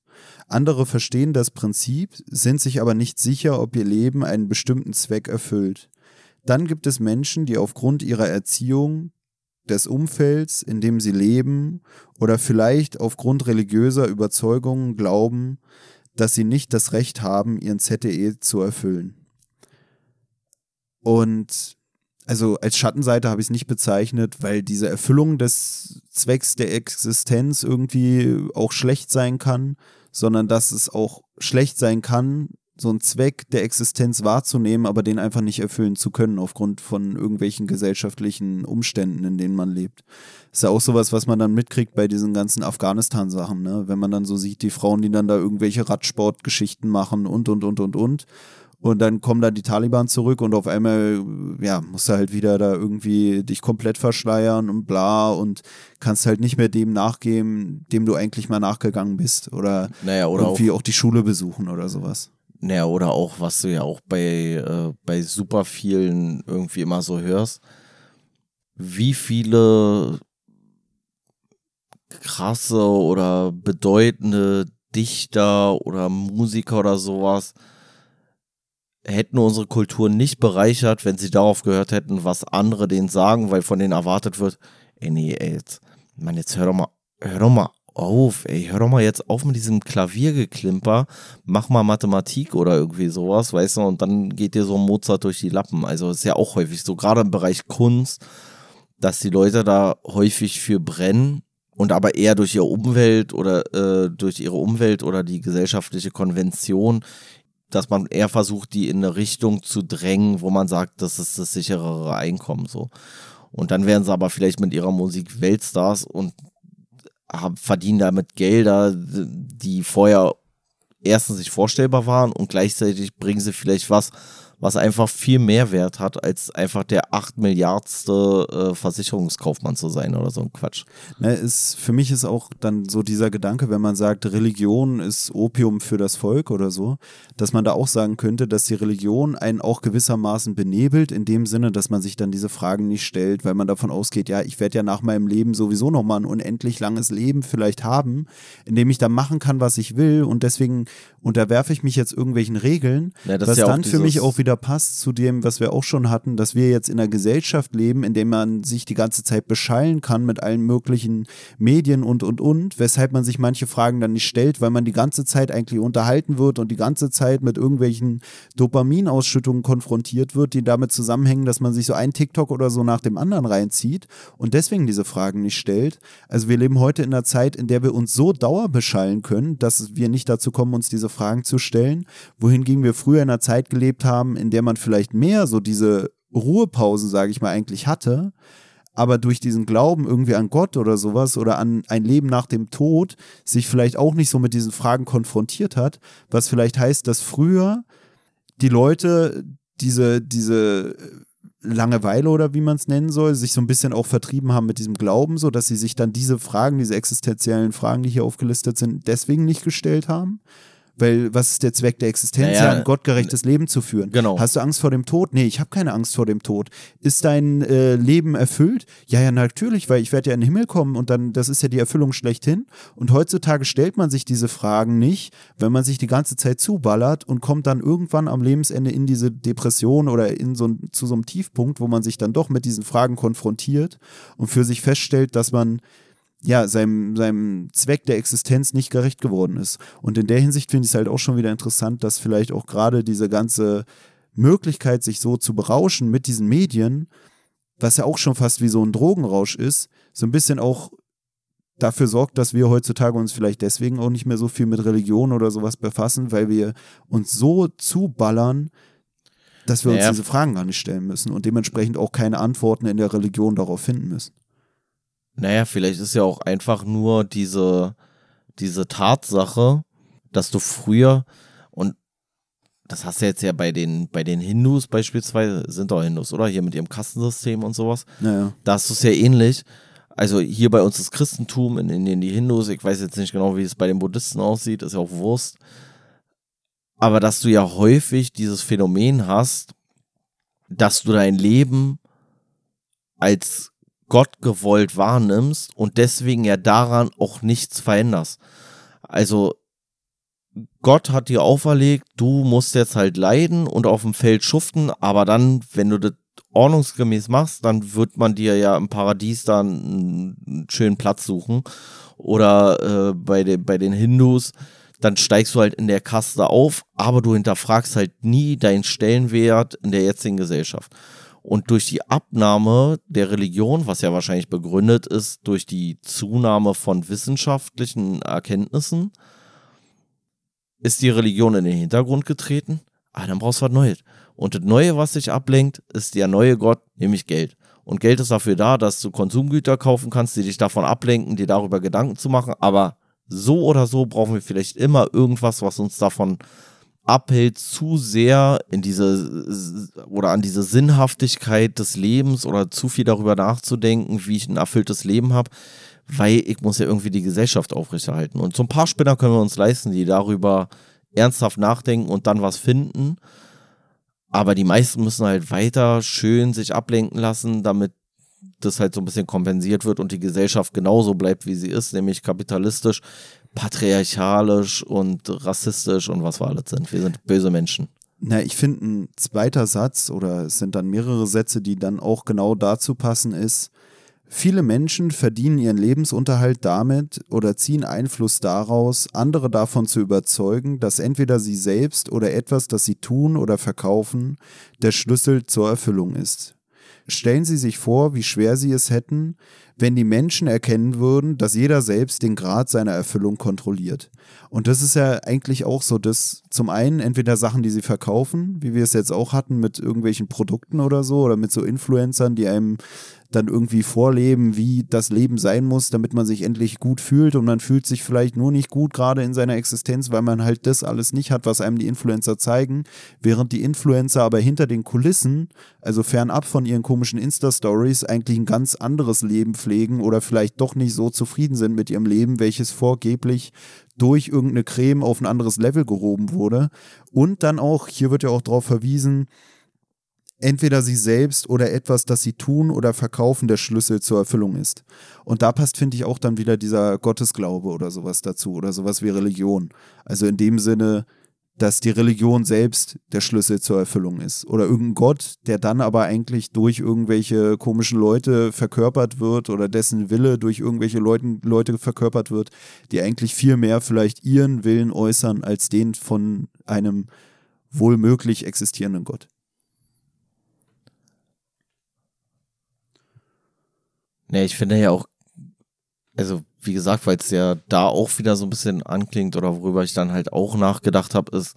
Andere verstehen das Prinzip, sind sich aber nicht sicher, ob ihr Leben einen bestimmten Zweck erfüllt. Dann gibt es Menschen, die aufgrund ihrer Erziehung, des Umfelds, in dem sie leben, oder vielleicht aufgrund religiöser Überzeugungen glauben, dass sie nicht das Recht haben, ihren ZDE zu erfüllen. Und also als Schattenseite habe ich es nicht bezeichnet, weil diese Erfüllung des Zwecks der Existenz irgendwie auch schlecht sein kann, sondern dass es auch schlecht sein kann, so einen Zweck der Existenz wahrzunehmen, aber den einfach nicht erfüllen zu können aufgrund von irgendwelchen gesellschaftlichen Umständen, in denen man lebt. Ist ja auch sowas, was man dann mitkriegt bei diesen ganzen Afghanistan-Sachen, ne? Wenn man dann so sieht, die Frauen, die dann da irgendwelche Radsportgeschichten machen und und und und und und dann kommen da die Taliban zurück und auf einmal, ja, musst du halt wieder da irgendwie dich komplett verschleiern und bla und kannst halt nicht mehr dem nachgehen, dem du eigentlich mal nachgegangen bist. Oder, naja, oder irgendwie auch, auch die Schule besuchen oder sowas. Naja, oder auch, was du ja auch bei, äh, bei super vielen irgendwie immer so hörst, wie viele krasse oder bedeutende Dichter oder Musiker oder sowas hätten unsere Kultur nicht bereichert, wenn sie darauf gehört hätten, was andere denen sagen, weil von denen erwartet wird, ey, nee, ey, jetzt, Mann, jetzt hör doch mal, hör doch mal auf, ey, hör doch mal jetzt auf mit diesem Klaviergeklimper, mach mal Mathematik oder irgendwie sowas, weißt du, und dann geht dir so Mozart durch die Lappen. Also ist ja auch häufig so, gerade im Bereich Kunst, dass die Leute da häufig für brennen und aber eher durch ihre Umwelt oder äh, durch ihre Umwelt oder die gesellschaftliche Konvention dass man eher versucht, die in eine Richtung zu drängen, wo man sagt, das ist das sicherere Einkommen so. Und dann werden sie aber vielleicht mit ihrer Musik Weltstars und verdienen damit Gelder, die vorher erstens nicht vorstellbar waren und gleichzeitig bringen sie vielleicht was, was einfach viel mehr Wert hat, als einfach der 8 Milliardste äh, Versicherungskaufmann zu sein oder so ein Quatsch. Na, ist, für mich ist auch dann so dieser Gedanke, wenn man sagt, Religion ist Opium für das Volk oder so, dass man da auch sagen könnte, dass die Religion einen auch gewissermaßen benebelt, in dem Sinne, dass man sich dann diese Fragen nicht stellt, weil man davon ausgeht, ja, ich werde ja nach meinem Leben sowieso nochmal ein unendlich langes Leben vielleicht haben, in dem ich dann machen kann, was ich will und deswegen unterwerfe ich mich jetzt irgendwelchen Regeln, ja, was ja dann für mich auch wieder wieder passt zu dem, was wir auch schon hatten, dass wir jetzt in einer Gesellschaft leben, in der man sich die ganze Zeit beschallen kann mit allen möglichen Medien und, und, und, weshalb man sich manche Fragen dann nicht stellt, weil man die ganze Zeit eigentlich unterhalten wird und die ganze Zeit mit irgendwelchen Dopaminausschüttungen konfrontiert wird, die damit zusammenhängen, dass man sich so ein TikTok oder so nach dem anderen reinzieht und deswegen diese Fragen nicht stellt. Also wir leben heute in einer Zeit, in der wir uns so dauerbeschallen können, dass wir nicht dazu kommen, uns diese Fragen zu stellen, wohingegen wir früher in einer Zeit gelebt haben, in der man vielleicht mehr so diese Ruhepausen, sage ich mal, eigentlich hatte, aber durch diesen Glauben irgendwie an Gott oder sowas oder an ein Leben nach dem Tod sich vielleicht auch nicht so mit diesen Fragen konfrontiert hat, was vielleicht heißt, dass früher die Leute diese, diese Langeweile oder wie man es nennen soll, sich so ein bisschen auch vertrieben haben mit diesem Glauben, so dass sie sich dann diese Fragen, diese existenziellen Fragen, die hier aufgelistet sind, deswegen nicht gestellt haben. Weil was ist der Zweck der Existenz? Naja, Ja, ein gottgerechtes Leben zu führen. Genau. Hast du Angst vor dem Tod? Nee, ich habe keine Angst vor dem Tod. Ist dein äh, Leben erfüllt? Ja, ja, natürlich, weil ich werde ja in den Himmel kommen und dann, das ist ja die Erfüllung schlechthin. Und heutzutage stellt man sich diese Fragen nicht, wenn man sich die ganze Zeit zuballert und kommt dann irgendwann am Lebensende in diese Depression oder in so zu so einem Tiefpunkt, wo man sich dann doch mit diesen Fragen konfrontiert und für sich feststellt, dass man ja, seinem, seinem Zweck der Existenz nicht gerecht geworden ist. Und in der Hinsicht finde ich es halt auch schon wieder interessant, dass vielleicht auch gerade diese ganze Möglichkeit, sich so zu berauschen mit diesen Medien, was ja auch schon fast wie so ein Drogenrausch ist, so ein bisschen auch dafür sorgt, dass wir heutzutage uns vielleicht deswegen auch nicht mehr so viel mit Religion oder sowas befassen, weil wir uns so zuballern, dass wir Naja. uns diese Fragen gar nicht stellen müssen und dementsprechend auch keine Antworten in der Religion darauf finden müssen. Naja, vielleicht ist ja auch einfach nur diese, diese Tatsache, dass du früher, und das hast du jetzt ja bei den, bei den Hindus beispielsweise, sind doch Hindus, oder? Hier mit ihrem Kastensystem und sowas. Naja. Da ist es ja ähnlich. Also hier bei uns das Christentum, in Indien die Hindus, ich weiß jetzt nicht genau, wie es bei den Buddhisten aussieht, ist ja auch Wurst. Aber dass du ja häufig dieses Phänomen hast, dass du dein Leben als Gott gewollt wahrnimmst und deswegen ja daran auch nichts veränderst. Also Gott hat dir auferlegt, du musst jetzt halt leiden und auf dem Feld schuften, aber dann, wenn du das ordnungsgemäß machst, dann wird man dir ja im Paradies dann einen schönen Platz suchen. Oder äh, bei, den bei den Hindus, dann steigst du halt in der Kaste auf, aber du hinterfragst halt nie deinen Stellenwert in der jetzigen Gesellschaft. Und durch die Abnahme der Religion, was ja wahrscheinlich begründet ist durch die Zunahme von wissenschaftlichen Erkenntnissen, ist die Religion in den Hintergrund getreten. Ah, dann brauchst du was Neues. Und das Neue, was dich ablenkt, ist der neue Gott, nämlich Geld. Und Geld ist dafür da, dass du Konsumgüter kaufen kannst, die dich davon ablenken, dir darüber Gedanken zu machen. Aber so oder so brauchen wir vielleicht immer irgendwas, was uns davon abhält, zu sehr in diese oder an diese Sinnhaftigkeit des Lebens oder zu viel darüber nachzudenken, wie ich ein erfülltes Leben habe, weil ich muss ja irgendwie die Gesellschaft aufrechterhalten. Und so ein paar Spinner können wir uns leisten, die darüber ernsthaft nachdenken und dann was finden. Aber die meisten müssen halt weiter schön sich ablenken lassen, damit das halt so ein bisschen kompensiert wird und die Gesellschaft genauso bleibt, wie sie ist, nämlich kapitalistisch, patriarchalisch und rassistisch und was wir alles sind. Wir sind böse Menschen. Na, ich finde, ein zweiter Satz oder es sind dann mehrere Sätze, die dann auch genau dazu passen, ist, viele Menschen verdienen ihren Lebensunterhalt damit oder ziehen Einfluss daraus, andere davon zu überzeugen, dass entweder sie selbst oder etwas, das sie tun oder verkaufen, der Schlüssel zur Erfüllung ist. Stellen Sie sich vor, wie schwer Sie es hätten, wenn die Menschen erkennen würden, dass jeder selbst den Grad seiner Erfüllung kontrolliert. Und das ist ja eigentlich auch so, dass zum einen entweder Sachen, die sie verkaufen, wie wir es jetzt auch hatten mit irgendwelchen Produkten oder so, oder mit so Influencern, die einem dann irgendwie vorleben, wie das Leben sein muss, damit man sich endlich gut fühlt und man fühlt sich vielleicht nur nicht gut gerade in seiner Existenz, weil man halt das alles nicht hat, was einem die Influencer zeigen, während die Influencer aber hinter den Kulissen, also fernab von ihren komischen Insta-Stories, eigentlich ein ganz anderes Leben pflegen oder vielleicht doch nicht so zufrieden sind mit ihrem Leben, welches vorgeblich durch irgendeine Creme auf ein anderes Level gehoben wurde. Und dann auch, hier wird ja auch darauf verwiesen, entweder sie selbst oder etwas, das sie tun oder verkaufen, der Schlüssel zur Erfüllung ist. Und da passt, finde ich, auch dann wieder dieser Gottesglaube oder sowas dazu oder sowas wie Religion. Also in dem Sinne, dass die Religion selbst der Schlüssel zur Erfüllung ist. Oder irgendein Gott, der dann aber eigentlich durch irgendwelche komischen Leute verkörpert wird oder dessen Wille durch irgendwelche Leuten, Leute verkörpert wird, die eigentlich viel mehr vielleicht ihren Willen äußern als den von einem wohl möglich existierenden Gott. Ne, ich finde ja auch, also wie gesagt, weil es ja da auch wieder so ein bisschen anklingt oder worüber ich dann halt auch nachgedacht habe, ist,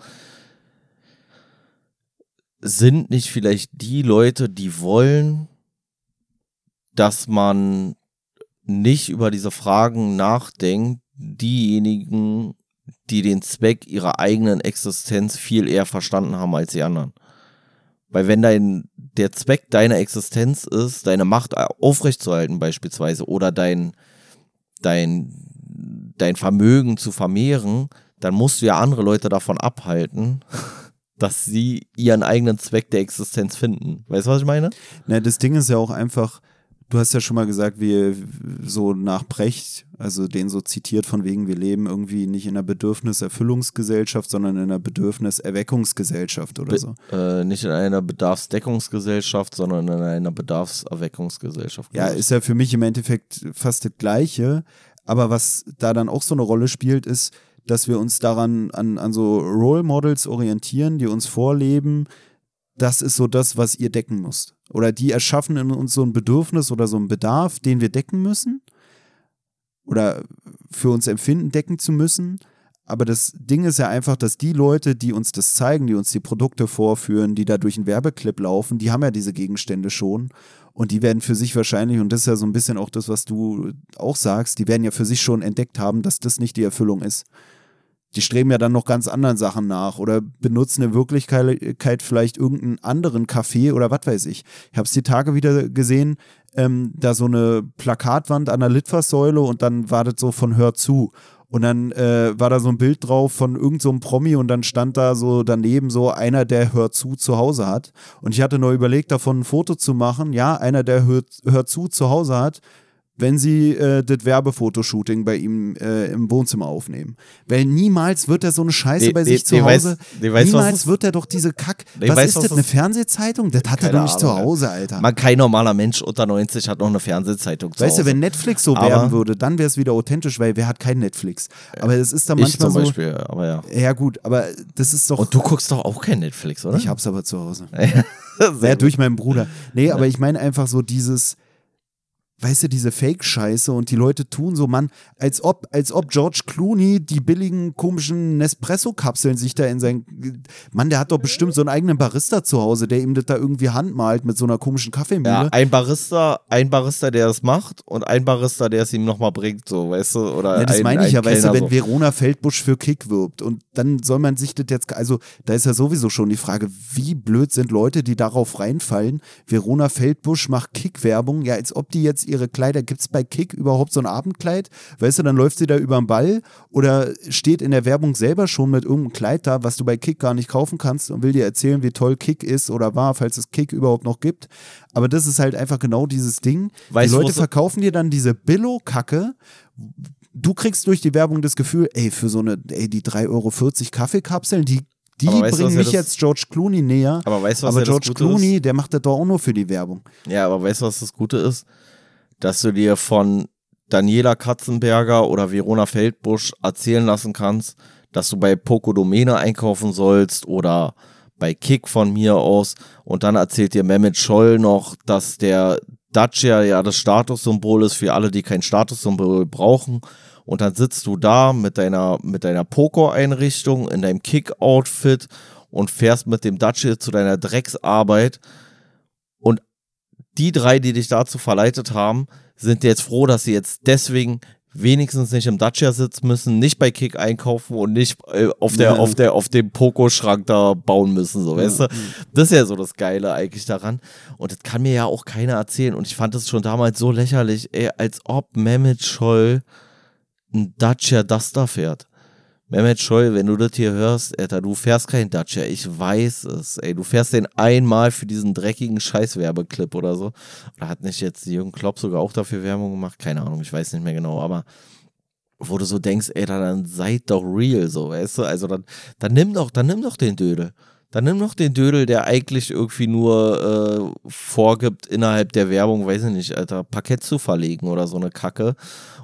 sind nicht vielleicht die Leute, die wollen, dass man nicht über diese Fragen nachdenkt, diejenigen, die den Zweck ihrer eigenen Existenz viel eher verstanden haben als die anderen. Weil wenn dein, der Zweck deiner Existenz ist, deine Macht aufrechtzuerhalten beispielsweise oder dein, dein, dein Vermögen zu vermehren, dann musst du ja andere Leute davon abhalten, dass sie ihren eigenen Zweck der Existenz finden. Weißt du, was ich meine? Na, das Ding ist ja auch einfach, du hast ja schon mal gesagt, wir so nach Brecht, also den so zitiert von wegen, wir leben irgendwie nicht in einer Bedürfniserfüllungsgesellschaft, sondern in einer Bedürfniserweckungsgesellschaft oder Be so. Äh, nicht in einer Bedarfsdeckungsgesellschaft, sondern in einer Bedarfserweckungsgesellschaft. Ja, ist ja für mich im Endeffekt fast das Gleiche. Aber was da dann auch so eine Rolle spielt, ist, dass wir uns daran an, an so Role Models orientieren, die uns vorleben, das ist so das, was ihr decken müsst. Oder die erschaffen in uns so ein Bedürfnis oder so einen Bedarf, den wir decken müssen. Oder für uns empfinden, decken zu müssen. Aber das Ding ist ja einfach, dass die Leute, die uns das zeigen, die uns die Produkte vorführen, die da durch einen Werbeclip laufen, die haben ja diese Gegenstände schon. Und die werden für sich wahrscheinlich, und das ist ja so ein bisschen auch das, was du auch sagst, die werden ja für sich schon entdeckt haben, dass das nicht die Erfüllung ist. Die streben ja dann noch ganz anderen Sachen nach oder benutzen in Wirklichkeit vielleicht irgendeinen anderen Kaffee oder was weiß ich. Ich habe es die Tage wieder gesehen, ähm, da so eine Plakatwand an der Litfaßsäule und dann war das so von Hör zu. Und dann äh, war da so ein Bild drauf von irgendeinem so Promi und dann stand da so daneben so einer, der Hör zu zu Hause hat. Und ich hatte nur überlegt, davon ein Foto zu machen. Ja, einer, der Hör, Hör zu zu Hause hat, wenn sie äh, das Werbefotoshooting bei ihm äh, im Wohnzimmer aufnehmen. Weil niemals wird er so eine Scheiße Nee, bei sich zu nee, weiß- Hause. weiß, niemals das- wird er doch diese Kack. Was weiß, ist was das, eine Fernsehzeitung? Das hat er doch nicht zu Ahnung, Hause, Alter. Man, kein normaler Mensch unter 90 hat noch eine Fernsehzeitung zu Weißt du, wenn Netflix so Aber- werden würde, dann wäre es wieder authentisch, weil wer hat kein Netflix? Aber es ist dann ich manchmal zum so. Beispiel, aber ja. Ja, gut, aber das ist doch. Und du guckst doch auch kein Netflix, oder? ich hab's aber zu Hause. Sehr Ja, durch meinen Bruder. Nee, aber ich meine einfach so dieses, weißt du, diese Fake-Scheiße und die Leute tun so, Mann, als ob, als ob George Clooney die billigen, komischen Nespresso-Kapseln sich da in sein. Mann, der hat doch bestimmt so einen eigenen Barista zu Hause, der ihm das da irgendwie handmalt mit so einer komischen Kaffeemühle. Ja, ein Barista, ein Barista, der es macht und ein Barista, der es ihm nochmal bringt, so, weißt du? Oder Ja, das ein, meine ich ja, weißt du, wenn so. Verona Feldbusch für Kick wirbt und dann soll man sich das jetzt, also da ist ja sowieso schon die Frage, wie blöd sind Leute, die darauf reinfallen. Verona Feldbusch macht Kick-Werbung, ja, als ob die jetzt ihre Kleider, gibt es bei Kick überhaupt so ein Abendkleid? Weißt du, dann läuft sie da über den Ball oder steht in der Werbung selber schon mit irgendeinem Kleid da, was du bei Kick gar nicht kaufen kannst und will dir erzählen, wie toll Kick ist oder war, falls es Kick überhaupt noch gibt. Aber das ist halt einfach genau dieses Ding. Weißt die Leute verkaufen dir dann diese Billo-Kacke, du kriegst durch die Werbung das Gefühl, ey, für so eine, ey, die 3,40 Euro Kaffeekapseln, die, die Aber weißt du, bringen mich das- jetzt George Clooney näher. Aber weißt du, was aber George Clooney, der macht das doch auch nur für die Werbung. Ja, aber weißt du, was das Gute ist? Dass du dir von Daniela Katzenberger oder Verona Feldbusch erzählen lassen kannst, dass du bei Poco Domene einkaufen sollst oder bei Kick von mir aus. Und dann erzählt dir Mehmet Scholl noch, dass der Dacia ja das Statussymbol ist für alle, die kein Statussymbol brauchen. Und dann sitzt du da mit deiner, mit deiner Poco-Einrichtung in deinem Kick-Outfit und fährst mit dem Dacia zu deiner Drecksarbeit die drei, die dich dazu verleitet haben, sind jetzt froh, dass sie jetzt deswegen wenigstens nicht im Dacia sitzen müssen, nicht bei Kick einkaufen und nicht äh, auf der Ja. auf der auf dem Poco-Schrank da bauen müssen, so weißt du. Das ist ja so das Geile eigentlich daran. Und das kann mir ja auch keiner erzählen. Und ich fand es schon damals so lächerlich, ey, als ob Mehmet Scholl ein Dacia Duster fährt. Mehmet Scholl, wenn du das hier hörst, Alter, du fährst kein Dacia, ich weiß es, ey, du fährst den einmal für diesen dreckigen Scheißwerbeclip oder so. Oder hat nicht jetzt Jürgen Klopp sogar auch dafür Werbung gemacht? Keine Ahnung, ich weiß nicht mehr genau, aber wo du so denkst, ey, dann seid doch real, so, weißt du? Also dann, dann nimm doch, dann nimm doch den Dödel. Dann nimm doch den Dödel, der eigentlich irgendwie nur äh, vorgibt, innerhalb der Werbung, weiß ich nicht, Alter, Parkett zu verlegen oder so eine Kacke.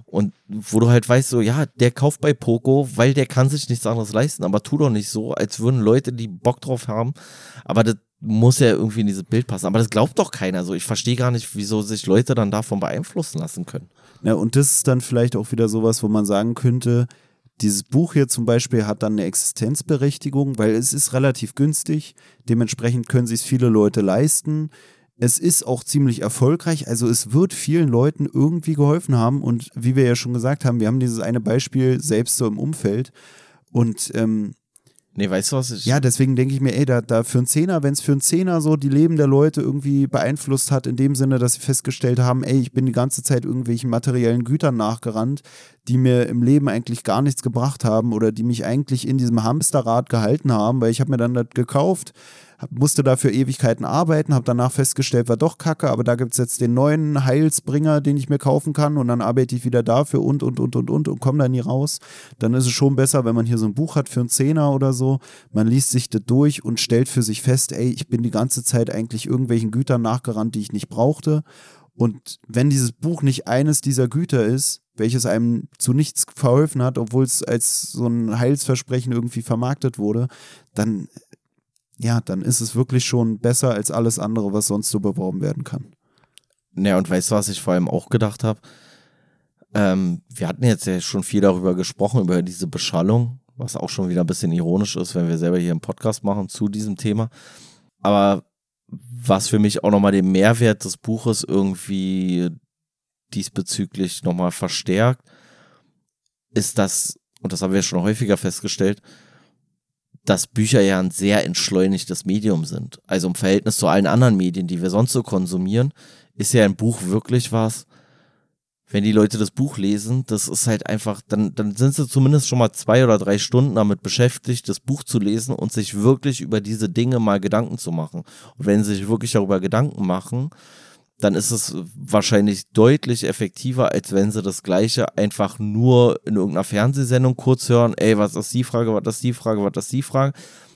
Und wo du halt weißt, so, ja, der kauft bei Poco, weil der kann sich nichts anderes leisten. Aber tu doch nicht so, als würden Leute, die Bock drauf haben, aber das muss ja irgendwie in dieses Bild passen. Aber das glaubt doch keiner so. Ich verstehe gar nicht, wieso sich Leute dann davon beeinflussen lassen können. Ja, und das ist dann vielleicht auch wieder sowas, wo man sagen könnte, dieses Buch hier zum Beispiel hat dann eine Existenzberechtigung, weil es ist relativ günstig. Dementsprechend können sich viele Leute leisten. es ist auch ziemlich erfolgreich. Also es wird vielen Leuten irgendwie geholfen haben. Und wie wir ja schon gesagt haben, wir haben dieses eine Beispiel selbst so im Umfeld. Und ähm, Nee, weißt du was? Ich ja, deswegen denke ich mir, ey, da, da für einen Zehner, wenn es für einen Zehner so die Leben der Leute irgendwie beeinflusst hat, in dem Sinne, dass sie festgestellt haben, ey, ich bin die ganze Zeit irgendwelchen materiellen Gütern nachgerannt, die mir im Leben eigentlich gar nichts gebracht haben oder die mich eigentlich in diesem Hamsterrad gehalten haben, weil ich habe mir dann das gekauft, musste dafür Ewigkeiten arbeiten, habe danach festgestellt, war doch kacke, aber da gibt es jetzt den neuen Heilsbringer, den ich mir kaufen kann und dann arbeite ich wieder dafür und, und, und, und, und und komme da nie raus. Dann ist es schon besser, wenn man hier so ein Buch hat für einen Zehner oder so. Man liest sich das durch und stellt für sich fest, ey, ich bin die ganze Zeit eigentlich irgendwelchen Gütern nachgerannt, die ich nicht brauchte. Und wenn dieses Buch nicht eines dieser Güter ist, welches einem zu nichts verholfen hat, obwohl es als so ein Heilsversprechen irgendwie vermarktet wurde, dann ja, dann ist es wirklich schon besser als alles andere, was sonst so beworben werden kann. Ja, und weißt du, was ich vor allem auch gedacht habe? Ähm, wir hatten jetzt ja schon viel darüber gesprochen, über diese Beschallung, was auch schon wieder ein bisschen ironisch ist, wenn wir selber hier einen Podcast machen zu diesem Thema. Aber was für mich auch nochmal den Mehrwert des Buches irgendwie diesbezüglich nochmal verstärkt, ist das, und das haben wir schon häufiger festgestellt, dass Bücher ja ein sehr entschleunigtes Medium sind. Also im Verhältnis zu allen anderen Medien, die wir sonst so konsumieren, ist ja ein Buch wirklich was, wenn die Leute das Buch lesen, das ist halt einfach, dann, dann sind sie zumindest schon mal zwei oder drei Stunden damit beschäftigt, das Buch zu lesen und sich wirklich über diese Dinge mal Gedanken zu machen. Und wenn sie sich wirklich darüber Gedanken machen, dann ist es wahrscheinlich deutlich effektiver, als wenn sie das Gleiche einfach nur in irgendeiner Fernsehsendung kurz hören, ey, was ist die Frage, was ist die Frage, was ist die Frage.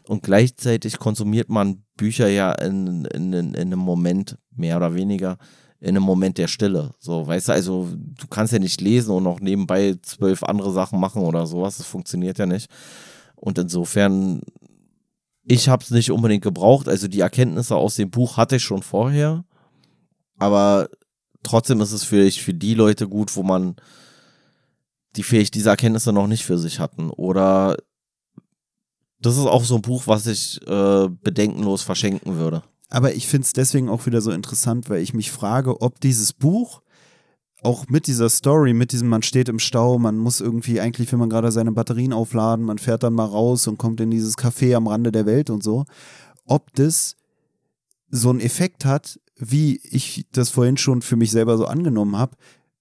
Und gleichzeitig konsumiert man Bücher ja in, in, in einem Moment, mehr oder weniger, in einem Moment der Stille. So, weißt du, also du kannst ja nicht lesen und noch nebenbei zwölf andere Sachen machen oder sowas. Das funktioniert ja nicht. Und insofern, ich habe es nicht unbedingt gebraucht. Also die Erkenntnisse aus dem Buch hatte ich schon vorher aber trotzdem ist es vielleicht für die Leute gut, wo man die vielleicht diese Erkenntnisse noch nicht für sich hatten. Oder das ist auch so ein Buch, was ich äh, bedenkenlos verschenken würde. Aber ich finde es deswegen auch wieder so interessant, weil ich mich frage, ob dieses Buch auch mit dieser Story, mit diesem, man steht im Stau, man muss irgendwie eigentlich, wenn man gerade seine Batterien aufladen, man fährt dann mal raus und kommt in dieses Café am Rande der Welt und so, ob das so einen Effekt hat, wie ich das vorhin schon für mich selber so angenommen habe,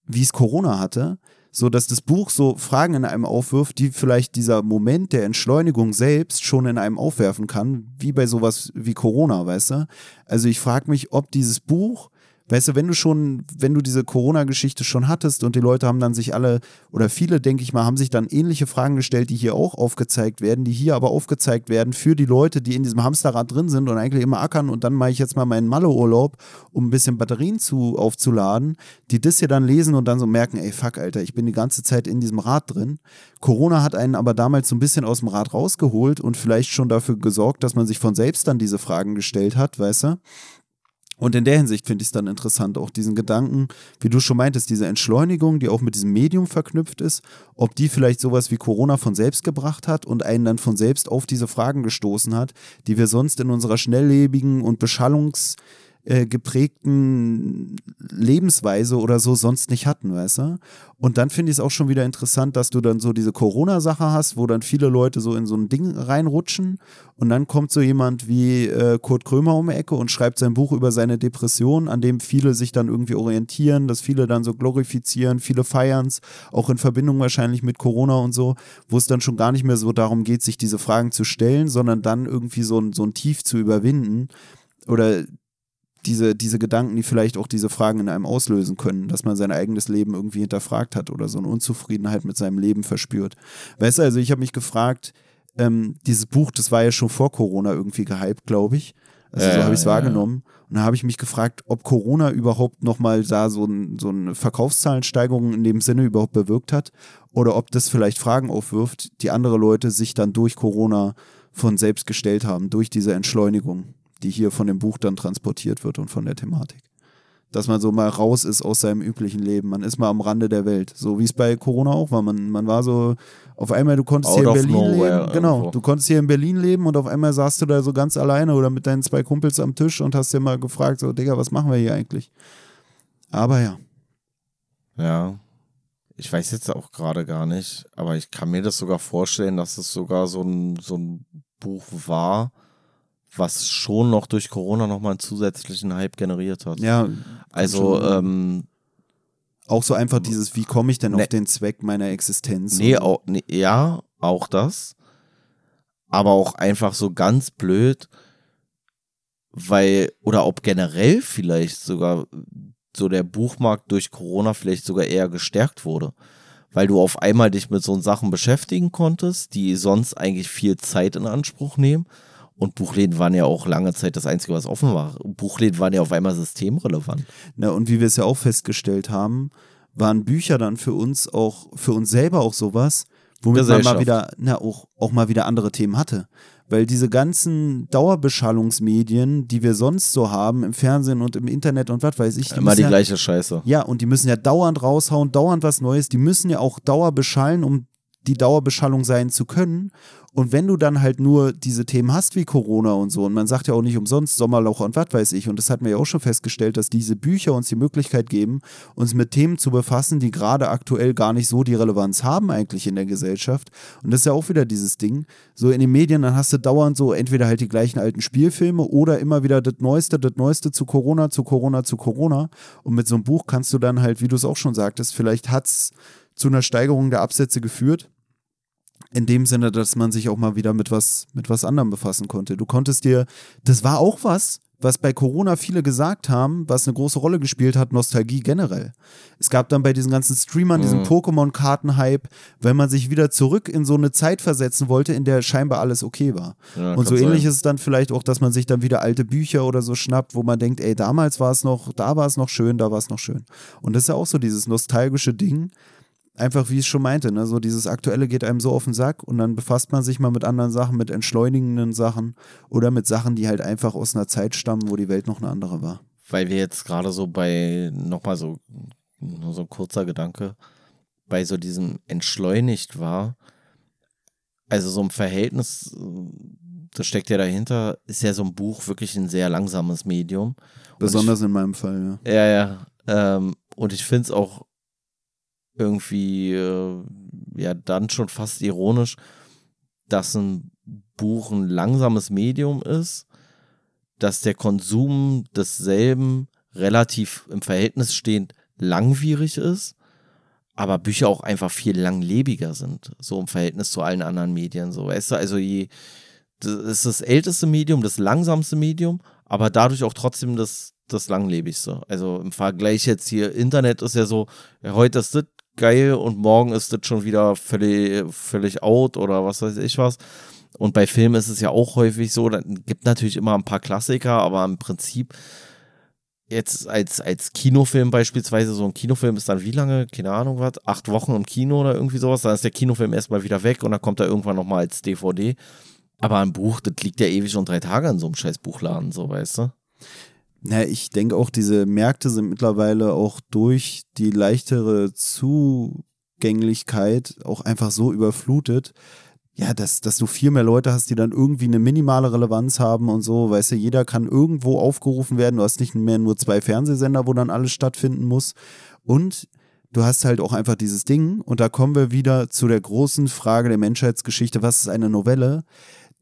wie es Corona hatte, so dass das Buch so Fragen in einem aufwirft, die vielleicht dieser Moment der Entschleunigung selbst schon in einem aufwerfen kann, wie bei sowas wie Corona, weißt du? Also ich frage mich, ob dieses Buch Weißt du, wenn du schon, wenn du diese Corona-Geschichte schon hattest und die Leute haben dann sich alle, oder viele, denke ich mal, haben sich dann ähnliche Fragen gestellt, die hier auch aufgezeigt werden, die hier aber aufgezeigt werden für die Leute, die in diesem Hamsterrad drin sind und eigentlich immer ackern und dann mache ich jetzt mal meinen Malle-Urlaub, um ein bisschen Batterien zu, aufzuladen, die das hier dann lesen und dann so merken, ey, fuck, Alter, ich bin die ganze Zeit in diesem Rad drin. Corona hat einen aber damals so ein bisschen aus dem Rad rausgeholt und vielleicht schon dafür gesorgt, dass man sich von selbst dann diese Fragen gestellt hat, weißt du? Und in der Hinsicht finde ich es dann interessant, auch diesen Gedanken, wie du schon meintest, diese Entschleunigung, die auch mit diesem Medium verknüpft ist, ob die vielleicht sowas wie Corona von selbst gebracht hat und einen dann von selbst auf diese Fragen gestoßen hat, die wir sonst in unserer schnelllebigen und beschallungs- äh, geprägten Lebensweise oder so sonst nicht hatten, weißt du? Und dann finde ich es auch schon wieder interessant, dass du dann so diese Corona-Sache hast, wo dann viele Leute so in so ein Ding reinrutschen und dann kommt so jemand wie äh, Kurt Krömer um die Ecke und schreibt sein Buch über seine Depression, an dem viele sich dann irgendwie orientieren, dass viele dann so glorifizieren, viele feiern es, auch in Verbindung wahrscheinlich mit Corona und so, wo es dann schon gar nicht mehr so darum geht, sich diese Fragen zu stellen, sondern dann irgendwie so ein, so ein Tief zu überwinden oder diese, diese Gedanken, die vielleicht auch diese Fragen in einem auslösen können, dass man sein eigenes Leben irgendwie hinterfragt hat oder so eine Unzufriedenheit mit seinem Leben verspürt. Weißt du, also ich habe mich gefragt, ähm, dieses Buch, das war ja schon vor Corona irgendwie gehypt, glaube ich. Also so habe ich es ja, wahrgenommen. Ja. Und da habe ich mich gefragt, ob Corona überhaupt nochmal da so, ein, so eine Verkaufszahlensteigerung in dem Sinne überhaupt bewirkt hat oder ob das vielleicht Fragen aufwirft, die andere Leute sich dann durch Corona von selbst gestellt haben, durch diese Entschleunigung die hier von dem Buch dann transportiert wird und von der Thematik. dass man so mal raus ist aus seinem üblichen Leben. Man ist mal am Rande der Welt. So wie es bei Corona auch war. Man, man war so, auf einmal, du konntest Out hier in Berlin nowhere leben. Genau, irgendwo. du konntest hier in Berlin leben und auf einmal saßt du da so ganz alleine oder mit deinen zwei Kumpels am Tisch und hast dir mal gefragt, so, Digga, was machen wir hier eigentlich? Aber ja. Ja. Ich weiß jetzt auch gerade gar nicht, aber ich kann mir das sogar vorstellen, dass es sogar so ein, so ein Buch war, was schon noch durch Corona nochmal einen zusätzlichen Hype generiert hat. Ja, Also, ähm, auch so einfach dieses, wie komme ich denn Ne. auf den Zweck meiner Existenz? nee, auch, nee, ja, auch das. Aber auch einfach so ganz blöd, weil, oder ob generell vielleicht sogar so der Buchmarkt durch Corona vielleicht sogar eher gestärkt wurde. Weil du auf einmal dich mit so Sachen beschäftigen konntest, die sonst eigentlich viel Zeit in Anspruch nehmen. Und Buchläden waren ja auch lange Zeit das Einzige, was offen war. Buchläden waren ja auf einmal systemrelevant. Na, und wie wir es ja auch festgestellt haben, waren Bücher dann für uns auch, für uns selber auch sowas, womit man mal wieder, na, auch, auch mal wieder andere Themen hatte. Weil diese ganzen Dauerbeschallungsmedien, die wir sonst so haben, im Fernsehen und im Internet und was weiß ich, die Immer die ja, gleiche Scheiße. ja, und die müssen ja dauernd raushauen, dauernd was Neues, die müssen ja auch Dauerbeschallen, um die Dauerbeschallung sein zu können. Und wenn du dann halt nur diese Themen hast wie Corona und so, und man sagt ja auch nicht umsonst Sommerloch und was weiß ich, und das hatten wir ja auch schon festgestellt, dass diese Bücher uns die Möglichkeit geben, uns mit Themen zu befassen, die gerade aktuell gar nicht so die Relevanz haben eigentlich in der Gesellschaft. Und das ist ja auch wieder dieses Ding. So in den Medien, dann hast du dauernd so entweder halt die gleichen alten Spielfilme oder immer wieder das Neueste, das Neueste zu Corona, zu Corona, zu Corona. Und mit so einem Buch kannst du dann halt, wie du es auch schon sagtest, vielleicht hat es zu einer Steigerung der Absätze geführt. In dem Sinne, dass man sich auch mal wieder mit was, mit was anderem befassen konnte. Du konntest dir, das war auch was, was bei Corona viele gesagt haben, was eine große Rolle gespielt hat, Nostalgie generell. Es gab dann bei diesen ganzen Streamern diesen Mhm. Pokémon-Karten-Hype, wenn man sich wieder zurück in so eine Zeit versetzen wollte, in der scheinbar alles okay war. Ja, Und so ähnlich sein. ist es dann vielleicht auch, dass man sich dann wieder alte Bücher oder so schnappt, wo man denkt, ey, damals war es noch, da war es noch schön, da war es noch schön. Und das ist ja auch so dieses nostalgische Ding, einfach wie ich es schon meinte, ne? so dieses Aktuelle geht einem so auf den Sack und dann befasst man sich mal mit anderen Sachen, mit entschleunigenden Sachen oder mit Sachen, die halt einfach aus einer Zeit stammen, wo die Welt noch eine andere war. weil wir jetzt gerade so bei, nochmal so, nur so ein kurzer Gedanke, bei so diesem entschleunigt war, also so ein Verhältnis, das steckt ja dahinter, ist ja so ein Buch wirklich ein sehr langsames Medium. Besonders in meinem Fall, ja. Ja, ja. Ähm, und ich finde es auch irgendwie, äh, ja, dann schon fast ironisch, dass ein Buch ein langsames Medium ist, dass der Konsum desselben relativ im Verhältnis stehend langwierig ist, aber Bücher auch einfach viel langlebiger sind, so im Verhältnis zu allen anderen Medien. So, weißt du, also je, das ist das älteste Medium, das langsamste Medium, aber dadurch auch trotzdem das, das langlebigste. Also im Vergleich jetzt hier, Internet ist ja so, ja, heute ist das geil und morgen ist das schon wieder völlig, völlig out oder was weiß ich was. Und bei Filmen ist es ja auch häufig so, da gibt natürlich immer ein paar Klassiker, aber im Prinzip jetzt als, als Kinofilm beispielsweise, so ein Kinofilm ist dann wie lange, keine Ahnung was, acht Wochen im Kino oder irgendwie sowas, dann ist der Kinofilm erstmal wieder weg und dann kommt er irgendwann nochmal als DVD. Aber ein Buch, das liegt ja ewig schon drei Tage in so einem scheiß Buchladen, so weißt du? Na, ich denke auch, diese Märkte sind mittlerweile auch durch die leichtere Zugänglichkeit auch einfach so überflutet, ja, dass, dass du viel mehr Leute hast, die dann irgendwie eine minimale Relevanz haben und so, weißt du, jeder kann irgendwo aufgerufen werden, du hast nicht mehr nur zwei Fernsehsender, wo dann alles stattfinden muss. Und du hast halt auch einfach dieses Ding. Und da kommen wir wieder zu der großen Frage der Menschheitsgeschichte, was ist eine Novelle?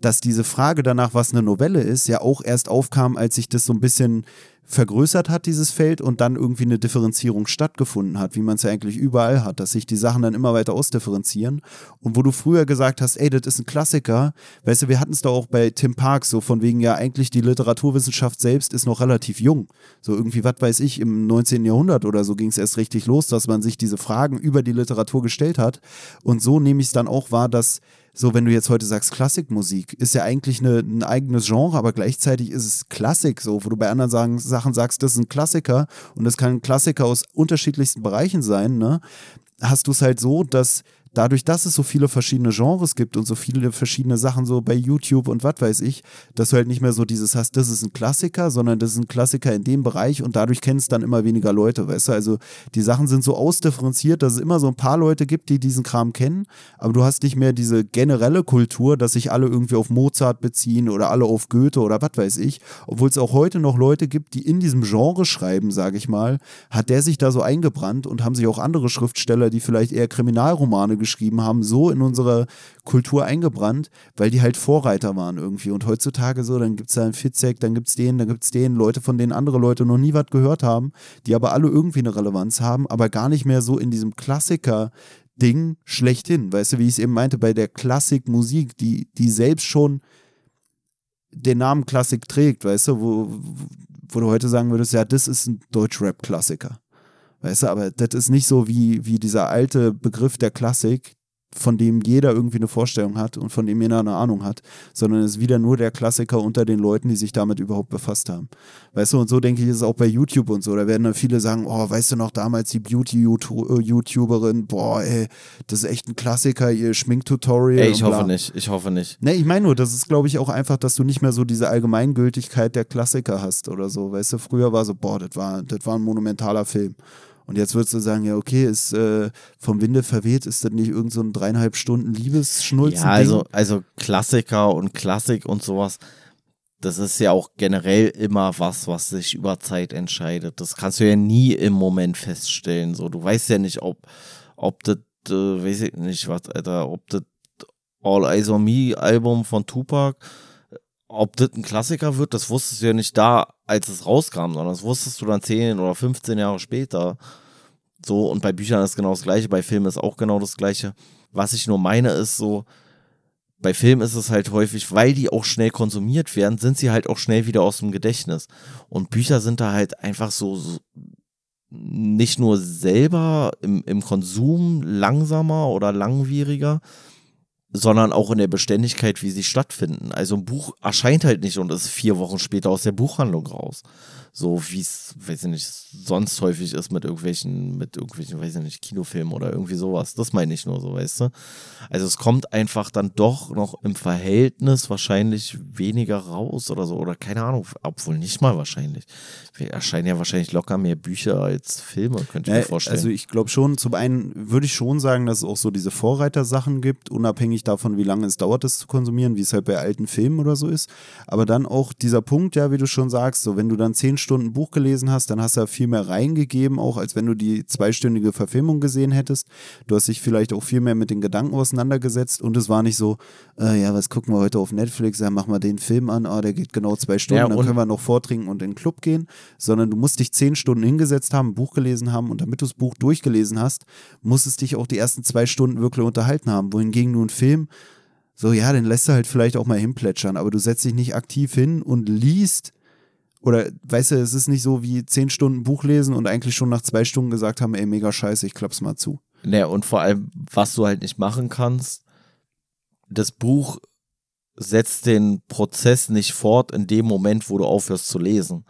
Dass diese Frage danach, was eine Novelle ist, ja auch erst aufkam, als sich das so ein bisschen vergrößert hat, dieses Feld, und dann irgendwie eine Differenzierung stattgefunden hat, wie man es ja eigentlich überall hat, dass sich die Sachen dann immer weiter ausdifferenzieren. Und wo du früher gesagt hast, ey, das ist ein Klassiker, weißt du, wir hatten es da auch bei Tim Parks, so von wegen ja eigentlich die Literaturwissenschaft selbst ist noch relativ jung. So irgendwie, was weiß ich, im 19. Jahrhundert oder so ging es erst richtig los, dass man sich diese Fragen über die Literatur gestellt hat. Und so nehme ich es dann auch wahr, dass so, wenn du jetzt heute sagst, Klassikmusik, ist ja eigentlich eine, ein eigenes Genre, aber gleichzeitig ist es Klassik, so, wo du bei anderen sagen, Sachen sagst, das ist ein Klassiker und das kann ein Klassiker aus unterschiedlichsten Bereichen sein, ne? Hast du es halt so, dass dadurch, dass es so viele verschiedene Genres gibt und so viele verschiedene Sachen so bei YouTube und was weiß ich, dass du halt nicht mehr so dieses hast, das ist ein Klassiker, sondern das ist ein Klassiker in dem Bereich und dadurch kennst dann immer weniger Leute, weißt du? Also die Sachen sind so ausdifferenziert, dass es immer so ein paar Leute gibt, die diesen Kram kennen, aber du hast nicht mehr diese generelle Kultur, dass sich alle irgendwie auf Mozart beziehen oder alle auf Goethe oder was weiß ich, obwohl es auch heute noch Leute gibt, die in diesem Genre schreiben, sage ich mal, hat der sich da so eingebrannt und haben sich auch andere Schriftsteller, die vielleicht eher Kriminalromane geschrieben haben, so in unsere Kultur eingebrannt, weil die halt Vorreiter waren irgendwie. Und heutzutage so, dann gibt es da einen Fitzek, dann gibt es den, dann gibt es den, Leute, von denen andere Leute noch nie was gehört haben, die aber alle irgendwie eine Relevanz haben, aber gar nicht mehr so in diesem Klassiker. Ding schlechthin, weißt du, wie ich es eben meinte, bei der Klassikmusik, die, die selbst schon den Namen Klassik trägt, weißt du, wo, wo du heute sagen würdest, ja, das ist ein Deutsch-Rap-Klassiker. Weißt du, aber das ist nicht so wie, wie dieser alte Begriff der Klassik, von dem jeder irgendwie eine Vorstellung hat und von dem jeder eine Ahnung hat, sondern es ist wieder nur der Klassiker unter den Leuten, die sich damit überhaupt befasst haben. Weißt du, und so denke ich, ist es auch bei YouTube und so. Da werden dann viele sagen, oh, weißt du noch damals die Beauty-YouTuberin, boah, ey, das ist echt ein Klassiker, ihr Schminktutorial. Ey, ich hoffe nicht, ich hoffe nicht. Ne, ich meine nur, das ist, glaube ich, auch einfach, dass du nicht mehr so diese Allgemeingültigkeit der Klassiker hast oder so. Weißt du, früher war so, boah, das war, das war ein monumentaler Film. Und jetzt würdest du sagen, ja, okay, ist äh, vom Winde verweht, ist das nicht irgend so ein dreieinhalb Stunden Liebesschnulzen? Ja, also, also Klassiker und Klassik und sowas, das ist ja auch generell immer was, was sich über Zeit entscheidet. Das kannst du ja nie im Moment feststellen. So, du weißt ja nicht, ob, ob das, äh, weiß ich nicht was, Alter, ob das All Eyes on Me Album von Tupac ob das ein Klassiker wird, das wusstest du ja nicht da, als es rauskam, sondern das wusstest du dann 10 oder 15 Jahre später. So, und bei Büchern ist genau das Gleiche, bei Filmen ist auch genau das Gleiche. Was ich nur meine, ist so, bei Filmen ist es halt häufig, weil die auch schnell konsumiert werden, sind sie halt auch schnell wieder aus dem Gedächtnis. Und Bücher sind da halt einfach so, so nicht nur selber im, im Konsum langsamer oder langwieriger, sondern auch in der Beständigkeit, wie sie stattfinden. Also ein Buch erscheint halt nicht und ist vier Wochen später aus der Buchhandlung raus. So wie es, weiß ich nicht, sonst häufig ist mit irgendwelchen, mit irgendwelchen, weiß ich nicht, Kinofilmen oder irgendwie sowas. Das meine ich nur so, weißt du? Also es kommt einfach dann doch noch im Verhältnis wahrscheinlich weniger raus oder so. Oder keine Ahnung, obwohl nicht mal wahrscheinlich. Wir erscheinen ja wahrscheinlich locker mehr Bücher als Filme, könnte ich ja, mir vorstellen. Also ich glaube schon, zum einen würde ich schon sagen, dass es auch so diese Vorreitersachen gibt, unabhängig davon, wie lange es dauert, das zu konsumieren, wie es halt bei alten Filmen oder so ist. Aber dann auch dieser Punkt, ja, wie du schon sagst, so wenn du dann zehn Stunden Buch gelesen hast, dann hast du ja viel mehr reingegeben, auch als wenn du die zweistündige Verfilmung gesehen hättest. Du hast dich vielleicht auch viel mehr mit den Gedanken auseinandergesetzt und es war nicht so, äh, ja, was gucken wir heute auf Netflix, ja, mach mal den Film an, ah, der geht genau zwei Stunden, ja, dann können wir noch vortrinken und in den Club gehen, sondern du musst dich zehn Stunden hingesetzt haben, ein Buch gelesen haben und damit du das Buch durchgelesen hast, musst es dich auch die ersten zwei Stunden wirklich unterhalten haben, wohingegen du einen Film so, ja, den lässt du halt vielleicht auch mal hinplätschern, aber du setzt dich nicht aktiv hin und liest oder weißt du, es ist nicht so wie zehn Stunden Buch lesen und eigentlich schon nach zwei Stunden gesagt haben, ey, mega scheiße, ich klapp's mal zu. Naja, und vor allem, was du halt nicht machen kannst, das Buch setzt den Prozess nicht fort in dem Moment, wo du aufhörst zu lesen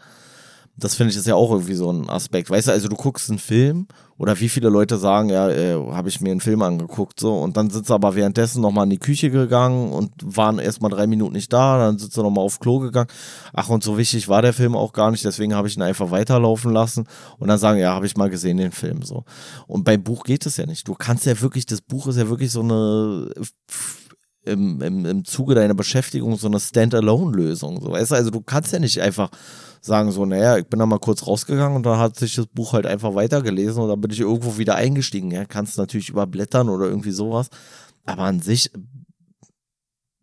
das finde ich ist ja auch irgendwie so ein Aspekt. Weißt du, also du guckst einen Film oder wie viele Leute sagen, ja, äh, habe ich mir einen Film angeguckt, so und dann sind sie aber währenddessen nochmal in die Küche gegangen und waren erstmal drei Minuten nicht da, dann sind sie nochmal auf Klo gegangen. Ach, und so wichtig war der Film auch gar nicht, deswegen habe ich ihn einfach weiterlaufen lassen und dann sagen, ja, habe ich mal gesehen, den Film so. Und beim Buch geht es ja nicht. Du kannst ja wirklich, das Buch ist ja wirklich so eine im, im, im Zuge deiner Beschäftigung so eine Standalone-Lösung. So, weißt du, also du kannst ja nicht einfach sagen so, naja, ich bin da mal kurz rausgegangen und dann hat sich das Buch halt einfach weitergelesen und dann bin ich irgendwo wieder eingestiegen. Ja, kannst natürlich überblättern oder irgendwie sowas. Aber an sich,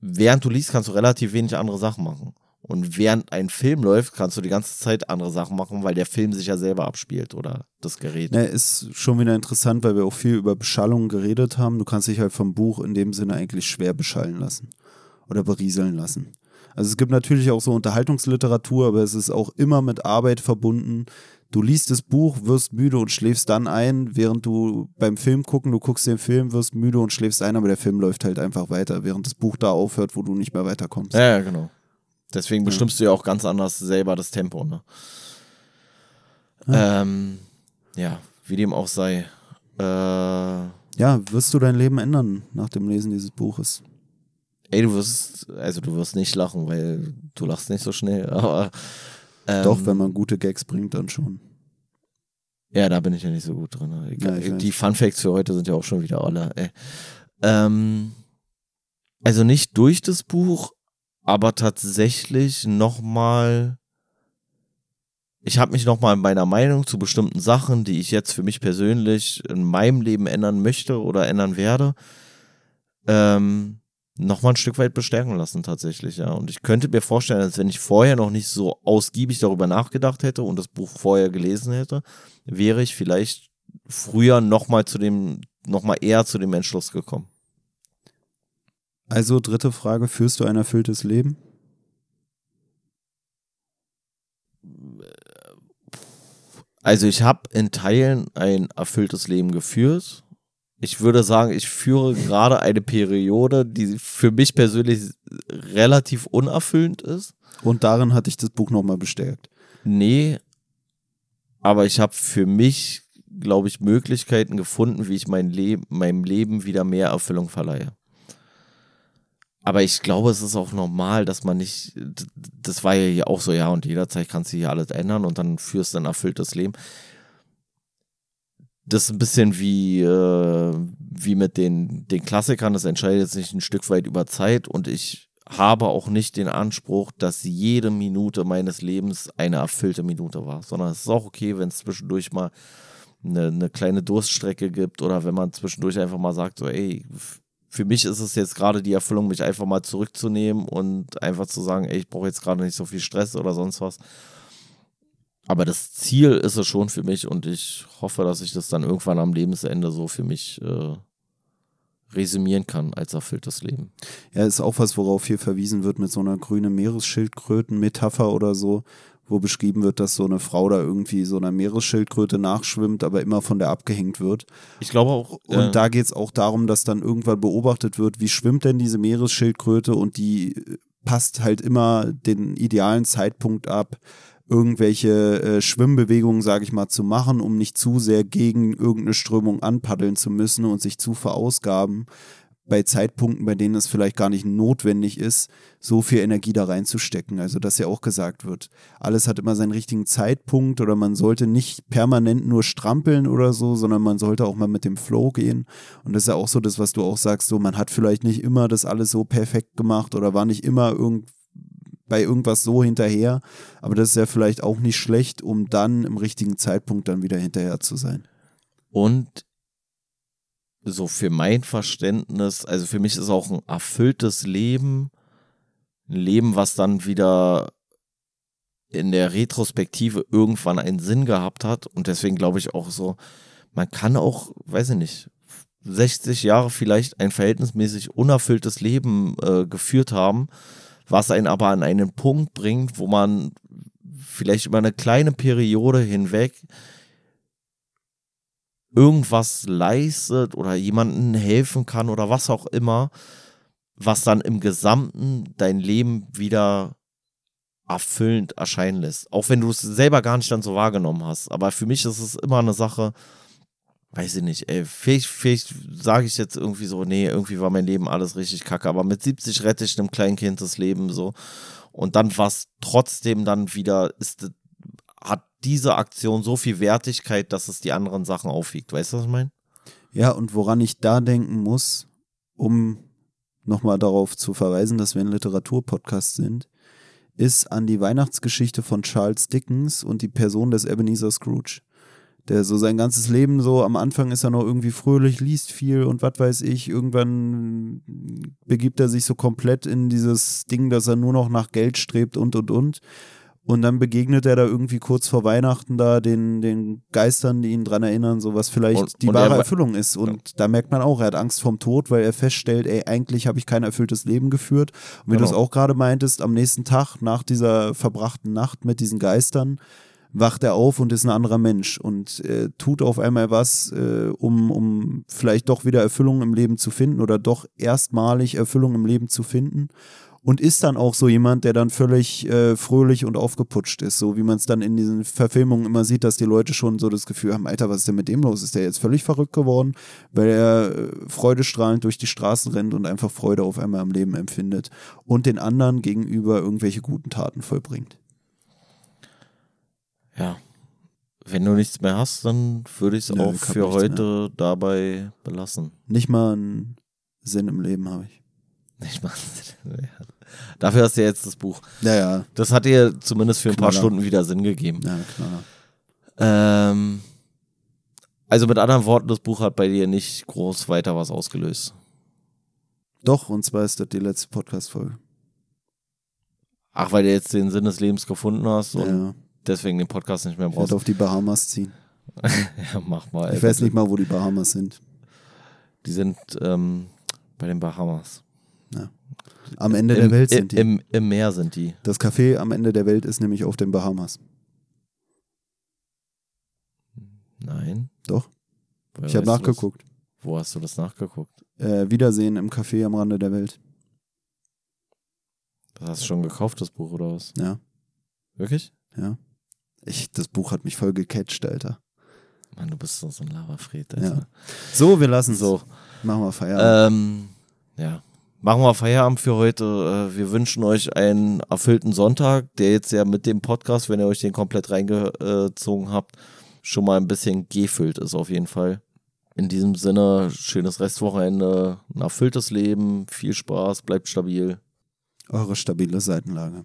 während du liest, kannst du relativ wenig andere Sachen machen. Und während ein Film läuft, kannst du die ganze Zeit andere Sachen machen, weil der Film sich ja selber abspielt oder das Gerät. Ne, ist schon wieder interessant, weil wir auch viel über Beschallung geredet haben. Du kannst dich halt vom Buch in dem Sinne eigentlich schwer beschallen lassen oder berieseln lassen. Also es gibt natürlich auch so Unterhaltungsliteratur, aber es ist auch immer mit Arbeit verbunden. Du liest das Buch, wirst müde und schläfst dann ein, während du beim Film gucken, du guckst den Film, wirst müde und schläfst ein, aber der Film läuft halt einfach weiter, während das Buch da aufhört, wo du nicht mehr weiterkommst. Ja, ja genau. Deswegen ja. bestimmst du ja auch ganz anders selber das Tempo, ne? Ja, ähm, ja wie dem auch sei. Äh, Ja, wirst du dein Leben ändern nach dem Lesen dieses Buches? Ey, du wirst, also du wirst nicht lachen, weil du lachst nicht so schnell, aber. Ähm, Doch, wenn man gute Gags bringt, dann schon. Ja, da bin ich ja nicht so gut drin. Ja, ich die. Fun Facts für heute sind ja auch schon wieder alle. Ey. Ähm, also nicht durch das Buch, aber tatsächlich nochmal. Ich habe mich nochmal in meiner Meinung zu bestimmten Sachen, die ich jetzt für mich persönlich in meinem Leben ändern möchte oder ändern werde, ähm, nochmal ein Stück weit bestärken lassen tatsächlich, ja. Und ich könnte mir vorstellen, als wenn ich vorher noch nicht so ausgiebig darüber nachgedacht hätte und das Buch vorher gelesen hätte, wäre ich vielleicht früher nochmal zu dem, nochmal eher zu dem Entschluss gekommen. Also, dritte Frage: Führst du ein erfülltes Leben? Also ich habe in Teilen ein erfülltes Leben geführt. Ich würde sagen, ich führe gerade eine Periode, die für mich persönlich relativ unerfüllend ist. Und darin hat dich das Buch nochmal bestärkt. Nee, aber ich habe für mich, glaube ich, Möglichkeiten gefunden, wie ich mein Leben, meinem Leben wieder mehr Erfüllung verleihe. Aber ich glaube, es ist auch normal, dass man nicht, das war ja hier auch so, ja, und jederzeit kannst du hier alles ändern und dann führst du ein erfülltes Leben. Das ist ein bisschen wie, äh, wie mit den, den Klassikern, das entscheidet sich ein Stück weit über Zeit. Und ich habe auch nicht den Anspruch, dass jede Minute meines Lebens eine erfüllte Minute war, sondern es ist auch okay, wenn es zwischendurch mal eine, eine kleine Durststrecke gibt oder wenn man zwischendurch einfach mal sagt, so, ey, für mich ist es jetzt gerade die Erfüllung, mich einfach mal zurückzunehmen und einfach zu sagen, ey, ich brauche jetzt gerade nicht so viel Stress oder sonst was. Aber das Ziel ist es schon für mich und ich hoffe, dass ich das dann irgendwann am Lebensende so für mich äh, resümieren kann als erfülltes Leben. Ja, ist auch was, worauf hier verwiesen wird mit so einer grünen Meeresschildkröten-Metapher oder so, wo beschrieben wird, dass so eine Frau da irgendwie so einer Meeresschildkröte nachschwimmt, aber immer von der abgehängt wird. Ich glaube auch. Und äh, da geht es auch darum, dass dann irgendwann beobachtet wird, wie schwimmt denn diese Meeresschildkröte und die äh, passt halt immer den idealen Zeitpunkt ab, irgendwelche äh, Schwimmbewegungen, sage ich mal, zu machen, um nicht zu sehr gegen irgendeine Strömung anpaddeln zu müssen und sich zu verausgaben bei Zeitpunkten, bei denen es vielleicht gar nicht notwendig ist, so viel Energie da reinzustecken. Also, dass ja auch gesagt wird, alles hat immer seinen richtigen Zeitpunkt oder man sollte nicht permanent nur strampeln oder so, sondern man sollte auch mal mit dem Flow gehen. Und das ist ja auch so das, was du auch sagst, so man hat vielleicht nicht immer das alles so perfekt gemacht oder war nicht immer irgend bei irgendwas so hinterher, aber das ist ja vielleicht auch nicht schlecht, um dann im richtigen Zeitpunkt dann wieder hinterher zu sein. Und so für mein Verständnis, also für mich ist auch ein erfülltes Leben, ein Leben, was dann wieder in der Retrospektive irgendwann einen Sinn gehabt hat. Und deswegen glaube ich auch so, man kann auch, weiß ich nicht, 60 Jahre vielleicht ein verhältnismäßig unerfülltes Leben äh, geführt haben, was einen aber an einen Punkt bringt, wo man vielleicht über eine kleine Periode hinweg irgendwas leistet oder jemandem helfen kann oder was auch immer, was dann im Gesamten dein Leben wieder erfüllend erscheinen lässt. Auch wenn du es selber gar nicht dann so wahrgenommen hast. Aber für mich ist es immer eine Sache, weiß ich nicht, ey, vielleicht, vielleicht sage ich jetzt irgendwie so, nee, irgendwie war mein Leben alles richtig kacke, aber mit 70 rette ich einem Kleinkind das Leben so. Und dann war es trotzdem dann wieder, ist, hat diese Aktion so viel Wertigkeit, dass es die anderen Sachen aufwiegt. Weißt du, was ich meine? Ja, und woran ich da denken muss, um nochmal darauf zu verweisen, dass wir ein Literaturpodcast sind, ist an die Weihnachtsgeschichte von Charles Dickens und die Person des Ebenezer Scrooge. Der so sein ganzes Leben so, am Anfang ist er noch irgendwie fröhlich, liest viel und was weiß ich, irgendwann begibt er sich so komplett in dieses Ding, dass er nur noch nach Geld strebt und und und. Und dann begegnet er da irgendwie kurz vor Weihnachten da den, den Geistern, die ihn dran erinnern, so was vielleicht Und- die und wahre er- Erfüllung ist. Und da merkt man auch, er hat Angst vorm Tod, weil er feststellt, ey, eigentlich habe ich kein erfülltes Leben geführt. Und wie du es Genau. auch gerade meintest, am nächsten Tag, nach dieser verbrachten Nacht mit diesen Geistern, wacht er auf und ist ein anderer Mensch und äh, tut auf einmal was, äh, um, um vielleicht doch wieder Erfüllung im Leben zu finden oder doch erstmalig Erfüllung im Leben zu finden. und ist dann auch so jemand, der dann völlig äh, fröhlich und aufgeputscht ist, so wie man es dann in diesen Verfilmungen immer sieht, dass die Leute schon so das Gefühl haben, Alter, was ist denn mit dem los? Ist der jetzt völlig verrückt geworden, weil er äh, freudestrahlend durch die Straßen rennt und einfach Freude auf einmal am Leben empfindet und den anderen gegenüber irgendwelche guten Taten vollbringt. Ja. Wenn du nichts mehr hast, dann würde ich es auch für heute dabei belassen. Nicht mal einen Sinn im Leben habe ich. Ich mach, Dafür hast du ja jetzt das Buch. Naja, Das hat dir zumindest für ein paar Knaller. Stunden wieder Sinn gegeben. ja, klar. Ähm, also mit anderen Worten, das Buch hat bei dir nicht groß weiter was ausgelöst. Doch, und zwar ist das die letzte Podcast-Folge. Ach, weil du jetzt den Sinn des Lebens gefunden hast und Ja, deswegen den Podcast nicht mehr ich brauchst. werde auf die Bahamas ziehen. ja, mach mal. Ich weiß nicht mal, wo die Bahamas sind. Die sind ähm, bei den Bahamas. Am Ende Im, der Welt sind die. Im, Im Meer sind die. Das Café am Ende der Welt ist nämlich auf den Bahamas. Nein. Doch, Woher ich habe nachgeguckt. Wo hast du das nachgeguckt? Äh, Wiedersehen im Café am Rande der Welt. Das hast du schon gekauft, das Buch, oder was? Ja, Wirklich? ja. Ich, das Buch hat mich voll gecatcht, Alter. Mann, du bist so ein Lavafred, Ja. Alter. So, wir lassen So. so. Machen wir Feierabend. Ähm, ja. Machen wir Feierabend für heute. Äh, Wir wünschen euch einen erfüllten Sonntag, der jetzt ja mit dem Podcast, wenn ihr euch den komplett reingezogen habt, schon mal ein bisschen gefüllt ist auf jeden Fall. In diesem Sinne, schönes Restwochenende, ein erfülltes Leben, viel Spaß, bleibt stabil. Eure stabile Seitenlage.